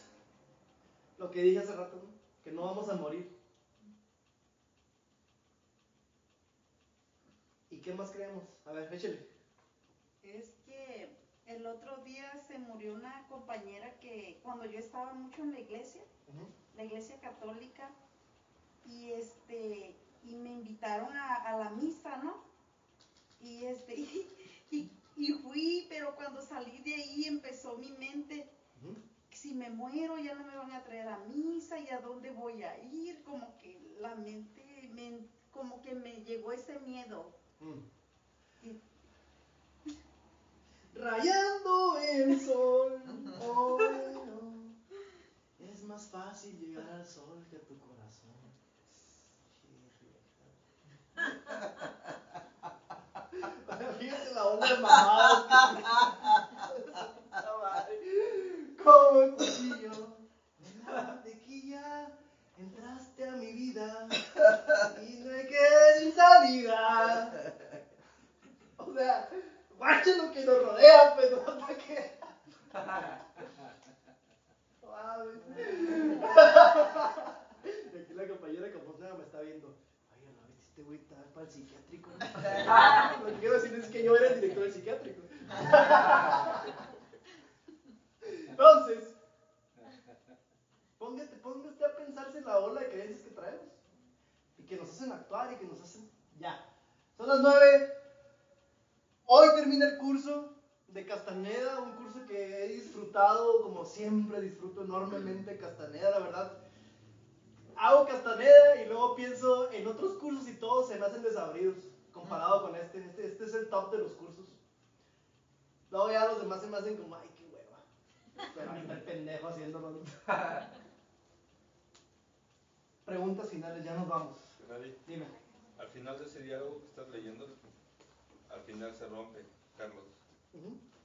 lo que dije hace rato, ¿no? Que no vamos a morir. ¿Y qué más creemos? A ver, échale. Es que el otro día se murió una compañera que cuando yo estaba mucho en la iglesia, la iglesia católica, y este y me invitaron a, a la misa, ¿no? Y este y, y- y fui, pero cuando salí de ahí empezó mi mente. Si me muero ya no me van a traer a misa y a dónde voy a ir, como que la mente me, como que me llegó ese miedo. Mm. Y- Rayando el sol, hoy no. Es más fácil llegar al sol que a tu corazón. Fíjate la onda de mamadas que. Como un cuchillo en la mantequilla entraste a mi vida y no hay que sin salida. O sea, guacha lo que nos rodea, pues, ¿no? ¿Para qué? Mames. Y Aquí la compañera Campos me está viendo. Ay, a la vez este güey está para el psiquiátrico. Lo que quiero decir es que yo era el director del psiquiátrico. Entonces, póngate, a pensarse en la ola de creencias que traemos. Y que nos hacen actuar y que nos hacen. Ya. Son las nueve. Hoy termina el curso de Castaneda, un curso que he disfrutado como siempre, disfruto enormemente Castaneda, la verdad. Hago Castaneda y luego pienso en otros cursos y todos se me hacen desabridos comparado con este. Este, este es el top de los cursos. Luego ya los demás se me hacen como. Pero ahí está el pendejo haciéndolo. Preguntas finales, ya nos vamos. Nadie. Dime. Al final de ese diálogo que estás leyendo, al final se rompe, Carlos.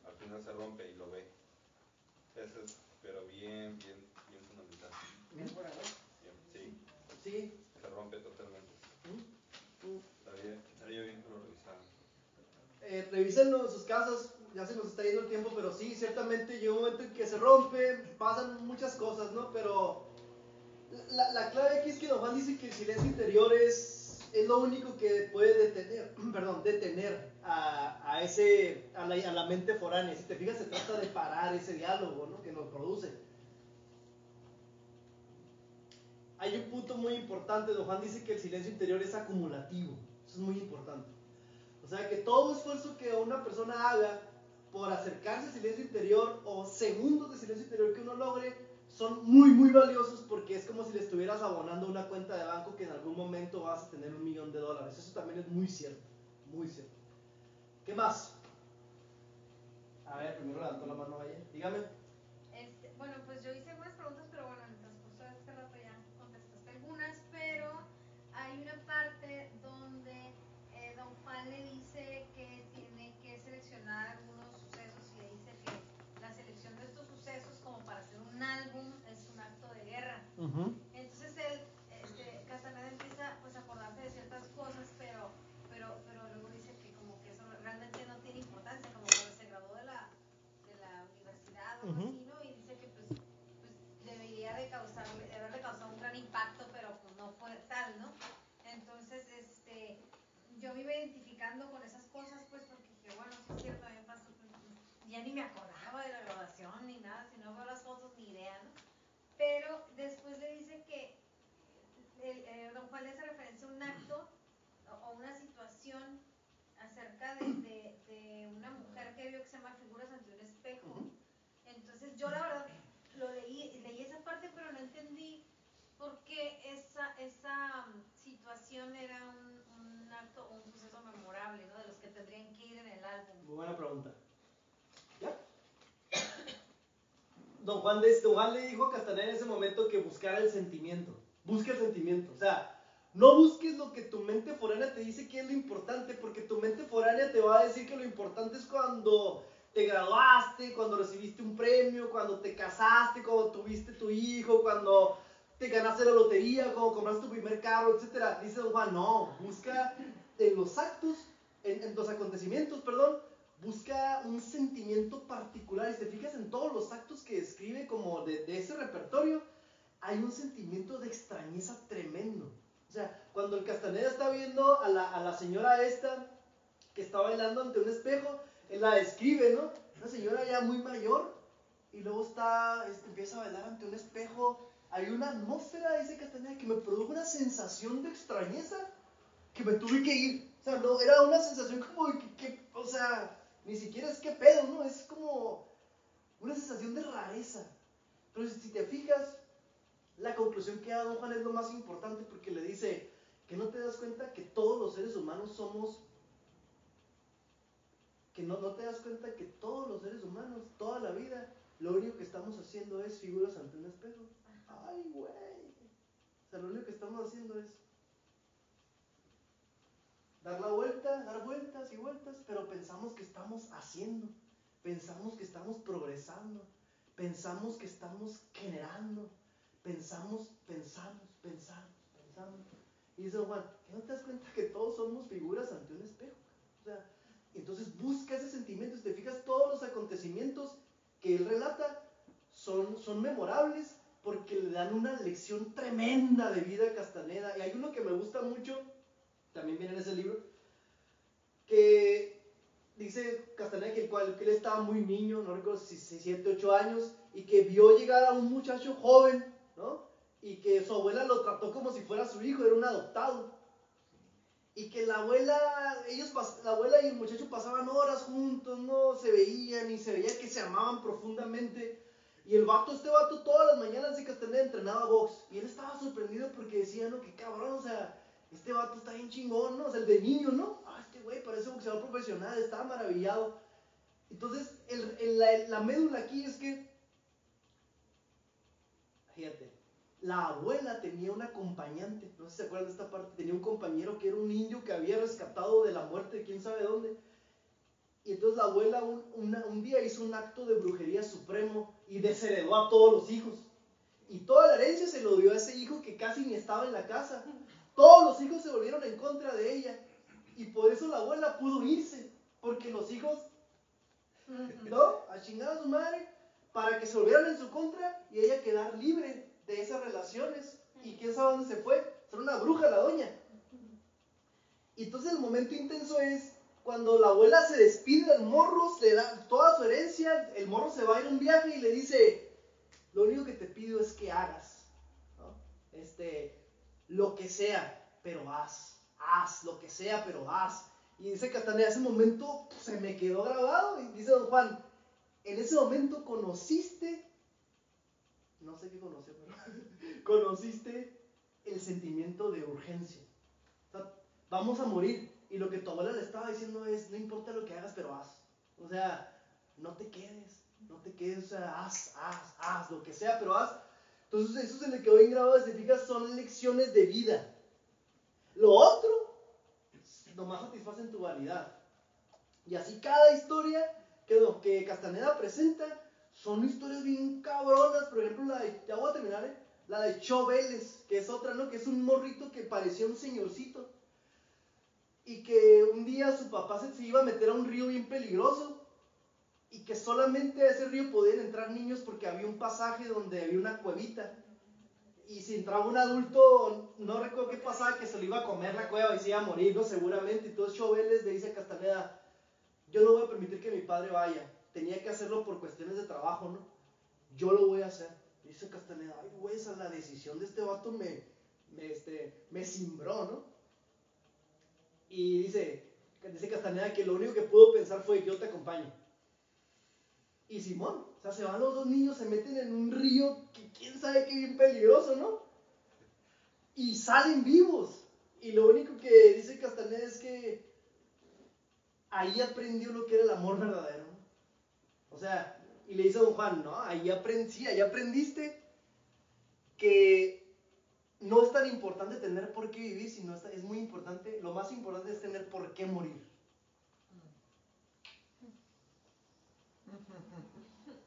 Al final se rompe y lo ve. Eso es, pero bien, bien, bien fundamental. Bien. Sí, Sí. se rompe totalmente. Ujú. Estaría, estaría bien que lo revisaran. Eh, revísenlo en sus casas, ya se nos está yendo el tiempo, pero sí, ciertamente llega un momento en que se rompe, pasan muchas cosas, ¿no? Pero la, la clave aquí es que Don Juan dice que el silencio interior es, es lo único que puede detener, perdón, detener a, a ese, a la, a la mente foránea. Si te fijas, se trata de parar ese diálogo, ¿no? Que nos produce. Hay un punto muy importante, Don Juan dice que el silencio interior es acumulativo, eso es muy importante. O sea que todo esfuerzo que una persona haga por acercarse al silencio interior o segundos de silencio interior que uno logre son muy muy valiosos porque es como si le estuvieras abonando una cuenta de banco que en algún momento vas a tener un millón de dólares. Eso también es muy cierto, muy cierto. ¿Qué más? A ver, primero levantó la mano ahí. Dígame. Este, bueno, pues yo hice algunas preguntas, pero bueno, en el transcurso de este rato ya contestaste algunas, pero hay una parte donde eh, don Juan le dice que tiene que seleccionar algunos sucesos y le dice que la selección de estos sucesos como para hacer un álbum es un acto de guerra. Entonces él, este, Castaneda empieza pues a acordarse de ciertas cosas, pero, pero, pero luego dice que como que eso realmente no tiene importancia, como cuando se graduó de la, de la universidad o algo Ujú. así, ¿no? Y dice que pues, pues debería de causarle, de haberle causado un gran impacto, pero pues no fue tal, ¿no? Entonces, este, yo me iba con esas cosas, pues porque dije, bueno, sí es cierto, a mí me pasó, pues, ya ni me acordaba de la graduación ni nada, si no veo las fotos ni idea, ¿no? Pero después le dice que el- eh, don Juan le hace referencia a un acto o, una situación acerca de, de- de una mujer que vio que se llama figuras ante un espejo. Entonces yo la verdad lo leí, leí esa parte pero no entendí por qué esa, esa mm, situación era un, un suceso memorable, ¿no? De los que tendrían que ir en el álbum. Muy buena pregunta. ¿Ya? Don Juan, de, don Juan le dijo a Castaneda en ese momento que buscara el sentimiento. Busca el sentimiento. O sea, no busques lo que tu mente foránea te dice que es lo importante, porque tu mente foránea te va a decir que lo importante es cuando te graduaste, cuando recibiste un premio, cuando te casaste, cuando tuviste tu hijo, cuando te ganaste la lotería, cuando compraste tu primer carro, etc. Dice Don Juan, no, busca en los actos, en, en los acontecimientos, perdón, busca un sentimiento particular. Y si te fijas en todos los actos que describe como de, de ese repertorio, hay un sentimiento de extrañeza tremendo. O sea, cuando el Castaneda está viendo a la, a la señora esta que está bailando ante un espejo, él la describe, ¿no? Una señora ya muy mayor y luego está, empieza a bailar ante un espejo. Hay una atmósfera, dice Castaneda, que me produjo una sensación de extrañeza que me tuve que ir. O sea, no, era una sensación como de que, que- o sea, ni siquiera es que pedo, ¿no? Es como una sensación de rareza. Pero si te fijas, la conclusión que da Don Juan es lo más importante porque le dice que no te das cuenta que todos los seres humanos somos, que no, no te das cuenta que todos los seres humanos, toda la vida, lo único que estamos haciendo es figuras ante un espejo. Ay, güey. O sea, lo único que estamos haciendo es dar la vuelta, dar vueltas y vueltas, pero pensamos que estamos haciendo, pensamos que estamos progresando, pensamos que estamos generando, pensamos, pensamos, pensamos, pensamos. Y dice Juan, ¿que no te das cuenta que todos somos figuras ante un espejo? Entonces busca ese sentimiento, si te fijas, todos los acontecimientos que él relata son, son memorables porque le dan una lección tremenda de vida a Castaneda. Y hay uno que me gusta mucho, también viene en ese libro, que dice Castaneda que, el cual, que él estaba muy niño, no recuerdo si 7, 8 años, y que vio llegar a un muchacho joven, ¿no? Y que su abuela lo trató como si fuera su hijo, era un adoptado. Y que la abuela, ellos, la abuela y el muchacho pasaban horas juntos, no se veían y se veía que se amaban profundamente. Y el vato, este vato, todas las mañanas de Castaneda entrenaba box. Y él estaba sorprendido porque decía, no, que cabrón, o sea, este vato está bien chingón, ¿no? O sea, el de niño, ¿no? Ah, este güey parece boxeador profesional, estaba maravillado. Entonces, la, la médula aquí es que, fíjate, la abuela tenía un acompañante, no sé si se acuerdan de esta parte, tenía un compañero que era un indio que había rescatado de la muerte de quién sabe dónde. Y entonces la abuela un, un día hizo un acto de brujería supremo y desheredó a todos los hijos. Y toda la herencia se lo dio a ese hijo que casi ni estaba en la casa. Todos los hijos se volvieron en contra de ella. Y por eso la abuela pudo irse. Porque los hijos, ¿no? A chingar a su madre para que se volvieran en su contra y ella quedar libre de esas relaciones. Y quién sabe dónde se fue. Era una bruja la doña. Y entonces el momento intenso es cuando la abuela se despide del morro, le da toda su herencia, el morro se va a ir a un viaje y le dice, lo único que te pido es que hagas, ¿no? Este, lo que sea, pero haz, haz, lo que sea, pero haz. Y dice Castaneda, ese momento pues, se me quedó grabado y dice don Juan, en ese momento conociste, no sé qué conoció, pero conociste el sentimiento de urgencia. Vamos a morir. Y lo que tu abuela le estaba diciendo es, no importa lo que hagas, pero haz. O sea, no te quedes, no te quedes, o sea, haz, haz, haz, lo que sea, pero haz. Entonces eso se le quedó bien grabado, si te fijas, son lecciones de vida. Lo otro, nomás satisfacen tu vanidad. Y así cada historia que, que Castaneda presenta son historias bien cabronas. Por ejemplo, la de, ya voy a terminar, ¿eh? La de Cho que es otra, ¿no? Que es un morrito que parecía un señorcito. Y que un día su papá se, se iba a meter a un río bien peligroso. Y que solamente a ese río podían entrar niños porque había un pasaje donde había una cuevita. Y si entraba un adulto, no recuerdo qué pasaba, que se lo iba a comer la cueva y se iba a morir, ¿no? Seguramente. Entonces Cho Vélez le dice a Castaneda, yo no voy a permitir que mi padre vaya. Tenía que hacerlo por cuestiones de trabajo, ¿no? Yo lo voy a hacer. Dice Castaneda, ay, güey, esa la decisión de este vato me, me, este, me cimbró, ¿no? Y dice, dice Castaneda que lo único que pudo pensar fue, yo te acompaño. Y Simón, o sea, se van los dos niños, se meten en un río que quién sabe qué bien peligroso, ¿no? Y salen vivos. Y lo único que dice Castaneda es que ahí aprendió lo que era el amor verdadero. O sea, y le dice a don Juan, no, ahí aprendí, sí, ahí aprendiste que no es tan importante tener por qué vivir, sino es muy importante, lo más importante es tener por qué morir.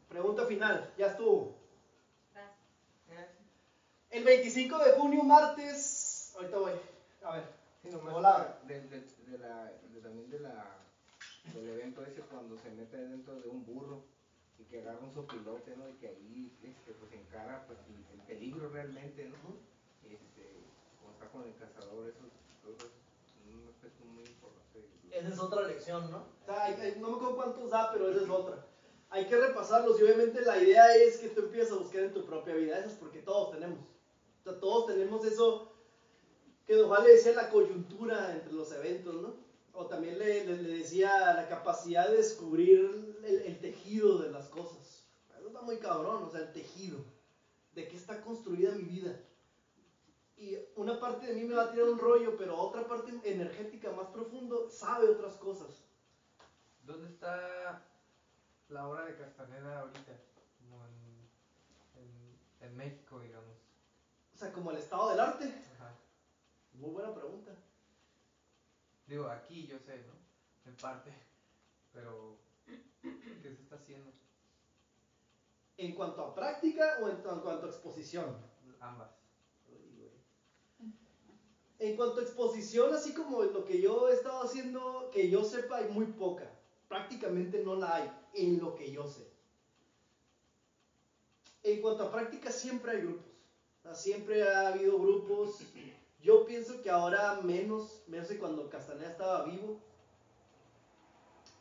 Pregunta final, ya estuvo. Gracias. El 25 de junio, martes, ahorita voy, a ver, Sí, nomás Hola. de, de, de la, de- también de la del evento ese cuando se mete dentro de un burro y que agarra un sopilote, ¿no? Y que ahí este, pues encara pues, el, el peligro realmente, ¿no? Este, como está con el cazador, eso, todo eso es un aspecto muy importante. Esa es otra lección, ¿no? O sea, no me acuerdo cuántos da, pero esa es otra. Hay que repasarlos y obviamente la idea es que tú empieces a buscar en tu propia vida. Eso es porque todos tenemos. O sea, todos tenemos eso que Juan le decía la coyuntura entre los eventos, ¿no? O también le, decía la capacidad de descubrir el, el tejido de las cosas. Eso está muy cabrón, o sea, el tejido. De qué está construida mi vida. Y una parte de mí me va a tirar un rollo, pero otra parte energética más profundo sabe otras cosas. ¿Dónde está la obra de Castaneda ahorita? Como en, en, en México, digamos. O sea, como el estado del arte. Ajá. Muy buena pregunta. Digo, aquí yo sé, ¿no? En parte. Pero, ¿qué se está haciendo? ¿En cuanto a práctica o en, en cuanto a exposición? Ambas. En cuanto a exposición, así como lo que yo he estado haciendo, que yo sepa, hay muy poca. Prácticamente no la hay, en lo que yo sé. En cuanto a práctica, siempre hay grupos. Siempre ha habido grupos. Yo pienso que ahora menos, menos que cuando Castaneda estaba vivo.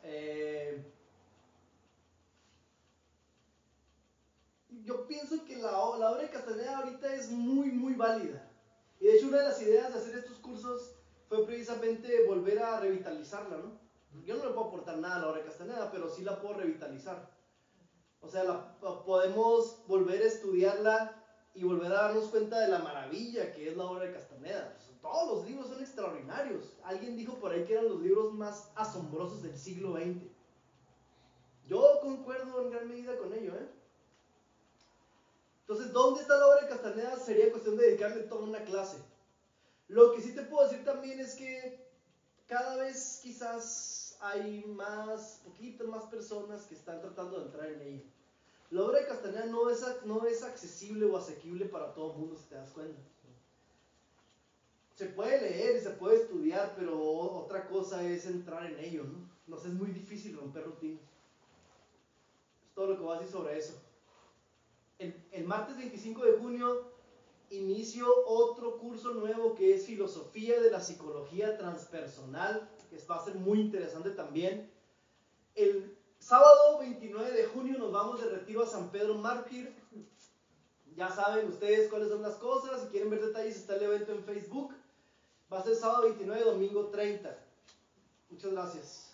Eh, yo pienso que la obra de Castaneda ahorita es muy, muy válida. Y de hecho una de las ideas de hacer estos cursos fue precisamente volver a revitalizarla, ¿no? Yo no le puedo aportar nada a la obra de Castaneda, pero sí la puedo revitalizar. O sea, la- po- podemos volver a estudiarla y volver a darnos cuenta de la maravilla que es la obra de Castaneda. Todos los libros son extraordinarios. Alguien dijo por ahí que eran los libros más asombrosos del siglo XX. Yo concuerdo en gran medida con ello, ¿eh? Entonces, ¿dónde está la obra de Castaneda? Sería cuestión de dedicarle toda una clase. Lo que sí te puedo decir también es que cada vez quizás hay más, poquito más personas que están tratando de entrar en ella. La obra de Castaneda no es, no es accesible o asequible para todo el mundo, si te das cuenta. Se puede leer y se puede estudiar, pero otra cosa es entrar en ello, ¿no? Nos es muy difícil romper rutinas. Es todo lo que voy a decir sobre eso. El, el martes 25 de junio inicio otro curso nuevo que es Filosofía de la Psicología Transpersonal, que va a ser muy interesante también. El sábado 29 de junio nos vamos de retiro a San Pedro Mártir. Ya saben ustedes cuáles son las cosas. Si quieren ver detalles, está el evento en Facebook. Va a ser sábado 29, domingo 30. Muchas gracias.